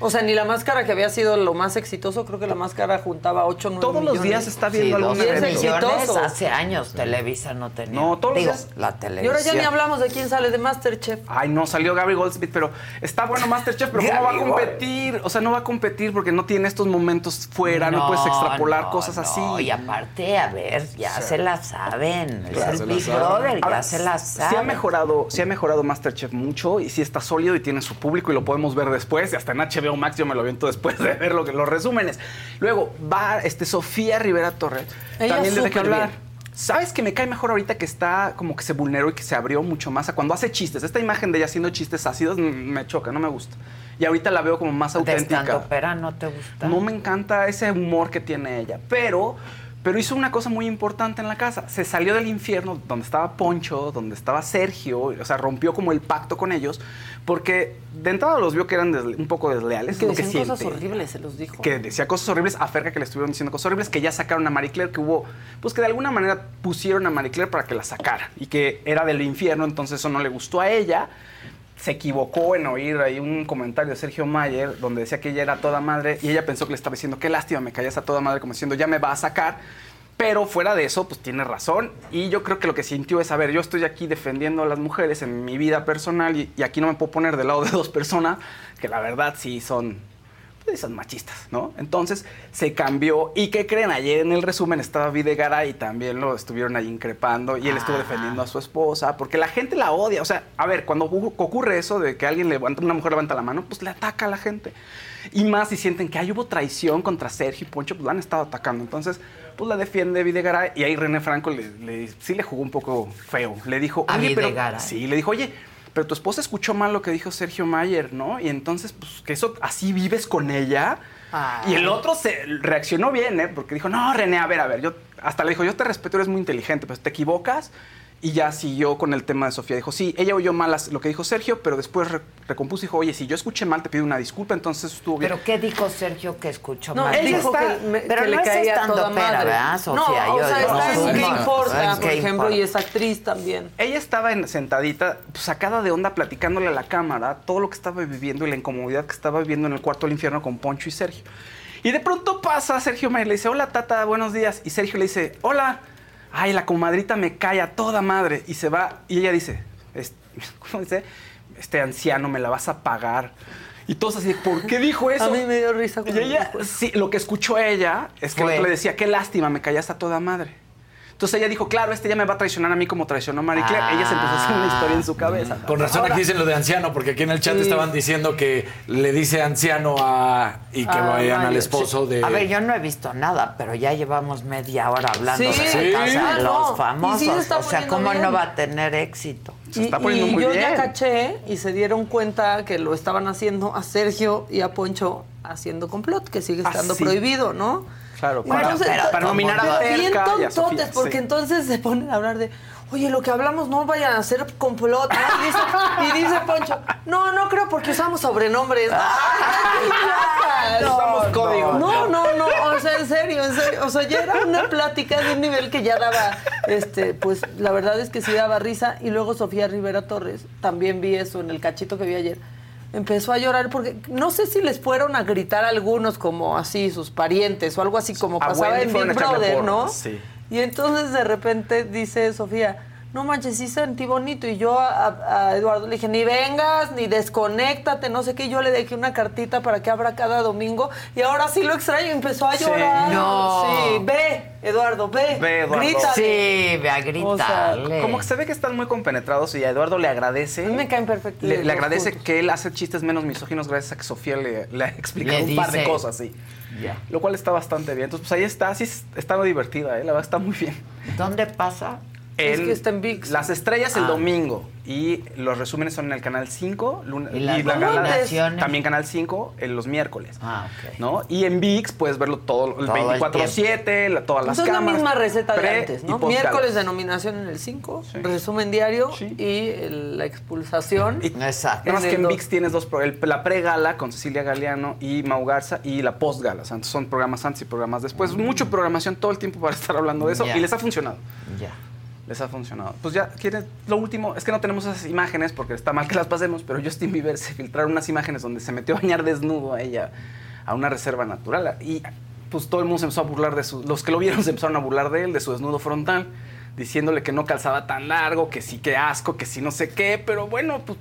O sea, ni la máscara que había sido lo más exitoso, creo que la máscara juntaba 8 9 Todos los días está viendo Sí, algún 12 evento. millones exitoso. hace años Televisa no tenía. No, todos los días- la Y televisión. ahora ya ni hablamos de quién sale de Masterchef. Ay, no, salió Gabby Goldsmith, pero está bueno Masterchef, pero ¿cómo va a competir? O sea, no va a competir porque no tiene estos momentos fuera, no, puedes extrapolar no, cosas no, así. Y aparte, a ver, ya Sí. se la saben. Ya es el Big saben. Brother, ya se la Sí ha saben. mejorado, sí ha mejorado Masterchef mucho y sí está sólido y tiene su público y lo podemos ver después. Y hasta en HBO Max yo me lo aviento después de ver lo que- los resúmenes. Luego va este, Sofía Rivera Torres. Ella también desde que hablar. bien. ¿Sabes que me cae mejor ahorita que está como que se vulneró y que se abrió mucho más a cuando hace chistes? Esta imagen de ella haciendo chistes ácidos me choca, no me gusta. Y ahorita la veo como más ¿De auténtica. estandopera no te gusta? No me encanta ese humor que tiene ella, pero, pero hizo una cosa muy importante en la casa. Se salió del infierno donde estaba Poncho, donde estaba Sergio, o sea, rompió como el pacto con ellos, porque de entrada los vio que eran un poco desleales. Que lo que decían cosas horribles, se los dijo. Que decía cosas horribles a Ferca que le estuvieron diciendo cosas horribles, que ya sacaron a Marie Claire, que hubo, pues que de alguna manera pusieron a Marie Claire para que la sacara y que era del infierno, entonces eso no le gustó a ella. Se equivocó en oír ahí un comentario de Sergio Mayer donde decía que ella era toda madre y ella pensó que le estaba diciendo, qué lástima, me callas a toda madre, como diciendo, ya me va a sacar. Pero fuera de eso, pues tiene razón. Y yo creo que lo que sintió es, a ver, yo estoy aquí defendiendo a las mujeres en mi vida personal y, y aquí no me puedo poner del lado de dos personas que la verdad sí son, son machistas, ¿no? Entonces se cambió. ¿Y qué creen? Ayer en el resumen estaba Videgaray y también lo estuvieron ahí increpando y él estuvo defendiendo a su esposa porque la gente la odia. O sea, a ver, cuando ocu- ocurre eso de que alguien levanta, una mujer levanta la mano, pues le ataca a la gente. Y más si sienten que hay hubo traición contra Sergio y Poncho, pues la han estado atacando. Entonces, pues la defiende Videgaray y ahí René Franco le, le- sí le jugó un poco feo. Le dijo, A oye, pero Videgaray. sí, le dijo, oye, pero tu esposa escuchó mal lo que dijo Sergio Mayer, ¿no? Y entonces, pues, que eso así vives con ella. Y el otro se reaccionó bien, ¿eh? Porque dijo, no, René, a ver, a ver, yo hasta le dijo, yo te respeto, eres muy inteligente, pero te equivocas. Y ya siguió con el tema de Sofía. Dijo, sí, ella oyó mal lo que dijo Sergio, pero después re- recompuso y dijo, oye, si yo escuché mal, te pido una disculpa, entonces estuvo bien. ¿Pero qué dijo Sergio que escuchó No, mal? él dijo está- que, me- pero que no le caía estando toda pera, madre. ¿verdad, Sofía? No, Yo o sea, digo, está no, en ¿Qué importa? ¿en Por qué ejemplo, importa? y es actriz también. Ella estaba en- sentadita, pues, sacada de onda, platicándole a la cámara todo lo que estaba viviendo y la incomodidad que estaba viviendo en el cuarto del infierno con Poncho y Sergio. Y de pronto pasa Sergio Mayer, le dice, hola Tata, buenos días. Y Sergio le dice, hola. Ay, la comadrita me cae a toda madre. Y se va, y ella dice, ¿cómo dice? Este anciano me la vas a pagar. Y todos así, ¿por qué dijo eso? A mí me dio risa Y ella, sí, lo que escuchó ella es que Fue. le decía, qué lástima, me callaste a toda madre. Entonces ella dijo, claro, este ya me va a traicionar a mí como traicionó a Marie Claire. Ella se empezó a hacer una historia en su cabeza. Con razón Ahora- aquí dicen lo de anciano, porque aquí en el chat Sí. estaban diciendo que le dice anciano a y que Ah, vayan al esposo sí. de. A ver, yo no he visto nada, pero ya llevamos media hora hablando Sí. de Sí. la casa Ah, de no. los famosos. sí se está o sea, poniendo ¿cómo bien. no va a tener éxito? Y, y yo ya caché y se dieron cuenta que lo estaban haciendo a Sergio y a Poncho haciendo complot, que sigue Ah, estando sí. prohibido, ¿no? Claro, para, entonces, para pero nominar a bien y a tontotes, Sofía. porque sí. entonces se ponen a hablar de, oye, lo que hablamos no vayan a hacer complot. ¿no? Y, dice, y dice Poncho, no, no creo porque usamos sobrenombres. ¡Ay, No, Usamos no, código. No, no, no, o sea, en serio, en serio. O sea, ya era una plática de un nivel que ya daba, este, pues la verdad es que sí daba risa. Y luego Sofía Rivera Torres, también vi eso en el cachito que vi ayer. Empezó a llorar porque no sé si les fueron a gritar algunos como así, sus parientes o algo así como A pasaba Wendy en Big Brother, ¿no? sí. Y entonces de repente dice Sofía, no manches, sí sentí bonito. Y yo a, a Eduardo le dije, ni vengas, ni desconéctate, no sé qué. Yo le dejé una cartita para que abra cada domingo. Y ahora sí lo extraño. y Empezó a Sí. llorar. No. Sí, ve, Eduardo, ve. Ve, Eduardo. Grítale. Sí, ve a O sea, gritarle. Como que se ve que están muy compenetrados y a Eduardo le agradece. A mí me caen. Le, agradece juntos. que él hace chistes menos misóginos gracias a que Sofía le, le ha explicado Le un par de cosas, sí. Ya. Lo cual está bastante bien. Entonces, pues ahí está, sí es- está divertida, ¿eh? la verdad está muy bien. ¿Dónde pasa? Es que está en VIX. Las estrellas el Ah. domingo y los resúmenes son en el canal 5 luna- ¿Y las la también canal 5 en los miércoles. Ah, ok. ¿no? Y en VIX puedes verlo todo el Todo el 24/7, la- todas las Pues es la cámaras. misma receta de antes, ¿no? Miércoles de nominación en el 5, resumen diario y la expulsación. Exacto. Nada más que en. VIX tienes dos, el- la pre-gala con Cecilia Galeano y Mau Garza y la post-gala. O sea, son programas antes y programas después. Mucha programación todo el tiempo para estar hablando de eso y les ha funcionado. Ya. Les ha funcionado. Pues ya. Lo último, es que no tenemos esas imágenes porque está mal que las pasemos, pero Justin Bieber se filtraron unas imágenes donde se metió a bañar desnudo a ella a una reserva natural. Y pues todo el mundo se empezó a burlar de su... Los que lo vieron se empezaron a burlar de él, de su desnudo frontal, diciéndole que no calzaba tan largo, que sí, que asco, que sí, no sé qué, pero bueno, pues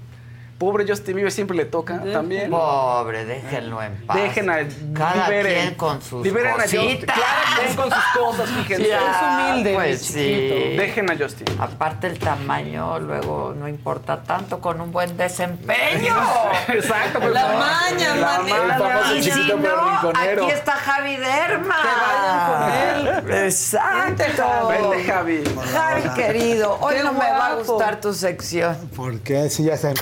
pobre Justin Bieber siempre le toca también. Pobre, déjenlo en paz. Dejen a Cada liberen- quien con sus liberen a Justin. cositas. Claro, quien con sus cosas, fíjense. Ya, es humilde, pues mi chiquito. sí. Dejen a Justin. Aparte el tamaño luego no importa tanto con un buen desempeño. Exacto, pues, La no. maña, La maña. Y si no, aquí está Javi Derma. Que vayan con él. Exacto. Vente, Javi. Javi querido, hoy Qué no me va a gustar tu sección. Porque sí, ya se.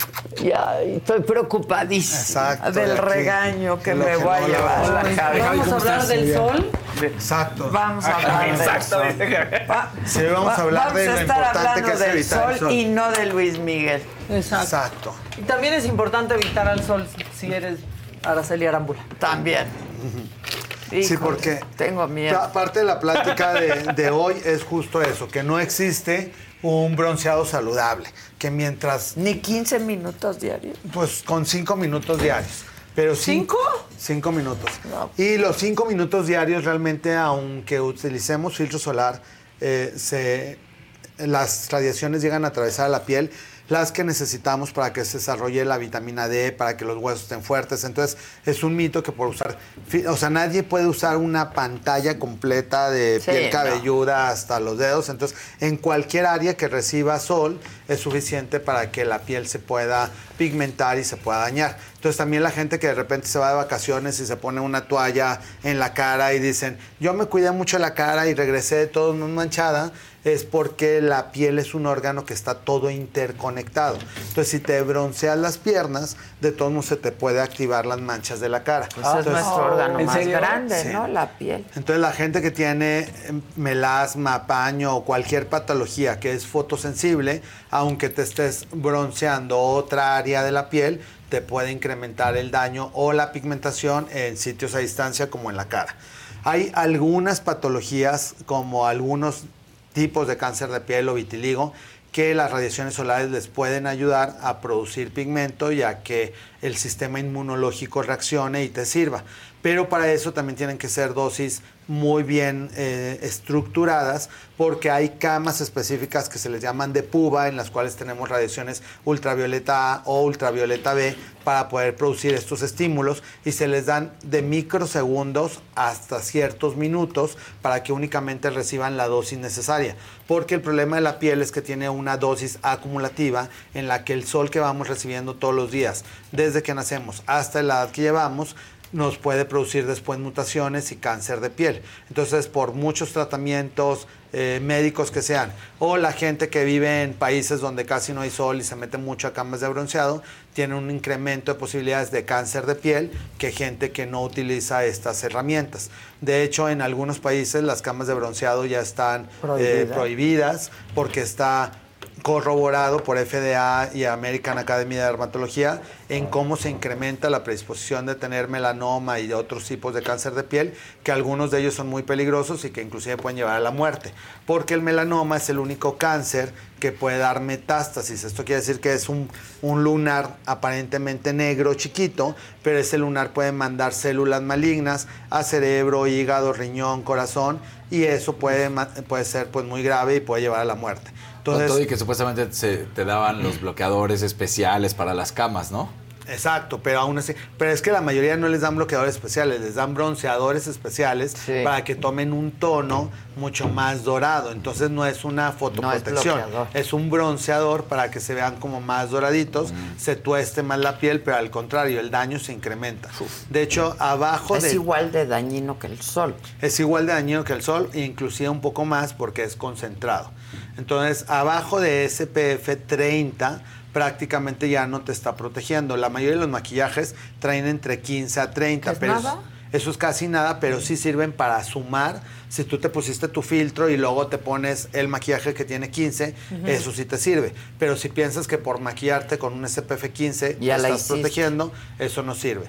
Ya, estoy preocupadísima Exacto, del de aquí. regaño que me que voy a llevar. hola, Javi. Vamos a ¿cómo hablar del sol. Exacto. Vamos a hablar del Exacto, sol. Va- Sí, vamos a hablar vamos de a lo estar importante hablando que es del evitar sol, el sol. y no de Luis Miguel. Exacto. Exacto. Y también es importante evitar al sol si eres Araceli Arámbula. También. Sí, porque tengo miedo. pa- parte de la plática de, de hoy es justo eso, que no existe un bronceado saludable, que mientras, Ni 15 minutos diarios. pues con cinco minutos diarios. Pero cin- ¿Cinco? Cinco minutos. No. Y los cinco minutos diarios realmente, aunque utilicemos filtro solar, eh, se, las radiaciones llegan a atravesar la piel, las que necesitamos para que se desarrolle la vitamina D, para que los huesos estén fuertes. Entonces, es un mito que por usar, o sea, nadie puede usar una pantalla completa de Sí, piel no. cabelluda hasta los dedos. Entonces, en cualquier área que reciba sol es suficiente para que la piel se pueda pigmentar y se pueda dañar. Entonces, también la gente que de repente se va de vacaciones y se pone una toalla en la cara y dicen, yo me cuidé mucho la cara y regresé de todo manchada, es porque la piel es un órgano que está todo interconectado. Entonces, si te bronceas las piernas, de todos modos se te puede activar las manchas de la cara. Pues es Entonces, nuestro órgano ¿en más serio? grande, Sí. ¿no? La piel. entonces la gente que tiene eh, melasma, paño o cualquier patología que es fotosensible, aunque te estés bronceando otra área de la piel, te puede incrementar el daño o la pigmentación en sitios a distancia como en la cara. Hay algunas patologías como algunos tipos de cáncer de piel o vitiligo que las radiaciones solares les pueden ayudar a producir pigmento y a que el sistema inmunológico reaccione y te sirva. Pero para eso también tienen que ser dosis muy bien eh, estructuradas porque hay camas específicas que se les llaman de puba en las cuales tenemos radiaciones ultravioleta A o ultravioleta B para poder producir estos estímulos y se les dan de microsegundos hasta ciertos minutos para que únicamente reciban la dosis necesaria. Porque el problema de la piel es que tiene una dosis acumulativa en la que el sol que vamos recibiendo todos los días, desde que nacemos hasta la edad que llevamos, nos puede producir después mutaciones y cáncer de piel. Entonces, por muchos tratamientos eh, médicos que sean, o la gente que vive en países donde casi no hay sol y se mete mucho a camas de bronceado, tiene un incremento de posibilidades de cáncer de piel que gente que no utiliza estas herramientas. De hecho, en algunos países las camas de bronceado ya están eh, Prohibidas. prohibidas porque está corroborado por FDA y American Academy de Dermatología en cómo se incrementa la predisposición de tener melanoma y otros tipos de cáncer de piel, que algunos de ellos son muy peligrosos y que inclusive pueden llevar a la muerte, porque el melanoma es el único cáncer que puede dar metástasis. Esto quiere decir que es un, un lunar aparentemente negro, chiquito, pero ese lunar puede mandar células malignas a cerebro, hígado, riñón, corazón, y eso puede, puede ser pues, muy grave y puede llevar a la muerte. Con todo y que supuestamente se te daban los bloqueadores especiales para las camas, ¿no? Exacto, pero aún así, pero es que la mayoría no les dan bloqueadores especiales, les dan bronceadores especiales para que tomen un tono mucho más dorado. Entonces no es una fotoprotección, bloqueador. es, un bronceador para que se vean como más doraditos, se tueste más la piel, pero al contrario, el daño se incrementa. De hecho, abajo Es de igual de dañino que el sol. es igual de dañino que el sol, e inclusive un poco más porque es concentrado. Entonces, abajo de SPF 30 prácticamente ya no te está protegiendo. La mayoría de los maquillajes traen entre 15 a 30, ¿Es pero nada? eso es casi nada, pero sí sirven para sumar. Si tú te pusiste tu filtro y luego te pones el maquillaje que tiene 15, Ujú. eso sí te sirve. Pero si piensas que por maquillarte con un SPF 15 Ya te la estás hiciste. protegiendo, eso no sirve.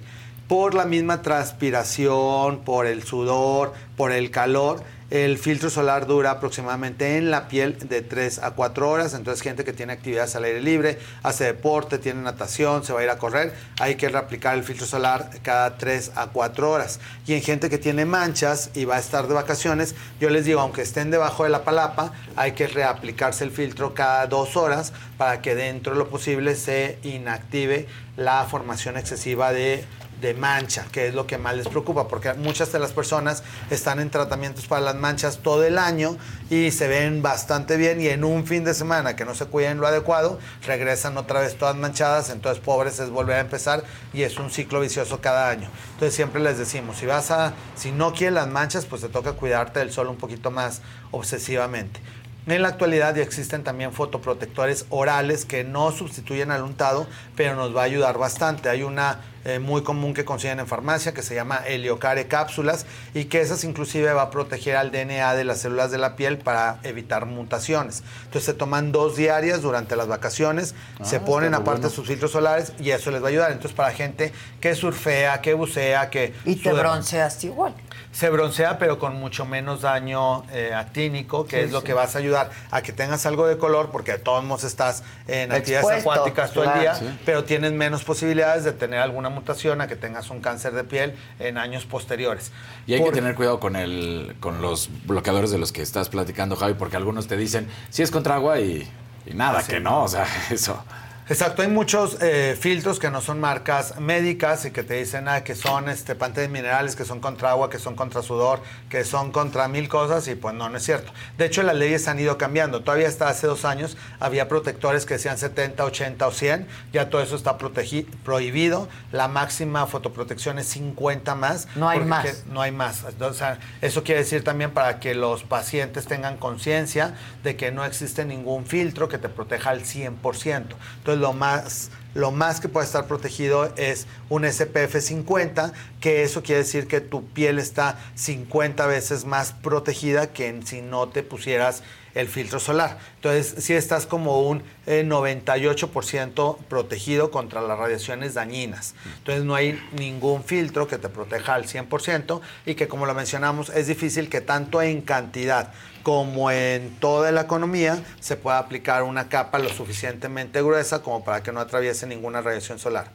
Por la misma transpiración, por el sudor, por el calor, el filtro solar dura aproximadamente en la piel de 3 a 4 horas. Entonces, gente que tiene actividades al aire libre, hace deporte, tiene natación, se va a ir a correr, hay que reaplicar el filtro solar cada 3 a 4 horas. Y en gente que tiene manchas y va a estar de vacaciones, yo les digo, aunque estén debajo de la palapa, hay que reaplicarse el filtro cada 2 horas para que dentro de lo posible se inactive la formación excesiva de de mancha, que es lo que más les preocupa, porque muchas de las personas están en tratamientos para las manchas todo el año y se ven bastante bien y en un fin de semana que no se cuiden lo adecuado, regresan otra vez todas manchadas, entonces pobres es volver a empezar y es un ciclo vicioso cada año. Entonces siempre les decimos, si vas a, si no quieres las manchas, pues te toca cuidarte del sol un poquito más obsesivamente. En la actualidad ya existen también fotoprotectores orales que no sustituyen al untado, pero nos va a ayudar bastante. Hay una eh, muy común que consiguen en farmacia que se llama Heliocare cápsulas y que esas inclusive va a proteger al DNA de las células de la piel para evitar mutaciones. Entonces se toman dos diarias durante las vacaciones, Ah, se ponen aparte bueno. sus filtros solares y eso les va a ayudar. Entonces para gente que surfea, que bucea, que... Y te bronceas igual. Se broncea, pero con mucho menos daño eh, actínico, que Sí, es lo sí. que vas a ayudar a que tengas algo de color, porque de todos modos estás en actividades acuáticas todo el día, Sí. pero tienes menos posibilidades de tener alguna mutación, a que tengas un cáncer de piel en años posteriores. Y hay Por- que tener cuidado con el, con los bloqueadores de los que estás platicando, Javi, porque algunos te dicen, sí es contra agua y, y nada, que no, o sea, eso. Exacto, hay muchos eh, filtros que no son marcas médicas y que te dicen ah, que son este, pantes minerales, que son contra agua, que son contra sudor, que son contra mil cosas y pues no, no es cierto. De hecho, las leyes han ido cambiando. Todavía hasta hace dos años había protectores que decían 70, 80 o 100. Ya todo eso está prohibido. La máxima fotoprotección es 50 más. No hay más. que- no hay más. O sea, eso quiere decir también para que los pacientes tengan conciencia de que no existe ningún filtro que te proteja al 100%. Entonces, lo más, lo más que puede estar protegido es un SPF 50, que eso quiere decir que tu piel está 50 veces más protegida que si no te pusieras el filtro solar. Entonces, si estás como un eh, 98% protegido contra las radiaciones dañinas. Entonces, no hay ningún filtro que te proteja al 100% y que, como lo mencionamos, es difícil que tanto en cantidad como en toda la economía se pueda aplicar una capa lo suficientemente gruesa como para que no atraviese ninguna radiación solar.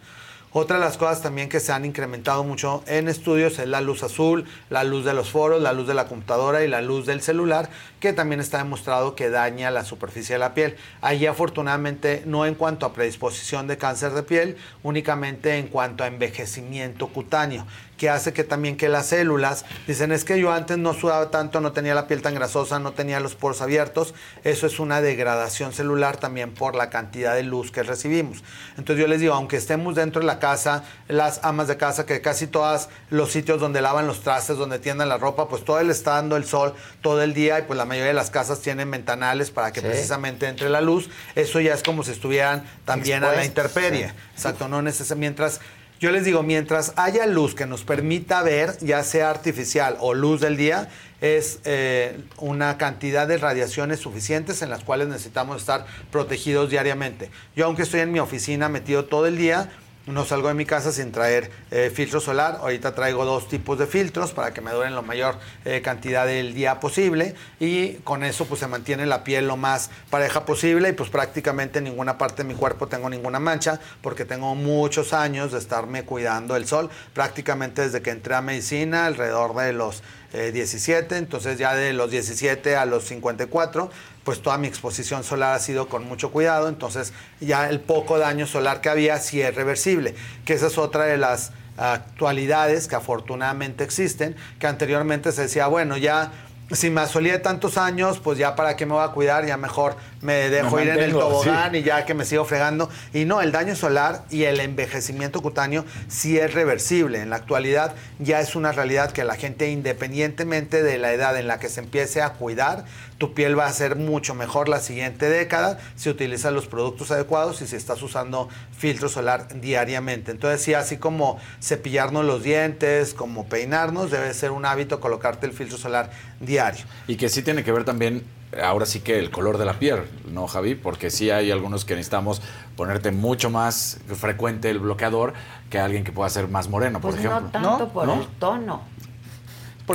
Otra de las cosas también que se han incrementado mucho en estudios es la luz azul, la luz de los foros, la luz de la computadora y la luz del celular, que también está demostrado que daña la superficie de la piel. Allí afortunadamente no en cuanto a predisposición de cáncer de piel, únicamente en cuanto a envejecimiento cutáneo que hace que también que las células, dicen es que yo antes no sudaba tanto, no tenía la piel tan grasosa, no tenía los poros abiertos, eso es una degradación celular también por la cantidad de luz que recibimos. Entonces yo les digo, aunque estemos dentro de la casa, las amas de casa, que casi todos los sitios donde lavan los trastes, donde tiendan la ropa, pues todo le está dando el sol todo el día y pues la mayoría de las casas tienen ventanales para que Sí. precisamente entre la luz, eso ya es como si estuvieran también a la intemperie. sí. Exacto, no necesariamente mientras yo les digo, mientras haya luz que nos permita ver, ya sea artificial o luz del día, es eh, una cantidad de radiaciones suficientes en las cuales necesitamos estar protegidos diariamente. Yo aunque estoy en mi oficina metido todo el día, no salgo de mi casa sin traer eh, filtro solar. Ahorita traigo dos tipos de filtros para que me duren la mayor eh, cantidad del día posible. Y con eso pues se mantiene la piel lo más pareja posible. Y pues prácticamente en ninguna parte de mi cuerpo tengo ninguna mancha porque tengo muchos años de estarme cuidando del sol, prácticamente desde que entré a medicina alrededor de los eh, 17, entonces ya de los 17 a los 54 pues toda mi exposición solar ha sido con mucho cuidado, entonces ya el poco daño solar que había sí es reversible, que esa es otra de las actualidades que afortunadamente existen, que anteriormente se decía, bueno, ya si me asolía tantos años, pues ya para qué me voy a cuidar, ya mejor me dejo Me ir en el tobogán sí. y ya que me sigo fregando. Y no, el daño solar y el envejecimiento cutáneo sí es reversible. En la actualidad ya es una realidad que la gente, independientemente de la edad en la que se empiece a cuidar, tu piel va a ser mucho mejor la siguiente década si utilizas los productos adecuados y si estás usando filtro solar diariamente. Entonces, sí, así como cepillarnos los dientes, como peinarnos, debe ser un hábito colocarte el filtro solar diario. Y que sí tiene que ver también, ahora sí que el color de la piel, ¿no, Javi? Porque sí hay algunos que necesitamos ponerte mucho más frecuente el bloqueador que alguien que pueda ser más moreno, Pues por no ejemplo. tanto por el tono.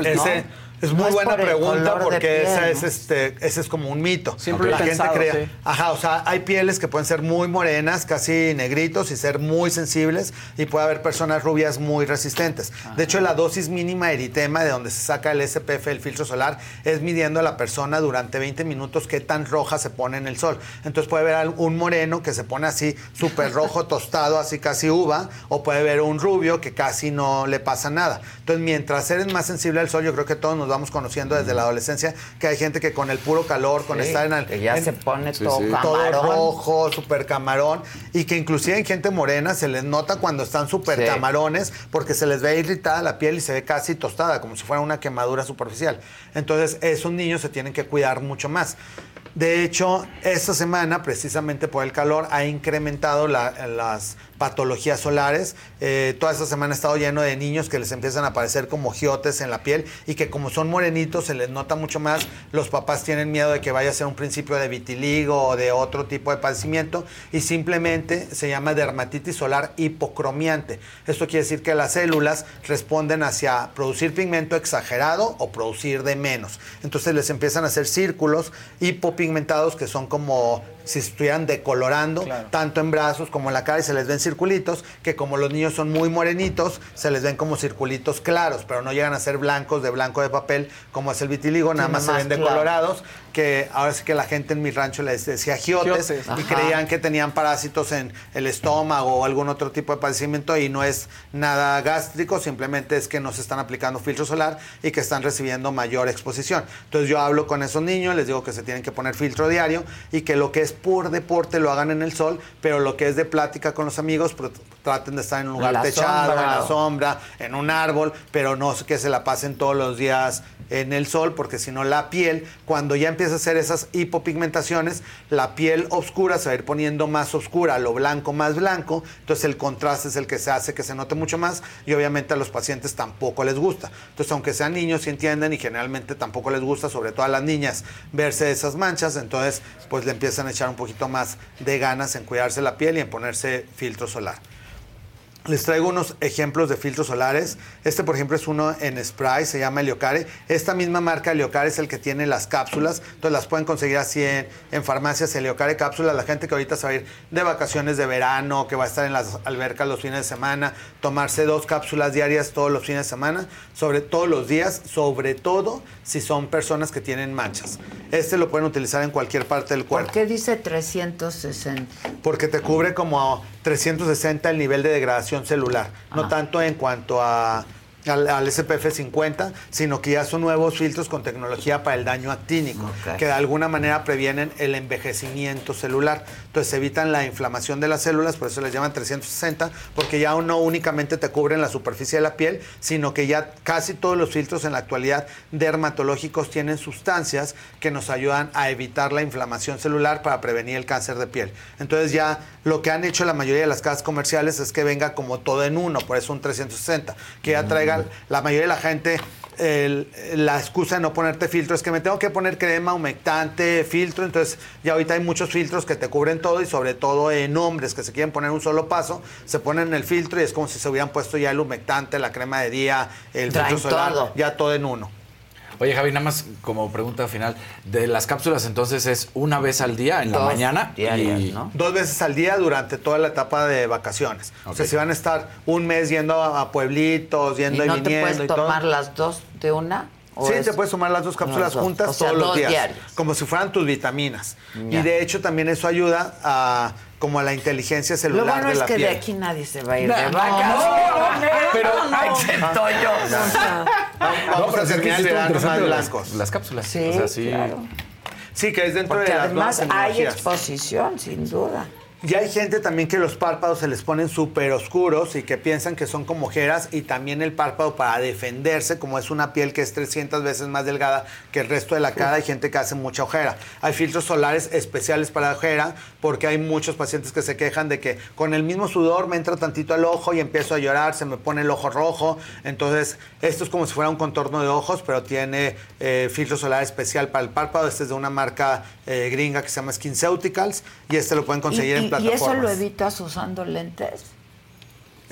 Ese- Es muy No es buena por pregunta porque piel, esa ¿no? es este, ese es como un mito. Siempre la gente cree, sí. ajá, o sea, hay pieles que pueden ser muy morenas, casi negritos y ser muy sensibles y puede haber personas rubias muy resistentes. De hecho, la dosis mínima de eritema de donde se saca el SPF, el filtro solar, es midiendo a la persona durante 20 minutos qué tan roja se pone en el sol. Entonces puede haber un moreno que se pone así súper rojo, tostado, así casi uva, o puede haber un rubio que casi no le pasa nada. Entonces, mientras eres más sensible al sol, yo creo que todos nos vamos conociendo desde la adolescencia que hay gente que con el puro calor, con Sí, estar en el. que ya en- se pone todo sí. camarón. Todo rojo, súper camarón. Y que inclusive en gente morena se les nota cuando están súper Sí. camarones porque se les ve irritada la piel y se ve casi tostada, como si fuera una quemadura superficial. Entonces, esos niños se tienen que cuidar mucho más. De hecho, esta semana, precisamente por el calor, ha incrementado la- las patologías solares. Eh, toda esta semana ha estado lleno de niños que les empiezan a aparecer como giotes en la piel y que como son morenitos se les nota mucho más. Los papás tienen miedo de que vaya a ser un principio de vitiligo o de otro tipo de padecimiento y simplemente se llama dermatitis solar hipocromiante. Esto quiere decir que las células responden hacia producir pigmento exagerado o producir de menos. Entonces les empiezan a hacer círculos hipopigmentados que son como si estuvieran decolorando, tanto en brazos como en la cara y se les ven circulitos, que como los niños son muy morenitos, se les ven como circulitos claros, pero no llegan a ser blancos de blanco de papel como es el vitiligo, nada más se ven claro. Que ahora sí que la gente en mi rancho les decía giotes, Giotes. y creían que tenían parásitos en el estómago o algún otro tipo de padecimiento y no es nada gástrico, simplemente es que no se están aplicando filtro solar y que están recibiendo mayor exposición. Entonces yo hablo con esos niños, les digo que se tienen que poner filtro diario y que lo que es por deporte lo hagan en el sol, pero lo que es de plática con los amigos, traten de estar en un lugar la techado, sombra. en la sombra, en un árbol, pero no que se la pasen todos los días en el sol, porque si no la piel, cuando ya empieza a hacer esas hipopigmentaciones, la piel oscura se va a ir poniendo más oscura, lo blanco más blanco, entonces el contraste es el que se hace que se note mucho más y obviamente a los pacientes tampoco les gusta. Entonces, aunque sean niños, sí entienden y generalmente tampoco les gusta, sobre todo a las niñas, verse esas manchas, entonces pues le empiezan a echar un poquito más de ganas en cuidarse la piel y en ponerse filtro solar. Les traigo unos ejemplos de filtros solares. Este, por ejemplo, es uno en spray, se llama Heliocare. Esta misma marca Heliocare es el que tiene las cápsulas. Entonces las pueden conseguir así en, en farmacias Heliocare cápsulas. La gente que ahorita se va a ir de vacaciones de verano, que va a estar en las albercas los fines de semana, tomarse dos cápsulas diarias todos los fines de semana, sobre todos los días, sobre todo si son personas que tienen manchas. Este lo pueden utilizar en cualquier parte del cuerpo. ¿Por qué dice 360? Porque te cubre como 360 el nivel de degradación celular, no tanto en cuanto a, al, al SPF 50, sino que ya son nuevos filtros con tecnología para el daño actínico, que de alguna manera previenen el envejecimiento celular. Entonces evitan la inflamación de las células, por eso les llaman 360, porque ya no únicamente te cubren la superficie de la piel, sino que ya casi todos los filtros en la actualidad dermatológicos tienen sustancias que nos ayudan a evitar la inflamación celular para prevenir el cáncer de piel. Entonces ya lo que han hecho la mayoría de las casas comerciales es que venga como todo en uno, por eso un 360, que ya traigan la mayoría de la gente el- la excusa de no ponerte filtro es que me tengo que poner crema, humectante, filtro. Entonces, ya ahorita hay muchos filtros que te cubren todo y sobre todo en hombres que se quieren poner un solo paso, se ponen el filtro y es como si se hubieran puesto ya el humectante, la crema de día, el Traen filtro solar, todo. ya todo en uno. Oye, Javi, nada más como pregunta final. De las cápsulas, entonces, es una vez al día, en la mañana. y... Dos veces al día durante toda la etapa de vacaciones. O sea, si van a estar un mes yendo a, pueblitos, ¿Y yendo y, no te viniendo puedes y todo. tomar las dos de una? ¿O Sí, es- te puedes tomar las dos cápsulas juntas O sea, todos los días. diarias. Como si fueran tus vitaminas. Ya. Y de hecho también eso ayuda a como a la inteligencia Lo celular bueno de es la que piel. de aquí nadie se va a ir No, de no, vacaciones. pero- excepto yo. Vamos a terminar el verano más blancos. Las cápsulas. Sí, O sea, sí. claro. Sí, que es dentro Porque de las además hay exposición, sin duda. Y hay gente también que los párpados se les ponen súper oscuros y que piensan que son como ojeras y también el párpado para defenderse, como es una piel que es 300 veces más delgada que el resto de la cara, hay gente que hace mucha ojera. Hay filtros solares especiales para ojera porque hay muchos pacientes que se quejan de que con el mismo sudor me entra tantito al ojo y empiezo a llorar, se me pone el ojo rojo. Entonces, esto es como si fuera un contorno de ojos, pero tiene eh, filtro solar especial para el párpado. Este es de una marca eh, gringa que se llama SkinCeuticals y este lo pueden conseguir ¿Y, en y- y plataformas. eso lo evitas usando lentes?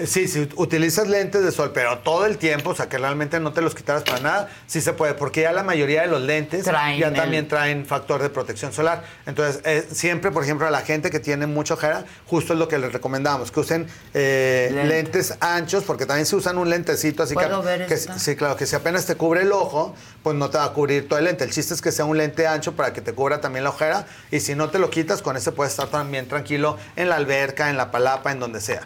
Sí, si utilizas lentes de sol, pero todo el tiempo, o sea, que realmente no te los quitaras para nada, sí se puede, porque ya la mayoría de los lentes Traen ya el- también traen factor de protección solar. Entonces, eh, siempre, por ejemplo, a la gente que tiene mucha ojera, justo es lo que les recomendamos, que usen eh, Lentes. lentes anchos, porque también se usan un lentecito así ¿Puedo que, ver que- sí, claro, que si apenas te cubre el ojo, pues no te va a cubrir todo el lente. El chiste es que sea un lente ancho para que te cubra también la ojera, y si no te lo quitas, con ese puedes estar también tranquilo en la alberca, en la palapa, en donde sea.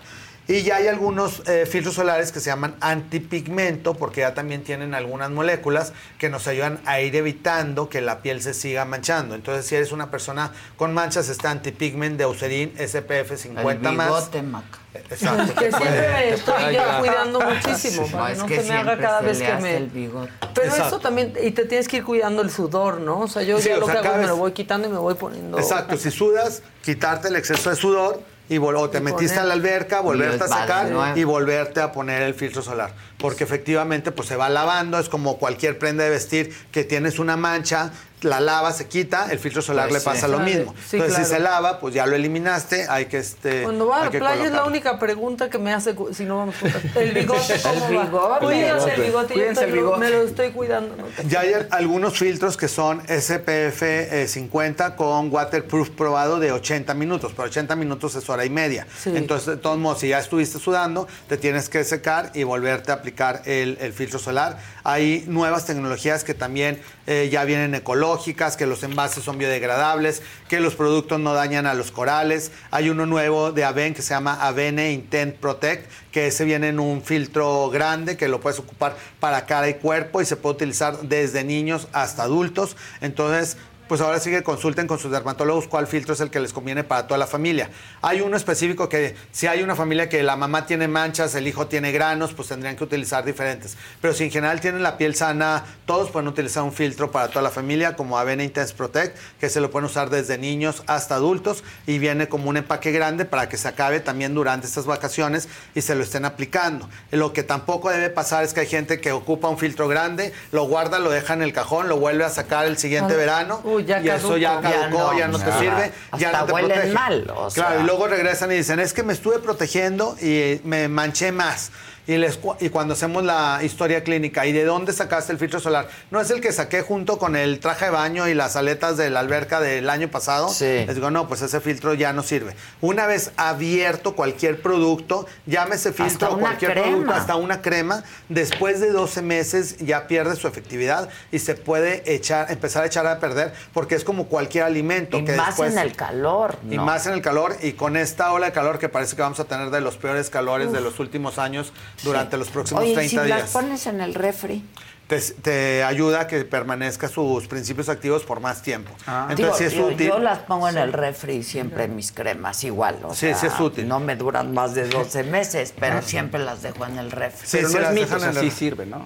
Y ya hay algunos eh, filtros solares que se llaman antipigmento, porque ya también tienen algunas moléculas que nos ayudan a ir evitando que la piel se siga manchando. Entonces, si eres una persona con manchas, está antipigment de Eucerin SPF 50 el más. bigote, Maca. Exacto. Que siempre estoy ayudar. cuidando muchísimo Sí. para No, que me haga cada vez que me... el bigote. Pero Exacto. eso también, y te tienes que ir cuidando el sudor, ¿no? O sea, yo Sí, ya o lo sea, que hago es me lo voy quitando y me voy poniendo... Exacto, si sudas, quitarte el exceso de sudor y, o te Y metiste poner- a la alberca, volverte a sacar nuevo. y volverte a poner el filtro solar. Porque efectivamente pues se va lavando, es como cualquier prenda de vestir que tienes una mancha, la lava, se quita, el filtro solar Pues le sí. pasa lo mismo. sí, Entonces si se lava, pues ya lo eliminaste, hay que este Cuando va a la playa es la única pregunta que me hace, si no vamos juntas. El bigote, ¿cómo El va? bigote. Cuídense el bigote, Cuídense el bigote. me lo estoy cuidando. ¿no? Ya hay algunos filtros que son SPF eh, 50 con waterproof probado de 80 minutos, pero 80 minutos es hora y media. Sí. Entonces, de todos modos, si ya estuviste sudando, te tienes que secar y volverte a aplicar el, el filtro solar. Hay nuevas tecnologías que también eh, ya vienen ecológicas, que los envases son biodegradables, que los productos no dañan a los corales. Hay uno nuevo de Aven que se llama Avene Intent Protect, que ese viene en un filtro grande que lo puedes ocupar para cara y cuerpo y se puede utilizar desde niños hasta adultos. Entonces, pues ahora sí que consulten con sus dermatólogos cuál filtro es el que les conviene para toda la familia. Hay uno específico que si hay una familia que la mamá tiene manchas, el hijo tiene granos, pues tendrían que utilizar diferentes. Pero si en general tienen la piel sana, todos pueden utilizar un filtro para toda la familia como Avena Intense Protect, que se lo pueden usar desde niños hasta adultos y viene como un empaque grande para que se acabe también durante estas vacaciones y se lo estén aplicando. Lo que tampoco debe pasar es que hay gente que ocupa un filtro grande, lo guarda, lo deja en el cajón, lo vuelve a sacar el siguiente Ah, verano uy, ya y eso ya caducó. Ya ya no, te sirve, ya no te huelen protege. mal, o claro, sea. y luego regresan y dicen, es que me estuve protegiendo y me manché más. Y, les, y cuando hacemos la historia clínica, ¿y de dónde sacaste el filtro solar? No es el que saqué junto con el traje de baño y las aletas de la alberca del año pasado. Les digo, no, pues ese filtro ya no sirve. Una vez abierto cualquier producto, llámese filtro Hasta o cualquier crema. producto, hasta una crema, después de 12 meses ya pierde su efectividad y se puede echar, empezar a echar a perder porque es como cualquier alimento. Y que más después- en el calor, y ¿no? más en el calor y con esta ola de calor que parece que vamos a tener de los peores calores Uf. de los últimos años durante los próximos Oye, y 30 si días. las pones en el refri. Te, te ayuda a que permanezca sus principios activos por más tiempo. Entonces Digo, sí es yo, útil. yo las pongo en el refri siempre mis cremas igual. O Sí, sea, sí es útil. No me duran más de 12 meses, pero siempre las dejo en el refri. Sí, sí, las dejan en el- sirve, ¿no?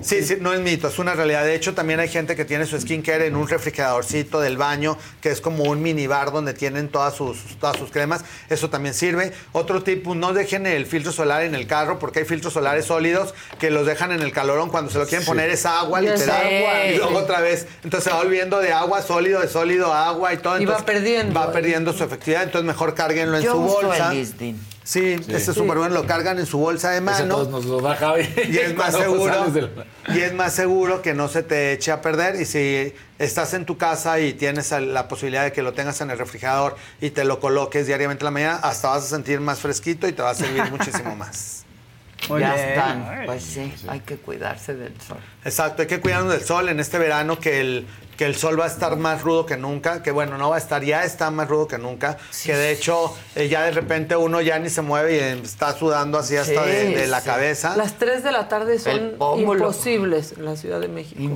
Sí, sí, no es mito, es una realidad. De hecho, también hay gente que tiene su skincare en un refrigeradorcito del baño, que es como un minibar donde tienen todas sus, todas sus cremas. Eso también sirve. Otro tipo, no dejen el filtro solar en el carro, porque hay filtros solares sólidos que los dejan en el calorón. Cuando se lo quieren Sí. poner es agua, Y es literal. agua. Y luego otra vez. Entonces se va volviendo de agua sólido, de sólido a agua y todo. Y va perdiendo. Va perdiendo su efectividad. Entonces mejor cárguenlo en Yo su bolsa. el. Sí, Sí. ese es súper bueno, lo cargan en su bolsa de Ese mano. todos nos lo da Javi. Y es más seguro. del- Y es más seguro que no se te eche a perder. Y si estás en tu casa y tienes la posibilidad de que lo tengas en el refrigerador y te lo coloques diariamente en la mañana, hasta vas a sentir más fresquito y te va a servir muchísimo más. Muy ya bien. están. Pues sí, hay que cuidarse del sol. Exacto, hay que cuidarnos del sol en este verano que el, que el sol va a estar más rudo que nunca, que bueno, no va a estar, ya está más rudo que nunca, que de hecho eh, ya de repente uno ya ni se mueve y eh, está sudando así hasta Sí, de, de la sí. cabeza. Las 3 de la tarde son imposibles en la Ciudad de México. ¿eh?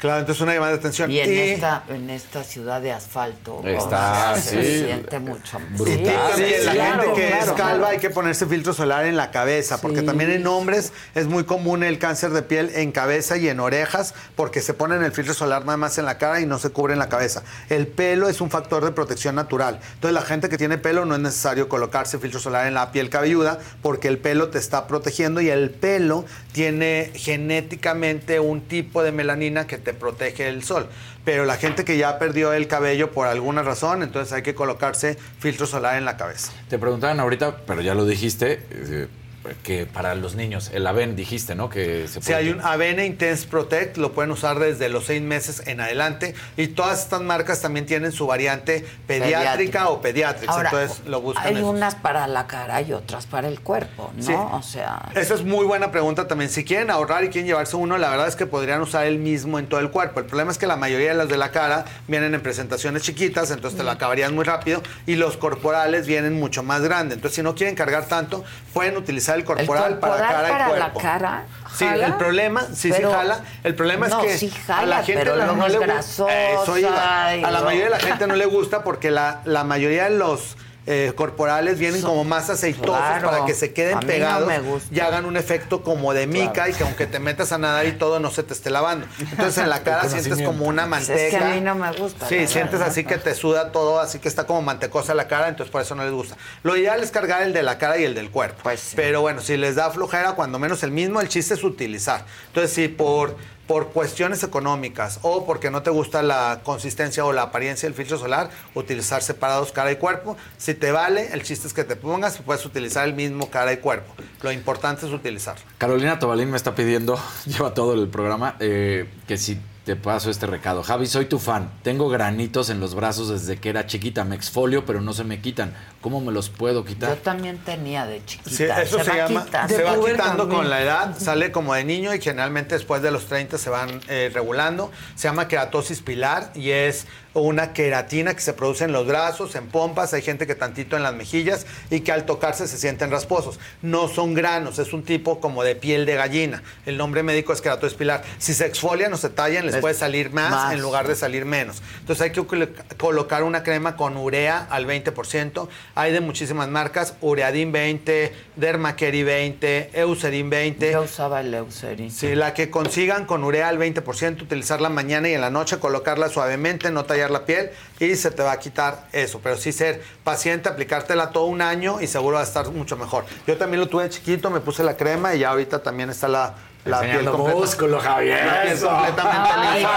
Claro, entonces una llamada de atención. Y en, esta, en esta ciudad de asfalto Está, o sea, se sí. siente mucho más. Y también, la claro, gente que claro, es calva claro. hay que ponerse filtro solar en la cabeza, porque también en hombres es muy común el cáncer de piel en cabeza y en orejas, porque se ponen el filtro solar nada más en la cara y no se cubren la cabeza. El pelo es un factor de protección natural. Entonces la gente que tiene pelo no es necesario colocarse filtro solar en la piel cabelluda, porque el pelo te está protegiendo y el pelo tiene genéticamente un tipo de melanina que te protege del sol. Pero la gente que ya perdió el cabello por alguna razón, entonces hay que colocarse filtro solar en la cabeza. Te preguntaban ahorita, pero ya lo dijiste, eh, que para los niños, el Aven dijiste, ¿no? Que se Si hay un Avena Intense Protect, lo pueden usar desde los seis meses en adelante. Y todas estas marcas también tienen su variante pediátrica, Pediátrica. o pediátrica. Ahora, Entonces lo buscan. hay esos. unas para la cara y otras para el cuerpo, ¿no? Sí. O sea, Esa es muy buena pregunta también. Si quieren ahorrar y quieren llevarse uno, la verdad es que podrían usar el mismo en todo el cuerpo. El problema es que la mayoría de las de la cara vienen en presentaciones chiquitas, entonces te lo acabarían muy rápido. Y los corporales vienen mucho más grandes. Entonces, si no quieren cargar tanto, pueden utilizar el el corporal, para corporal cara para y la cuerpo. cara. Sí, ¿jala? el problema, sí, Pero- sí jala. El problema No, es que sí a jala, la gente pero la- no es le gusta. y A la mayoría de la gente no le gusta porque la, la mayoría de los eh, corporales vienen como más aceitosos Claro. para que se queden A mí no pegados me gusta. y hagan un efecto como de mica Claro. y que aunque te metas a nadar y todo no se te esté lavando. Entonces en la cara sientes como una manteca. es que a mí no me gusta. Sí, sientes verdad. así que te suda todo, así que está como mantecosa la cara, entonces por eso no les gusta. Lo ideal es cargar el de la cara y el del cuerpo. Pues Pero bueno, si les da flojera, cuando menos el mismo, el chiste es utilizar. Entonces, si por, por cuestiones económicas o porque no te gusta la consistencia o la apariencia del filtro solar, utilizar separados cara y cuerpo. Si te vale, el chiste es que te pongas y puedes utilizar el mismo cara y cuerpo. Lo importante es utilizarlo. Carolina Tobalín me está pidiendo, lleva todo el programa, eh, que si te paso este recado. Javi, soy tu fan. Tengo granitos en los brazos desde que era chiquita. Me exfolio, pero no se me quitan. ¿Cómo me los puedo Yo quitar? también tenía de chiquita. Sí, eso se, va llama, quitando. se va quitando también. con la edad, sale como de niño y generalmente después de los 30 se van eh, regulando. Se llama queratosis pilar y es una queratina que se produce en los brazos, en pompas, hay gente que tantito en las mejillas y que al tocarse se sienten rasposos. No son granos, es un tipo como de piel de gallina. El nombre médico es queratosis pilar. Si se exfolian o se tallan, les Es puede salir más, más. en lugar de salir menos. Entonces hay que colo- colocar una crema con urea al 20%. Hay de muchísimas marcas, Ureadin 20, Dermacare 20, Eucerin 20. Yo usaba el Eucerin. Sí, la que consigan con urea al 20%, utilizarla mañana y en la noche, colocarla suavemente, no tallar la piel y se te va a quitar eso. Pero sí ser paciente, aplicártela todo un año y seguro va a estar mucho mejor. Yo también lo tuve chiquito, me puse la crema y ya ahorita también está la la piel músculo, Javier. La piel completamente lisa.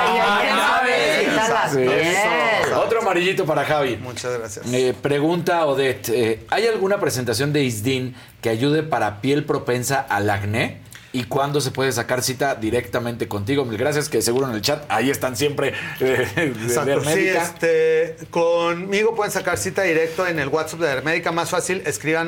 Otro amarillito para Javi. Muchas gracias. Eh, pregunta Odette, eh, ¿hay alguna presentación de Isdin que ayude para piel propensa al acné? ¿Y cuándo se puede sacar cita directamente contigo? Mil gracias, que seguro en el chat ahí están siempre eh, de Exacto, sí, este, conmigo pueden sacar cita directo en el WhatsApp de Dermédica, más fácil, escriban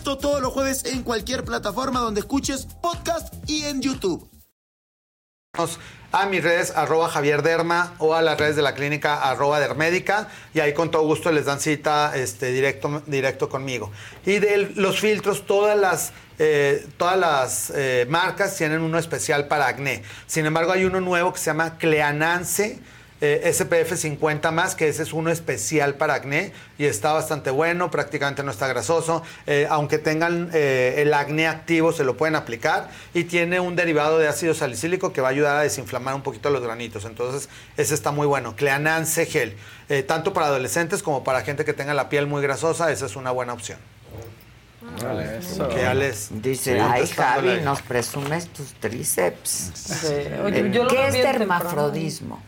Esto todos los jueves en cualquier plataforma donde escuches podcast y en YouTube. a mis redes arroba Javier Derma o a las redes de la clínica arroba Dermédica y ahí con todo gusto les dan cita este, directo, directo conmigo. Y de los filtros, todas las, eh, todas las eh, marcas tienen uno especial para acné. Sin embargo, hay uno nuevo que se llama Cleanance. Eh, SPF 50 más, que ese es uno especial para acné y está bastante bueno, prácticamente no está grasoso. Eh, aunque tengan eh, el acné activo, se lo pueden aplicar y tiene un derivado de ácido salicílico que va a ayudar a desinflamar un poquito los granitos. Entonces, ese está muy bueno. Cleanance Gel, Eh, tanto para adolescentes como para gente que tenga la piel muy grasosa, esa es una buena opción. Que ya les- Dice, Sí, ay Javi, nos presumes tus tríceps. Oye, Eh, yo lo ¿Qué es bien dermafrodismo?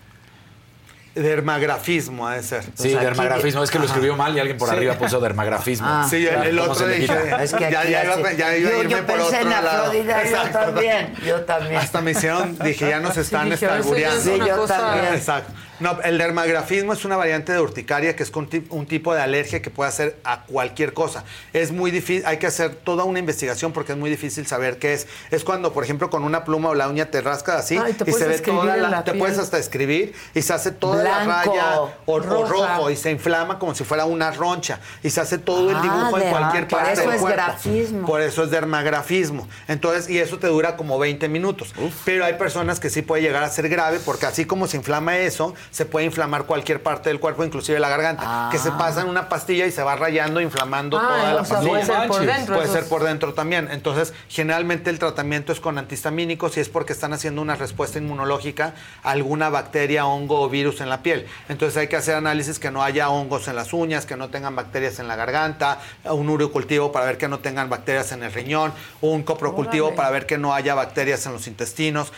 Dermagrafismo, ha de ser. Sí, dermagrafismo. Es que lo escribió mal y alguien por Sí. arriba puso dermagrafismo. Ah. Sí, el, el ¿Cómo otro dije? Es que ya, aquí ya iba, ya iba a yo- irme yo por pensé otro en lado. Afrodita, yo también, yo también. Hasta me hicieron, dije, ya nos están es estalbureando. Sí, yo también. Exacto. No, el dermagrafismo es una variante de urticaria que es un tipo de alergia que puede hacer a cualquier cosa. Es muy difícil, hay que hacer toda una investigación porque es muy difícil saber qué es. Es cuando, por ejemplo, con una pluma o la uña te rascas así Ay, te y se ve toda la, la te puedes hasta escribir y se hace toda Blanco, la raya o, rojo y se inflama como si fuera una roncha y se hace todo el Ah, dibujo en cualquier ah, por parte eso del es cuerpo. grafismo. Por eso es dermagrafismo. Entonces, y eso te dura como 20 minutos. Pero hay personas que sí puede llegar a ser grave porque así como se inflama eso, se puede inflamar cualquier parte del cuerpo, inclusive la garganta, que se pasa en una pastilla y se va rayando, inflamando Ah, toda la o sea, pastilla. puede ser por dentro, Puede eso ser es- por dentro también. Entonces, generalmente el tratamiento es con antihistamínicos y es porque están haciendo una respuesta inmunológica a alguna bacteria, hongo o virus en la piel. Entonces hay que hacer análisis que no haya hongos en las uñas, que no tengan bacterias en la garganta, un urocultivo para ver que no tengan bacterias en el riñón, un coprocultivo Órale. para ver que no haya bacterias en los intestinos,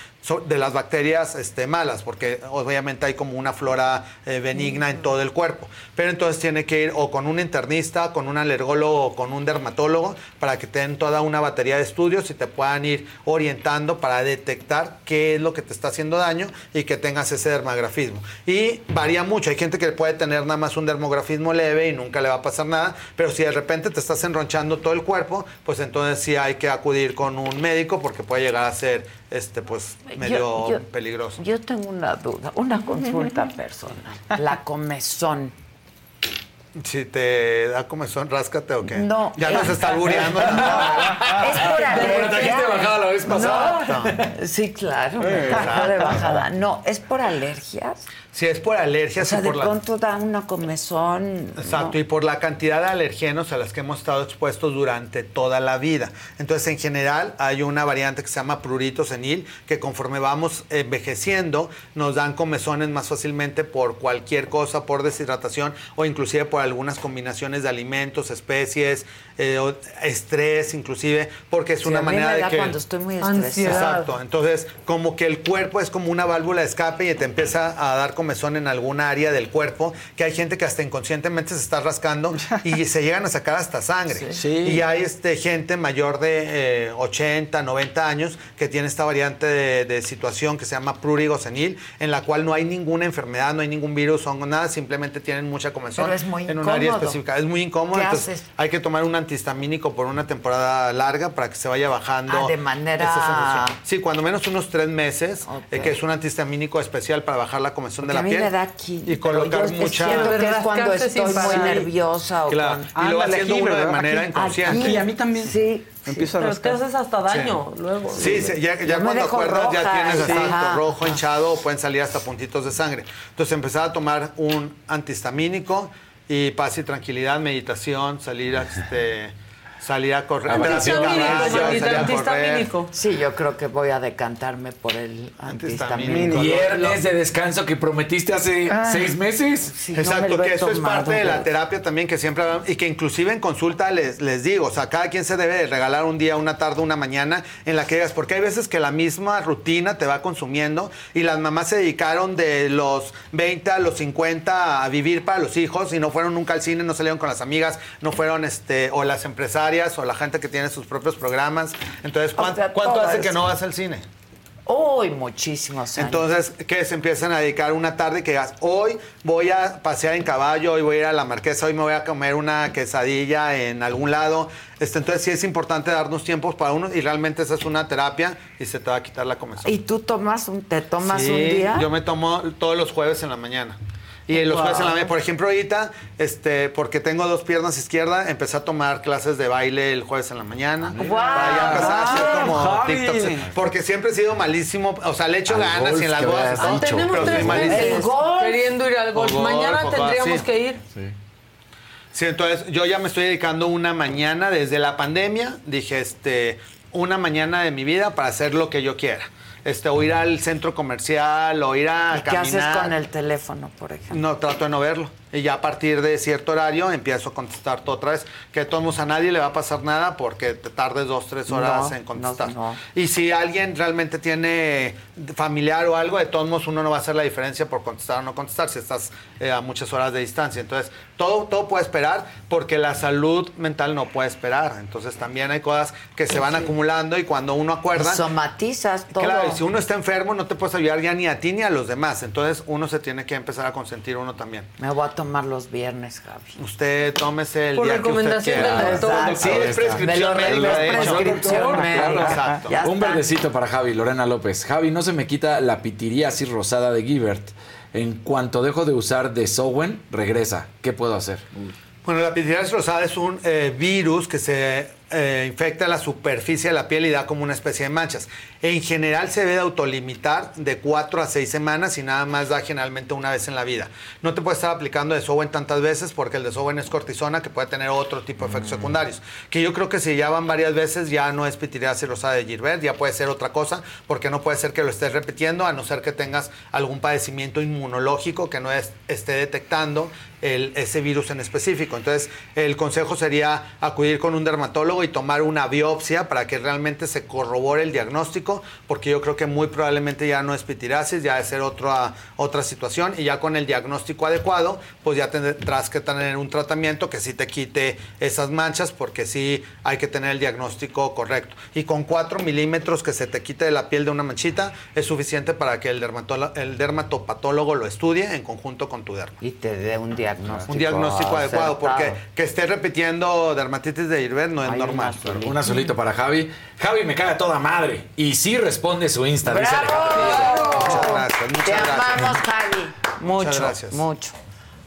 de las bacterias este, malas, porque obviamente hay como una flora eh, benigna en todo el cuerpo. Pero entonces tiene que ir o con un internista, con un alergólogo o con un dermatólogo para que te den toda una batería de estudios y te puedan ir orientando para detectar qué es lo que te está haciendo daño y que tengas ese dermagrafismo. Y varía mucho. Hay gente que puede tener nada más un dermografismo leve y nunca le va a pasar nada, pero si de repente te estás enronchando todo el cuerpo, pues entonces sí hay que acudir con un médico porque puede llegar a ser este pues medio Yo- yo- peligroso. Yo tengo una duda, una consulta personal. La comezón. Si te da comezón, ráscate o qué. No. Ya nos está albureando. No, es por Pero alergia. trajiste bajada la vez pasada. No. Sí, claro, me trajo de bajada. No, es por alergias. Si es por O alergias sea, y de la... pronto da una comezón. Exacto, ¿no? y por la cantidad de alergenos a las que hemos estado expuestos durante toda la vida. Entonces, en general, hay una variante que se llama prurito senil, que conforme vamos envejeciendo, nos dan comezones más fácilmente por cualquier cosa, por deshidratación o inclusive por algunas combinaciones de alimentos, especies, eh, estrés inclusive, porque es Sí, una a mí manera me de que... cuando estoy muy estresada. Exacto, entonces como que el cuerpo es como una válvula de escape y te empieza a dar comezón en alguna área del cuerpo, que hay gente que hasta inconscientemente se está rascando y se llegan a sacar hasta sangre. Y hay este, gente mayor de eh, 80, 90 años que tiene esta variante de, de situación que se llama prurigo senil, en la cual no hay ninguna enfermedad, no hay ningún virus o nada, simplemente tienen mucha comezón Pero es muy en un área incómodo. específica. Es muy incómodo, ¿Qué entonces haces? hay que tomar un antihistamínico por una temporada larga para que se vaya bajando. Ah, de manera-. Sí, cuando menos unos tres meses, eh, que es un antihistamínico especial para bajar la comezón de la a mí piel. me da aquí. Y colocar yo mucha. siento que es cuando estoy muy nerviosa o Claro, con- y lo va haciendo uno de manera Aquí. inconsciente. Aquí, a mí también. Sí. Empiezo a Pero te haces hasta daño luego. Sí, sí, ya, ya cuando dejo acuerdas ya roja, tienes sí. exacto, Ajá. rojo, hinchado o pueden salir hasta puntitos de sangre. Entonces empezar a tomar un antihistamínico y paz y tranquilidad, meditación, salir a, este, salir a correr. Antihistamínico, terapia de caballo, Martita, salir a correr. antihistamínico. Sí, yo creo que voy a decantarme por el antihistamínico. Viernes de descanso que prometiste hace Ah. seis meses. Exacto, que eso es parte de la terapia. también que siempre hablamos, y que inclusive en consulta les, les digo, o sea, cada quien se debe de regalar un día, una tarde, una mañana en la que digas, porque hay veces que la misma rutina te va consumiendo y las mamás se dedicaron de los 20 a los 50 a vivir para los hijos y no fueron nunca al cine, no salieron con las amigas, no fueron, este, o las empresarias o la gente que tiene sus propios programas. Entonces, ¿cuán- O sea, ¿cuánto hace que no vas al cine? Uy, muchísimos años. Entonces, que se empiezan a dedicar una tarde que digas, hoy voy a pasear en caballo, hoy voy a ir a la marquesa, hoy me voy a comer una quesadilla en algún lado. Este, entonces sí es importante darnos tiempos para uno y realmente esa es una terapia y se te va a quitar la comezón. ¿Y tú tomas un, te tomas Sí, un día? Yo me tomo todos los jueves en la mañana. Y los jueves en la mañana, por ejemplo, ahorita, este, porque tengo dos piernas izquierdas, empecé a tomar clases de baile el jueves en la mañana. Wow. Para ya empezar a hacer como Javi. TikToks. Porque siempre he sido malísimo, o sea, le echo Al ganas golf y en las bodas dicho. Tenemos tres malísimo. meses queriendo ir al golf. Mañana tendríamos sí. que ir. Sí, entonces yo ya me estoy dedicando una mañana desde la pandemia. Dije, este, una mañana de mi vida para hacer lo que yo quiera. Este, o ir al centro comercial, o ir a ¿Y ¿Qué caminar. haces con el teléfono, por ejemplo? No, trato de no verlo. Y ya a partir de cierto horario empiezo a contestar todo otra vez. Que de todos modos a nadie le va a pasar nada porque te tardes dos, tres horas No, en contestar. no, no. Y si alguien realmente tiene familiar o algo, de todos modos uno no va a hacer la diferencia por contestar o no contestar si estás eh, a muchas horas de distancia. Entonces, todo, todo puede esperar porque la salud mental no puede esperar. Entonces, también hay cosas que se van acumulando y cuando uno acuerda... Somatizas todo. Claro, y si uno está enfermo no te puedes ayudar ya ni a ti ni a los demás. Entonces uno se tiene que empezar a consentir uno también. Me voy a tomar los viernes, Javi. Usted tómese el Por día que usted recomendación quiera. del doctor. Sí, es prescripción médica, es de hecho. prescripción Claro, médica. Un verdecito para Javi, Lorena López. Javi, no se me quita la pitiriasis rosada de Givert. En cuanto dejo de usar Desowen, regresa. ¿Qué puedo hacer? Bueno, la pitiriasis rosada es un eh, virus que se eh, infecta la superficie de la piel y da como una especie de manchas. En general se debe de autolimitar de 4 a 6 semanas y nada más da generalmente una vez en la vida. No te puedes estar aplicando desowen tantas veces porque el desowen es cortisona que puede tener otro tipo de efectos secundarios. Que yo creo que si ya van varias veces ya no es pitiriasis rosada de Gilbert, ya puede ser otra cosa porque no puede ser que lo estés repitiendo a no ser que tengas algún padecimiento inmunológico que no es- esté detectando el- ese virus en específico. Entonces, el consejo sería acudir con un dermatólogo y tomar una biopsia para que realmente se corrobore el diagnóstico, porque yo creo que muy probablemente ya no es pitirasis, ya debe ser otra, otra situación, y ya con el diagnóstico adecuado, pues ya tendrás que tener un tratamiento que sí te quite esas manchas, porque sí hay que tener el diagnóstico correcto. Y con 4 milímetros que se te quite de la piel de una manchita, es suficiente para que el, el dermatopatólogo lo estudie en conjunto con tu derma. Y te dé un diagnóstico. Un diagnóstico adecuado, porque que esté repitiendo dermatitis de Gilbert no es Hay normal. una solita. Una solito para Javi. Javi me cae a toda madre. Y sí responde su Insta. dice ¡Bravo! Muchas gracias, muchas Te gracias. amamos, Javi. Mucho, Muchas gracias. mucho.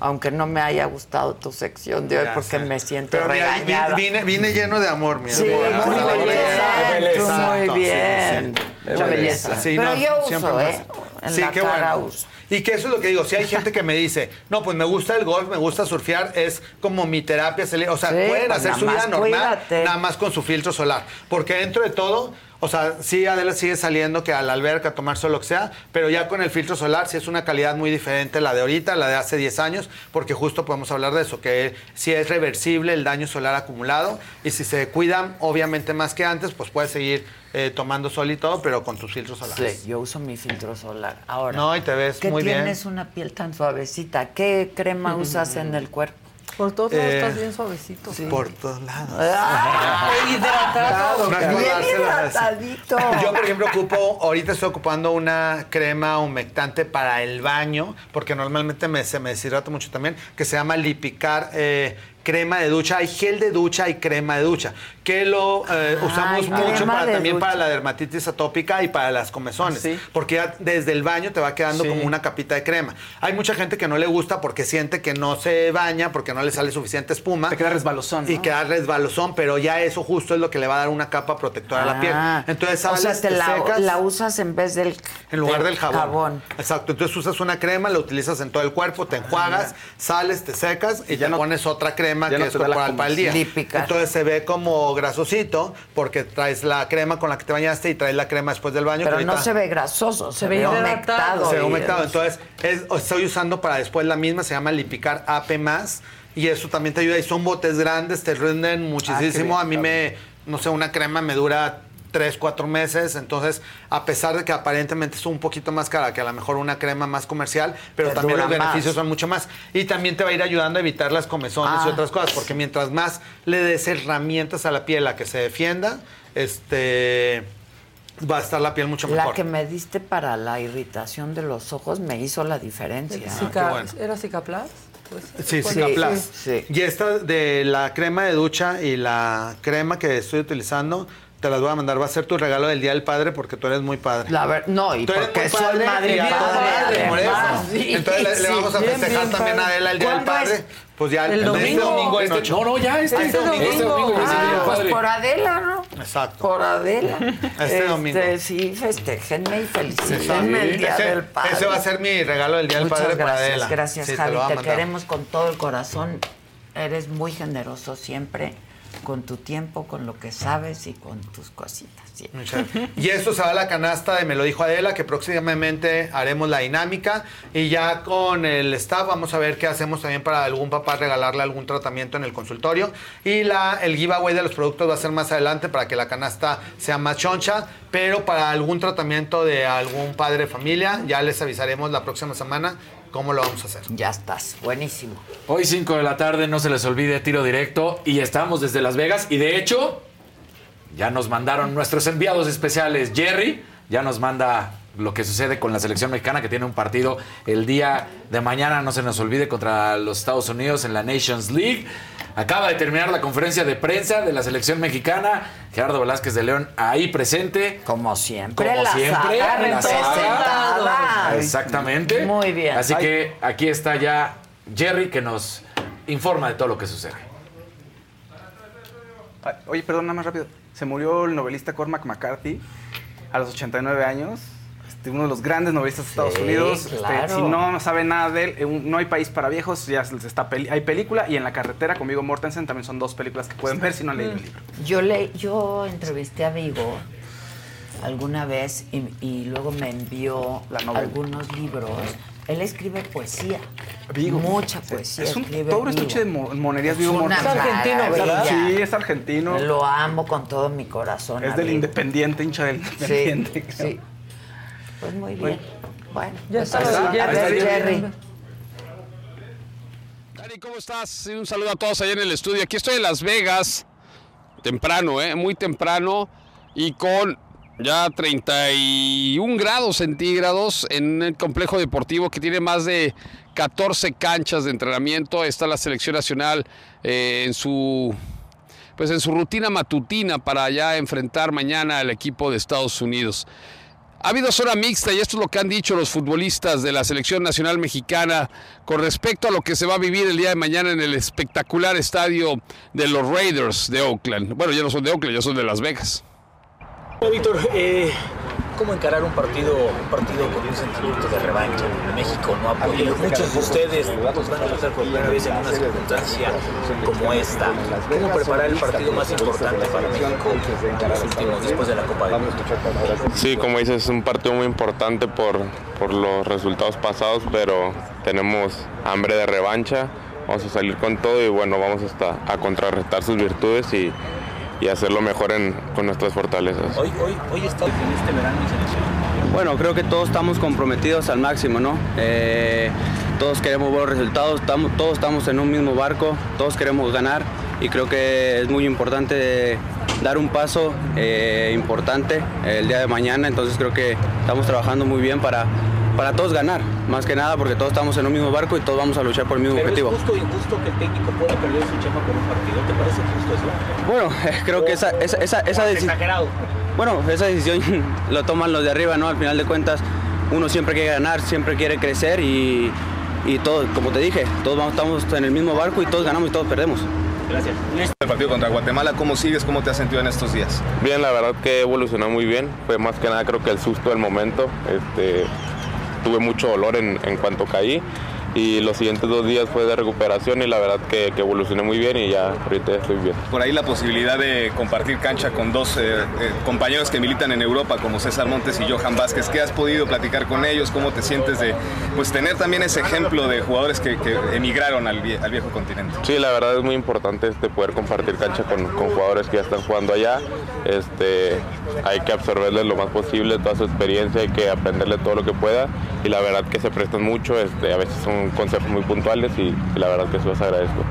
Aunque no me haya gustado tu sección de hoy Ya porque sé. me siento Pero mira, regañada. vine, vine lleno de amor, mi Sí, amor. muy Por bien, tú muy bien. sí. Mucha belleza. Sí, Pero no, yo uso, siempre me ¿eh? En Sí, la qué cara bueno. uso. Y que eso es lo que digo. Si hay gente que me dice, no, pues me gusta el golf, me gusta surfear, es como mi terapia. O sea, Sí, pueden pues hacer su vida normal, cuídate. nada más con su filtro solar. Porque dentro de todo, O sea, sí, Adela sigue saliendo que a la alberca a tomarse o lo que sea, pero ya con el filtro solar sí es una calidad muy diferente la de ahorita, la de hace 10 años, porque justo podemos hablar de eso, que si es reversible el daño solar acumulado y si se cuidan, obviamente más que antes, pues puedes seguir eh, tomando sol y todo, pero con tus filtros solares. Sí, yo uso mi filtro solar. Ahora, No, y te ves que muy bien. tienes una piel tan suavecita, ¿qué crema usas en el cuerpo? Por todos lados Eh, estás bien suavecito. Por todos lados. Ah, hidratado. Bien hidratadito. Yo, por ejemplo, ocupo, ahorita estoy ocupando una crema humectante para el baño, porque normalmente me, se me deshidrata mucho también, que se llama Lipicar eh, crema de ducha. Hay gel de ducha y crema de ducha, que lo eh, usamos Ay, mucho para, también ducha. para la dermatitis atópica y para las comezones, porque ya desde el baño te va quedando como una capita de crema. Hay mucha gente que no le gusta porque siente que no se baña, porque no le sale suficiente espuma. Te queda resbalosón. Y queda resbalosón, pero ya eso justo es lo que le va a dar una capa protectora a la piel. Ah, Entonces o sea, te te la, secas. la usas en vez del En lugar del jabón. jabón. Exacto. Entonces usas una crema, la utilizas en todo el cuerpo, te enjuagas, sales, te secas y ya te pones otra crema ya que no es corporal para el día. Lípica. Entonces se ve como grasosito porque traes la crema con la que te bañaste y traes la crema después del baño. Pero no ahorita- se ve grasoso, se, Se ve humectado. Se ve humectado. Entonces es- estoy usando para después la misma, se llama Lipicar AP+. Y eso también te ayuda. Y son botes grandes, te rinden muchísimo. bien, a mí me, no sé, una crema me dura tres, cuatro meses. Entonces, a pesar de que aparentemente es un poquito más cara que a lo mejor una crema más comercial, pero Te también los beneficios más. son mucho más. Y también te va a ir ayudando a evitar las comezones y Ah. otras cosas. Porque mientras más le des herramientas a la piel a que se defienda, este va a estar la piel mucho La mejor. que me diste para la irritación de los ojos me hizo la diferencia. Cica- bueno. ¿Era Cicaplas? Pues, Sí, Cicaplas. sí. Y esta de la crema de ducha y la crema que estoy utilizando, te las voy a mandar. Va a ser tu regalo del Día del Padre porque tú eres muy padre. La ver- no, y Tú eres porque muy soy padre madre y padre, por eso. Sí, Entonces le, vamos a Bien, festejar bien también padre. a Adela el Día del ¿Cuándo Padre. es? Pues ya El este domingo. domingo en Este- ocho. no, no, ya este, Este domingo. Este domingo el Ah, pues Padre. por Adela, ¿no? Exacto. Por Adela. Este domingo. Sí, festejenme y felicítenme el Día ese, del Padre. ese va a ser mi regalo del Día del Padre para gracias, Adela. gracias Javi, te, queremos con todo el corazón. Eres muy generoso siempre con tu tiempo, con lo que sabes y con tus cositas. sí. Y esto se va a la canasta de Me lo dijo Adela, que próximamente haremos la dinámica. Y ya con el staff vamos a ver qué hacemos también para algún papá regalarle algún tratamiento en el consultorio. Y la, el giveaway de los productos va a ser más adelante para que la canasta sea más choncha. Pero para algún tratamiento de algún padre de familia, ya les avisaremos la próxima semana cómo lo vamos a hacer. Ya estás, buenísimo. Hoy 5 de la tarde, no se les olvide tiro directo y estamos desde Las Vegas y de hecho ya nos mandaron nuestros enviados especiales. Jerry ya nos manda lo que sucede con la selección mexicana que tiene un partido el día de mañana, no se nos olvide, contra los Estados Unidos en la Nations League. Acaba de terminar la conferencia de prensa de la selección mexicana. Gerardo Velázquez de León ahí presente. Como siempre. Como la siempre. saga la saga. representada. Exactamente. Muy bien. Así Ay. que aquí está ya Jerry que nos informa de todo lo que sucede. Oye, perdón, nada más rápido. Se murió el novelista Cormac McCarthy a los 89 años. Este, uno de los grandes novelistas de Estados Sí, Unidos. Este, si no sabe nada de él, eh, no hay país para viejos. Ya está peli- hay película y en la carretera con Viggo Mortensen también son dos películas que pueden ver si no han leído el libro. Yo le, yo entrevisté a Vigo alguna vez y, y luego me envió La algunos libros. Él escribe poesía. Vigo. Mucha poesía. Es un pobre Vigo. estuche de mo- monerías Es Viggo una Mortensen. maravilla. Sí, es argentino. Lo amo con todo mi corazón. Es del Vigo. Independiente, hincha del Independiente. Sí, sí. Pues muy bien. Bueno, Ya pues está, Jerry. Dani, ¿cómo estás? Un saludo a todos allá en el estudio. Aquí estoy en Las Vegas, temprano, ¿eh? muy temprano, y con ya 31 grados centígrados en el complejo deportivo que tiene más de 14 canchas de entrenamiento. Está la selección nacional eh, en su pues en su rutina matutina para ya enfrentar mañana al equipo de Estados Unidos. Ha habido zona mixta y esto es lo que han dicho los futbolistas de la selección nacional mexicana con respecto a lo que se va a vivir el día de mañana en el espectacular estadio de los Raiders de Oakland. Bueno, ya no son de Oakland, ya son de Las Vegas. Víctor, eh, cómo encarar un partido, un partido con un sentimiento de revancha. México no ha podido. Muchos de ustedes pues, van a pasar por primera vez en una circunstancia como esta. ¿Cómo preparar el partido más importante para México los últimos, después de la Copa del Mundo? Sí, como dices, es un partido muy importante por, por los resultados pasados, pero tenemos hambre de revancha. Vamos a salir con todo y bueno, vamos hasta a contrarrestar sus virtudes y, y hacerlo mejor en, con nuestras fortalezas. Hoy, hoy, hoy está en este verano en selección. Bueno, creo que todos estamos comprometidos al máximo, ¿no? Eh, todos queremos buenos resultados, estamos, todos estamos en un mismo barco, todos queremos ganar y creo que es muy importante dar un paso eh, importante el día de mañana, entonces creo que estamos trabajando muy bien para, para todos ganar, más que nada porque todos estamos en un mismo barco y todos vamos a luchar por el mismo Pero objetivo. es justo o injusto que el técnico pueda perder su chamba por un partido. ¿Te parece justo eso? Bueno, eh, creo que esa, esa, esa, esa deci- Exagerado. Bueno, esa decisión lo toman los de arriba, ¿no? Al final de cuentas, uno siempre quiere ganar, siempre quiere crecer y, y todos, como te dije, todos vamos, estamos en el mismo barco y todos ganamos y todos perdemos. Gracias. El partido contra Guatemala, ¿cómo sigues? ¿Cómo te has sentido en estos días? Bien, la verdad que evolucionó muy bien. Fue más que nada creo que el susto del momento. Este, tuve mucho dolor en, en cuanto caí y los siguientes dos días fue de recuperación y la verdad que, que evolucioné muy bien y ya ahorita ya estoy bien. Por ahí la posibilidad de compartir cancha con dos eh, eh, compañeros que militan en Europa como César Montes y Johan Vázquez. ¿Qué has podido platicar con ellos? ¿Cómo te sientes de pues, tener también ese ejemplo de jugadores que, que emigraron al, vie- al viejo continente? Sí, la verdad es muy importante este poder compartir cancha con, con jugadores que ya están jugando allá. Este, hay que absorberles lo más posible toda su experiencia, hay que aprenderle todo lo que pueda y la verdad que se prestan mucho, este, a veces son consejos muy puntuales y, la verdad que eso les agradezco.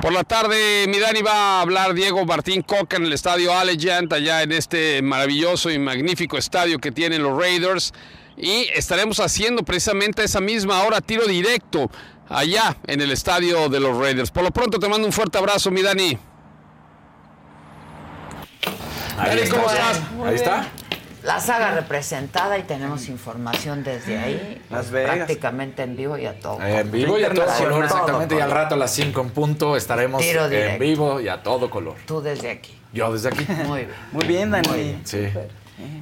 Por la tarde, mi Dani va a hablar Diego Martín Coca en el estadio Allegiant, allá en este maravilloso y magnífico estadio que tienen los Raiders. Y estaremos haciendo precisamente a esa misma hora tiro directo allá en el estadio de los Raiders. Por lo pronto te mando un fuerte abrazo, mi Dani. Ahí Dani, ¿cómo está. estás? Muy Ahí está. La saga representada y tenemos información desde ahí. Las Vegas. Prácticamente en vivo y a todo. En vivo y a todo color, exactamente. Y al rato a las 5 en punto estaremos Tiro en vivo y a todo color. Tú desde aquí. Yo desde aquí. Muy bien. Muy bien, Dani. Muy bien. Sí.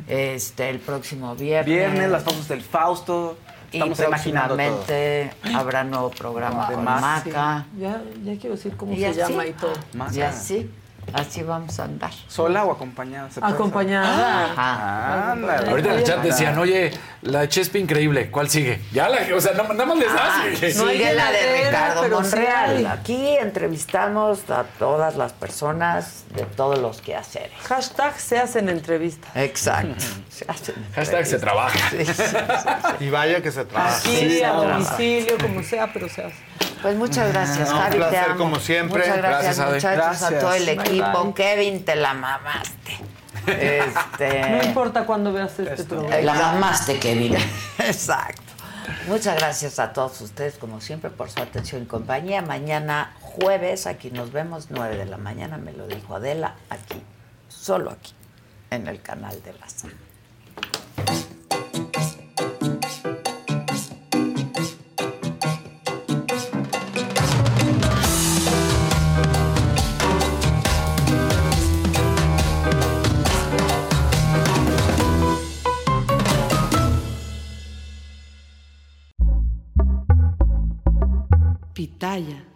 Este, el próximo viernes. Viernes, las pausas del Fausto. Y Estamos todo. próximamente habrá nuevo programa De con más. Maca. Ya, ya quiero decir cómo Y se así, llama y todo. Y así, así vamos a andar. ¿Sola o acompañada? ¿Se puede Acompañada. Ajá. Ándale. Ahorita en el chat decían, oye, la de Chespi increíble, ¿cuál sigue? Ya la, o sea, no- nada más les das. Ah, y- sigue la de Ricardo pero sí Monreal. hay. Aquí entrevistamos a todas las personas de todos los quehaceres. Hashtag se hacen entrevistas. Exacto. Se hacen Hashtag se trabaja. Sí, sí, sí, sí. Y vaya que se trabaja. Aquí, a domicilio, como sea, pero se hace. Pues muchas gracias, No, un Javi, te placer, amo. como siempre. Muchas gracias, Gracias, muchachos, a Gracias. todo el Bye, equipo. bye. Kevin, te la mamaste. Este, No importa cuándo veas este programa. La mamaste, Kevin. Exacto. Muchas gracias a todos ustedes, como siempre, por su atención y compañía. Mañana jueves, aquí nos vemos, 9 de la mañana, me lo dijo Adela, aquí, solo aquí, en el canal de la sala. Pitaya.